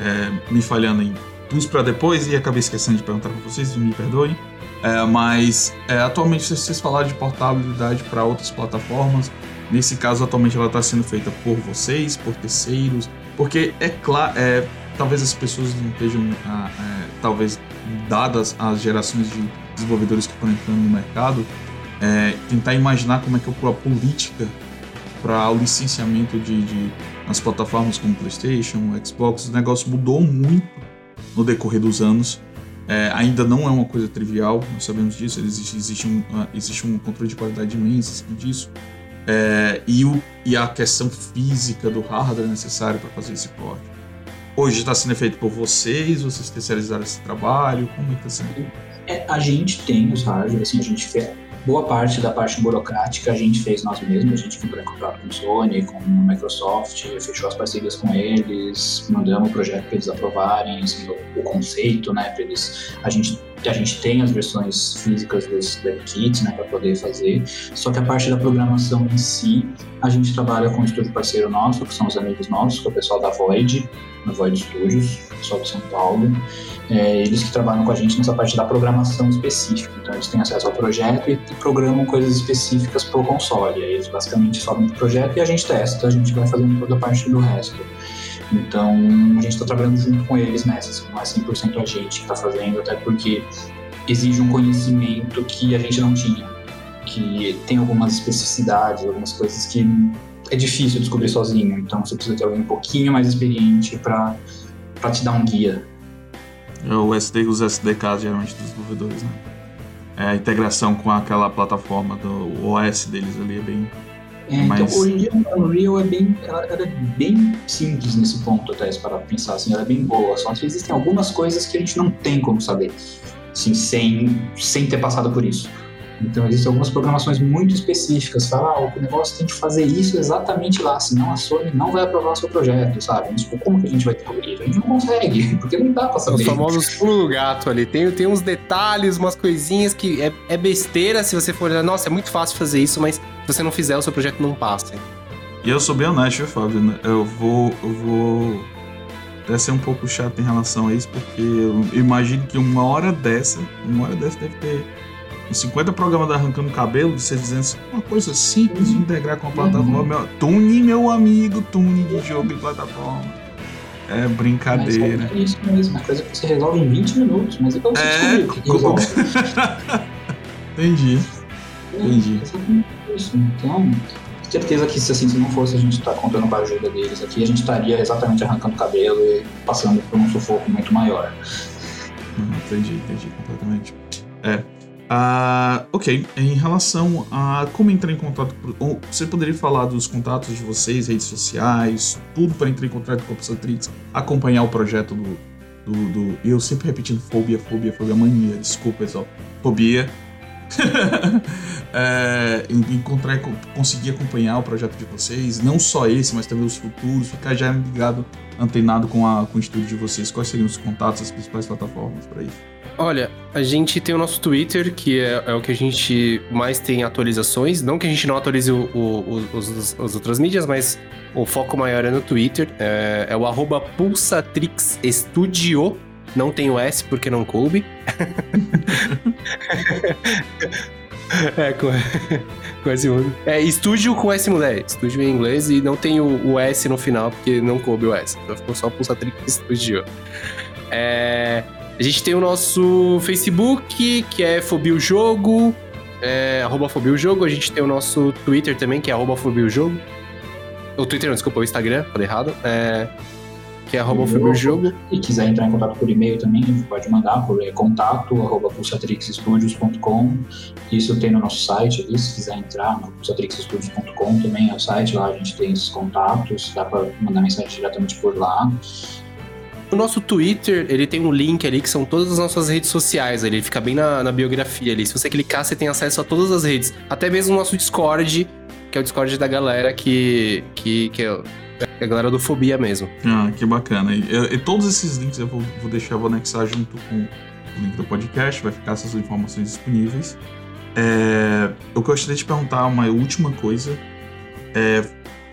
é, me falhando em pus para depois e acabei esquecendo de perguntar para vocês, me perdoem. É, mas é, atualmente vocês falaram de portabilidade para outras plataformas. Nesse caso, atualmente ela está sendo feita por vocês, por terceiros, porque é claro, é, talvez as pessoas não estejam, ah, é, talvez dadas as gerações de desenvolvedores que estão entrando no mercado, é, tentar imaginar como é que é a política para o licenciamento de, de nas plataformas como PlayStation, Xbox, o negócio mudou muito no decorrer dos anos. É, ainda não é uma coisa trivial, nós sabemos disso, existe, existe, um, uh, existe um controle de qualidade imenso disso. É, e, o, e a questão física do hardware necessário para fazer esse corte. Hoje está sendo feito por vocês, vocês terceirizaram esse trabalho? Como é que está sendo? É, a gente tem os hardware, assim, a gente boa parte da parte burocrática a gente fez nós mesmos, a gente comprou contrato com o Sony, com a Microsoft, fechou as parcerias com eles, mandamos o projeto para eles aprovarem, assim, o, o, conceito, né, para eles, a gente a gente tem as versões físicas dos kits né, para poder fazer, só que a parte da programação em si, a gente trabalha com um estúdio parceiro nosso, que são os amigos nossos, que é o pessoal da Void, na Void Studios, pessoal de São Paulo. É, eles que trabalham com a gente nessa parte da programação específica. Então, eles têm acesso ao projeto e, programam coisas específicas para o console. Aí eles basicamente sobem o projeto e a gente testa, a gente vai fazendo toda a parte do resto. Então, a gente está trabalhando junto com eles nessa, não é 100% a gente que está fazendo, até porque exige um conhecimento que a gente não tinha, que tem algumas especificidades, algumas coisas que é difícil descobrir sozinho, então você precisa ter alguém um pouquinho mais experiente para te dar um guia. É o SD, os SDKs geralmente dos desenvolvedores, né? É, a integração com aquela plataforma do OS deles ali é bem, é, então, Mas... Então, a Unreal é bem, ela, ela, é bem simples nesse ponto, até para pensar assim, ela é bem boa. Só que existem algumas coisas que a gente não tem como saber, assim, sem, sem ter passado por isso. Então, existem algumas programações muito específicas. Fala, ah, o negócio tem que fazer isso exatamente lá, senão a Sony não vai aprovar o seu projeto, sabe? Tipo, como que a gente vai descobrir? A gente não consegue, porque não dá pra saber. Os famosos pulo do gato ali. Tem, tem uns detalhes, umas coisinhas que é, é besteira se você for olhar. Nossa, é muito fácil fazer isso, mas se você não fizer, o seu projeto não passa. E eu sou bem honesto, Fábio. Né? Eu vou. Eu vou até ser um pouco chato em relação a isso, porque eu imagino que uma hora dessa, uma hora dessa deve ter 50 programas da Arrancando Cabelo, de você dizendo assim, uma coisa simples de integrar com a plataforma. Uhum. Tune, meu amigo, tune de jogo e plataforma. É brincadeira. Mas é isso mesmo, uma coisa que você resolve em 20 minutos, mas é você é... descobrir que resolve. Entendi. É, Entendi. isso. Então, certeza que se assim se não fosse a gente estar tá contando com a ajuda deles aqui, a gente estaria exatamente arrancando cabelo e passando por um sufoco muito maior. Hum, entendi, entendi completamente. É. Uh, ok, em relação a como entrar em contato, você poderia falar dos contatos de vocês, redes sociais, tudo para entrar em contato com a Psatrix, acompanhar o projeto do, do, do, Eu sempre repetindo fobia, fobia, fobia, mania, desculpa pessoal, fobia. é, encontrar, conseguir acompanhar o projeto de vocês, não só esse, mas também os futuros, ficar já ligado, antenado com, a, com o de vocês. Quais seriam os contatos, as principais plataformas para isso? Olha, a gente tem o nosso Twitter, que é, é, o que a gente mais tem atualizações. Não que a gente não atualize o, o, os, as outras mídias, mas o foco maior é no Twitter. É, é o arroba PulsatrixStudio. Não tem o S porque não coube. é, com, com S mudo. É estúdio com S mulher. Estúdio em inglês e não tem o, o, S no final porque não coube o S. Então ficou só Pulsatrix Studio. É. A gente tem o nosso Facebook, que é Fobia o Jogo, é, arroba Fobia o Jogo. A gente tem o nosso Twitter também, que é arroba Fobia o Jogo. O Twitter, não, desculpa, o Instagram, falei errado. É, que é arroba Fobia o Jogo. E quiser entrar em contato por e-mail também, pode mandar por é, contato, arroba pulsatrixstudios.com. Isso tem no nosso site ali, se quiser entrar no pulsatrixstudios.com também é o site, lá a gente tem esses contatos, dá para mandar mensagem diretamente por lá. O nosso Twitter, ele tem um link ali que são todas as nossas redes sociais. Ele fica bem na, na biografia ali. Se você clicar, você tem acesso a todas as redes. Até mesmo o nosso Discord, que é o Discord da galera que, que, que é a galera do Fobia mesmo. Ah, que bacana. E, e todos esses links eu vou, vou deixar, vou anexar junto com o link do podcast, vai ficar essas informações disponíveis. É, eu gostaria de perguntar uma última coisa. É,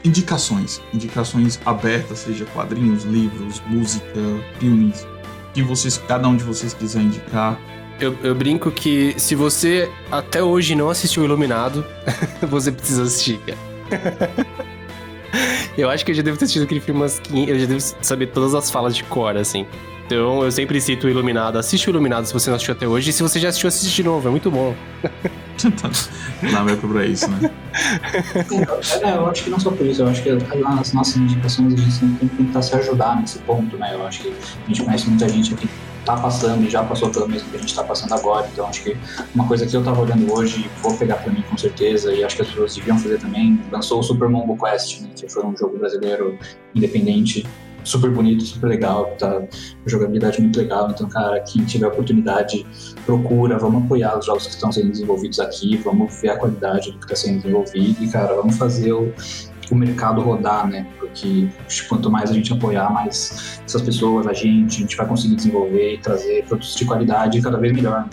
indicações, indicações abertas, seja quadrinhos, livros, música, filmes, que vocês, cada um de vocês quiser indicar. Eu, eu brinco que se você até hoje não assistiu Iluminado, você precisa assistir, eu acho que eu já devo ter assistido aquele filme umas 500, eu já devo saber todas as falas de cor, assim. Então eu sempre cito o Iluminado. Assiste o Iluminado se você não assistiu até hoje. E se você já assistiu, assiste de novo. É muito bom. Não vai pra isso, né? É, eu acho que não só por isso. Eu acho que as nossas indicações a gente sempre tem que tentar se ajudar nesse ponto, né? Eu acho que a gente conhece muita gente aqui tá passando e já passou pelo mesmo que a gente está passando agora. Então acho que uma coisa que eu tava olhando hoje, vou pegar para mim com certeza, e acho que as pessoas deviam fazer também, lançou o Super Mongo Quest, né, que foi um jogo brasileiro independente super bonito, super legal, tá? Jogabilidade muito legal. Então, cara, quem tiver oportunidade, procura, vamos apoiar os jogos que estão sendo desenvolvidos aqui, vamos ver a qualidade do que está sendo desenvolvido e, cara, vamos fazer o, o mercado rodar, né? Porque quanto mais a gente apoiar, mais essas pessoas, a gente, a gente vai conseguir desenvolver e trazer produtos de qualidade cada vez melhor.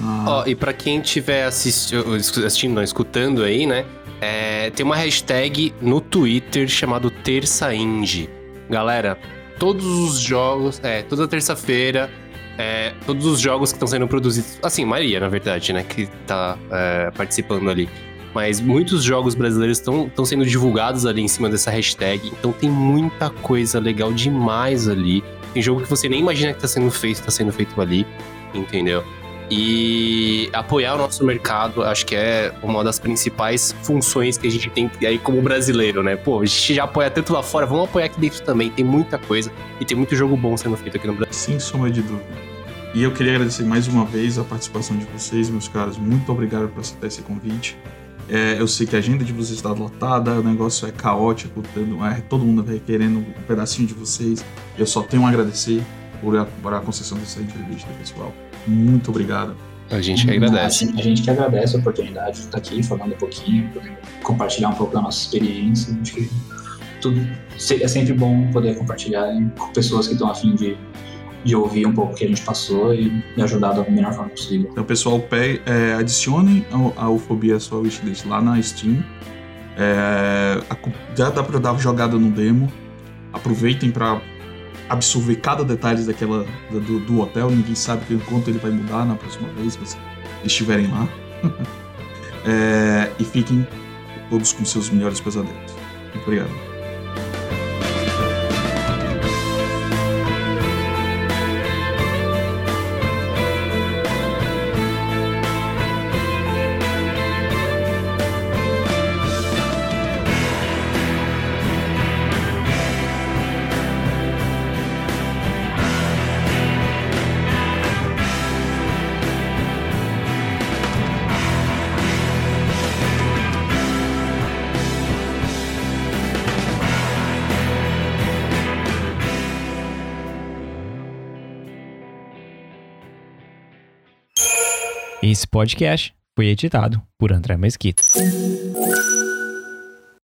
Ah. Ó, e para quem estiver assistindo, assistindo, não, escutando aí, né? É, tem uma hashtag no Twitter chamado Terça Indie. Galera, todos os jogos, é, toda terça-feira, é, todos os jogos que estão sendo produzidos, assim, Maria, na verdade, né, que tá é, participando ali. Mas muitos jogos brasileiros estão sendo divulgados ali em cima dessa hashtag. Então tem muita coisa legal demais ali. Tem jogo que você nem imagina que está sendo feito, está sendo feito ali, entendeu? E apoiar o nosso mercado, acho que é uma das principais funções que a gente tem aí como brasileiro, né? Pô, a gente já apoia tanto lá fora, vamos apoiar aqui dentro também. Tem muita coisa e tem muito jogo bom sendo feito aqui no Brasil. Sem sombra de dúvida. E eu queria agradecer mais uma vez a participação de vocês, meus caros. Muito obrigado por aceitar esse convite. É, eu sei que a agenda de vocês está lotada, o negócio é caótico, é, todo mundo vai querendo um pedacinho de vocês. Eu só tenho a agradecer por a, por a concessão dessa entrevista, pessoal. Muito obrigado. A gente que agradece. A, a gente que agradece a oportunidade de estar aqui falando um pouquinho, compartilhar um pouco da nossa experiência. Acho que tudo, é sempre bom poder compartilhar com pessoas que estão afim de, de ouvir um pouco o que a gente passou e, e ajudar da melhor forma possível. Então, pessoal, é, adicione a, a Ufobia sua wishlist lá na Steam. É, a, já dá para dar jogada no demo. Aproveitem para absorver cada detalhe daquela do, do, hotel. Ninguém sabe quanto ele vai mudar na próxima vez que estiverem lá. é, e fiquem todos com seus melhores pesadelos. Obrigado. Podcast foi editado por André Mesquita.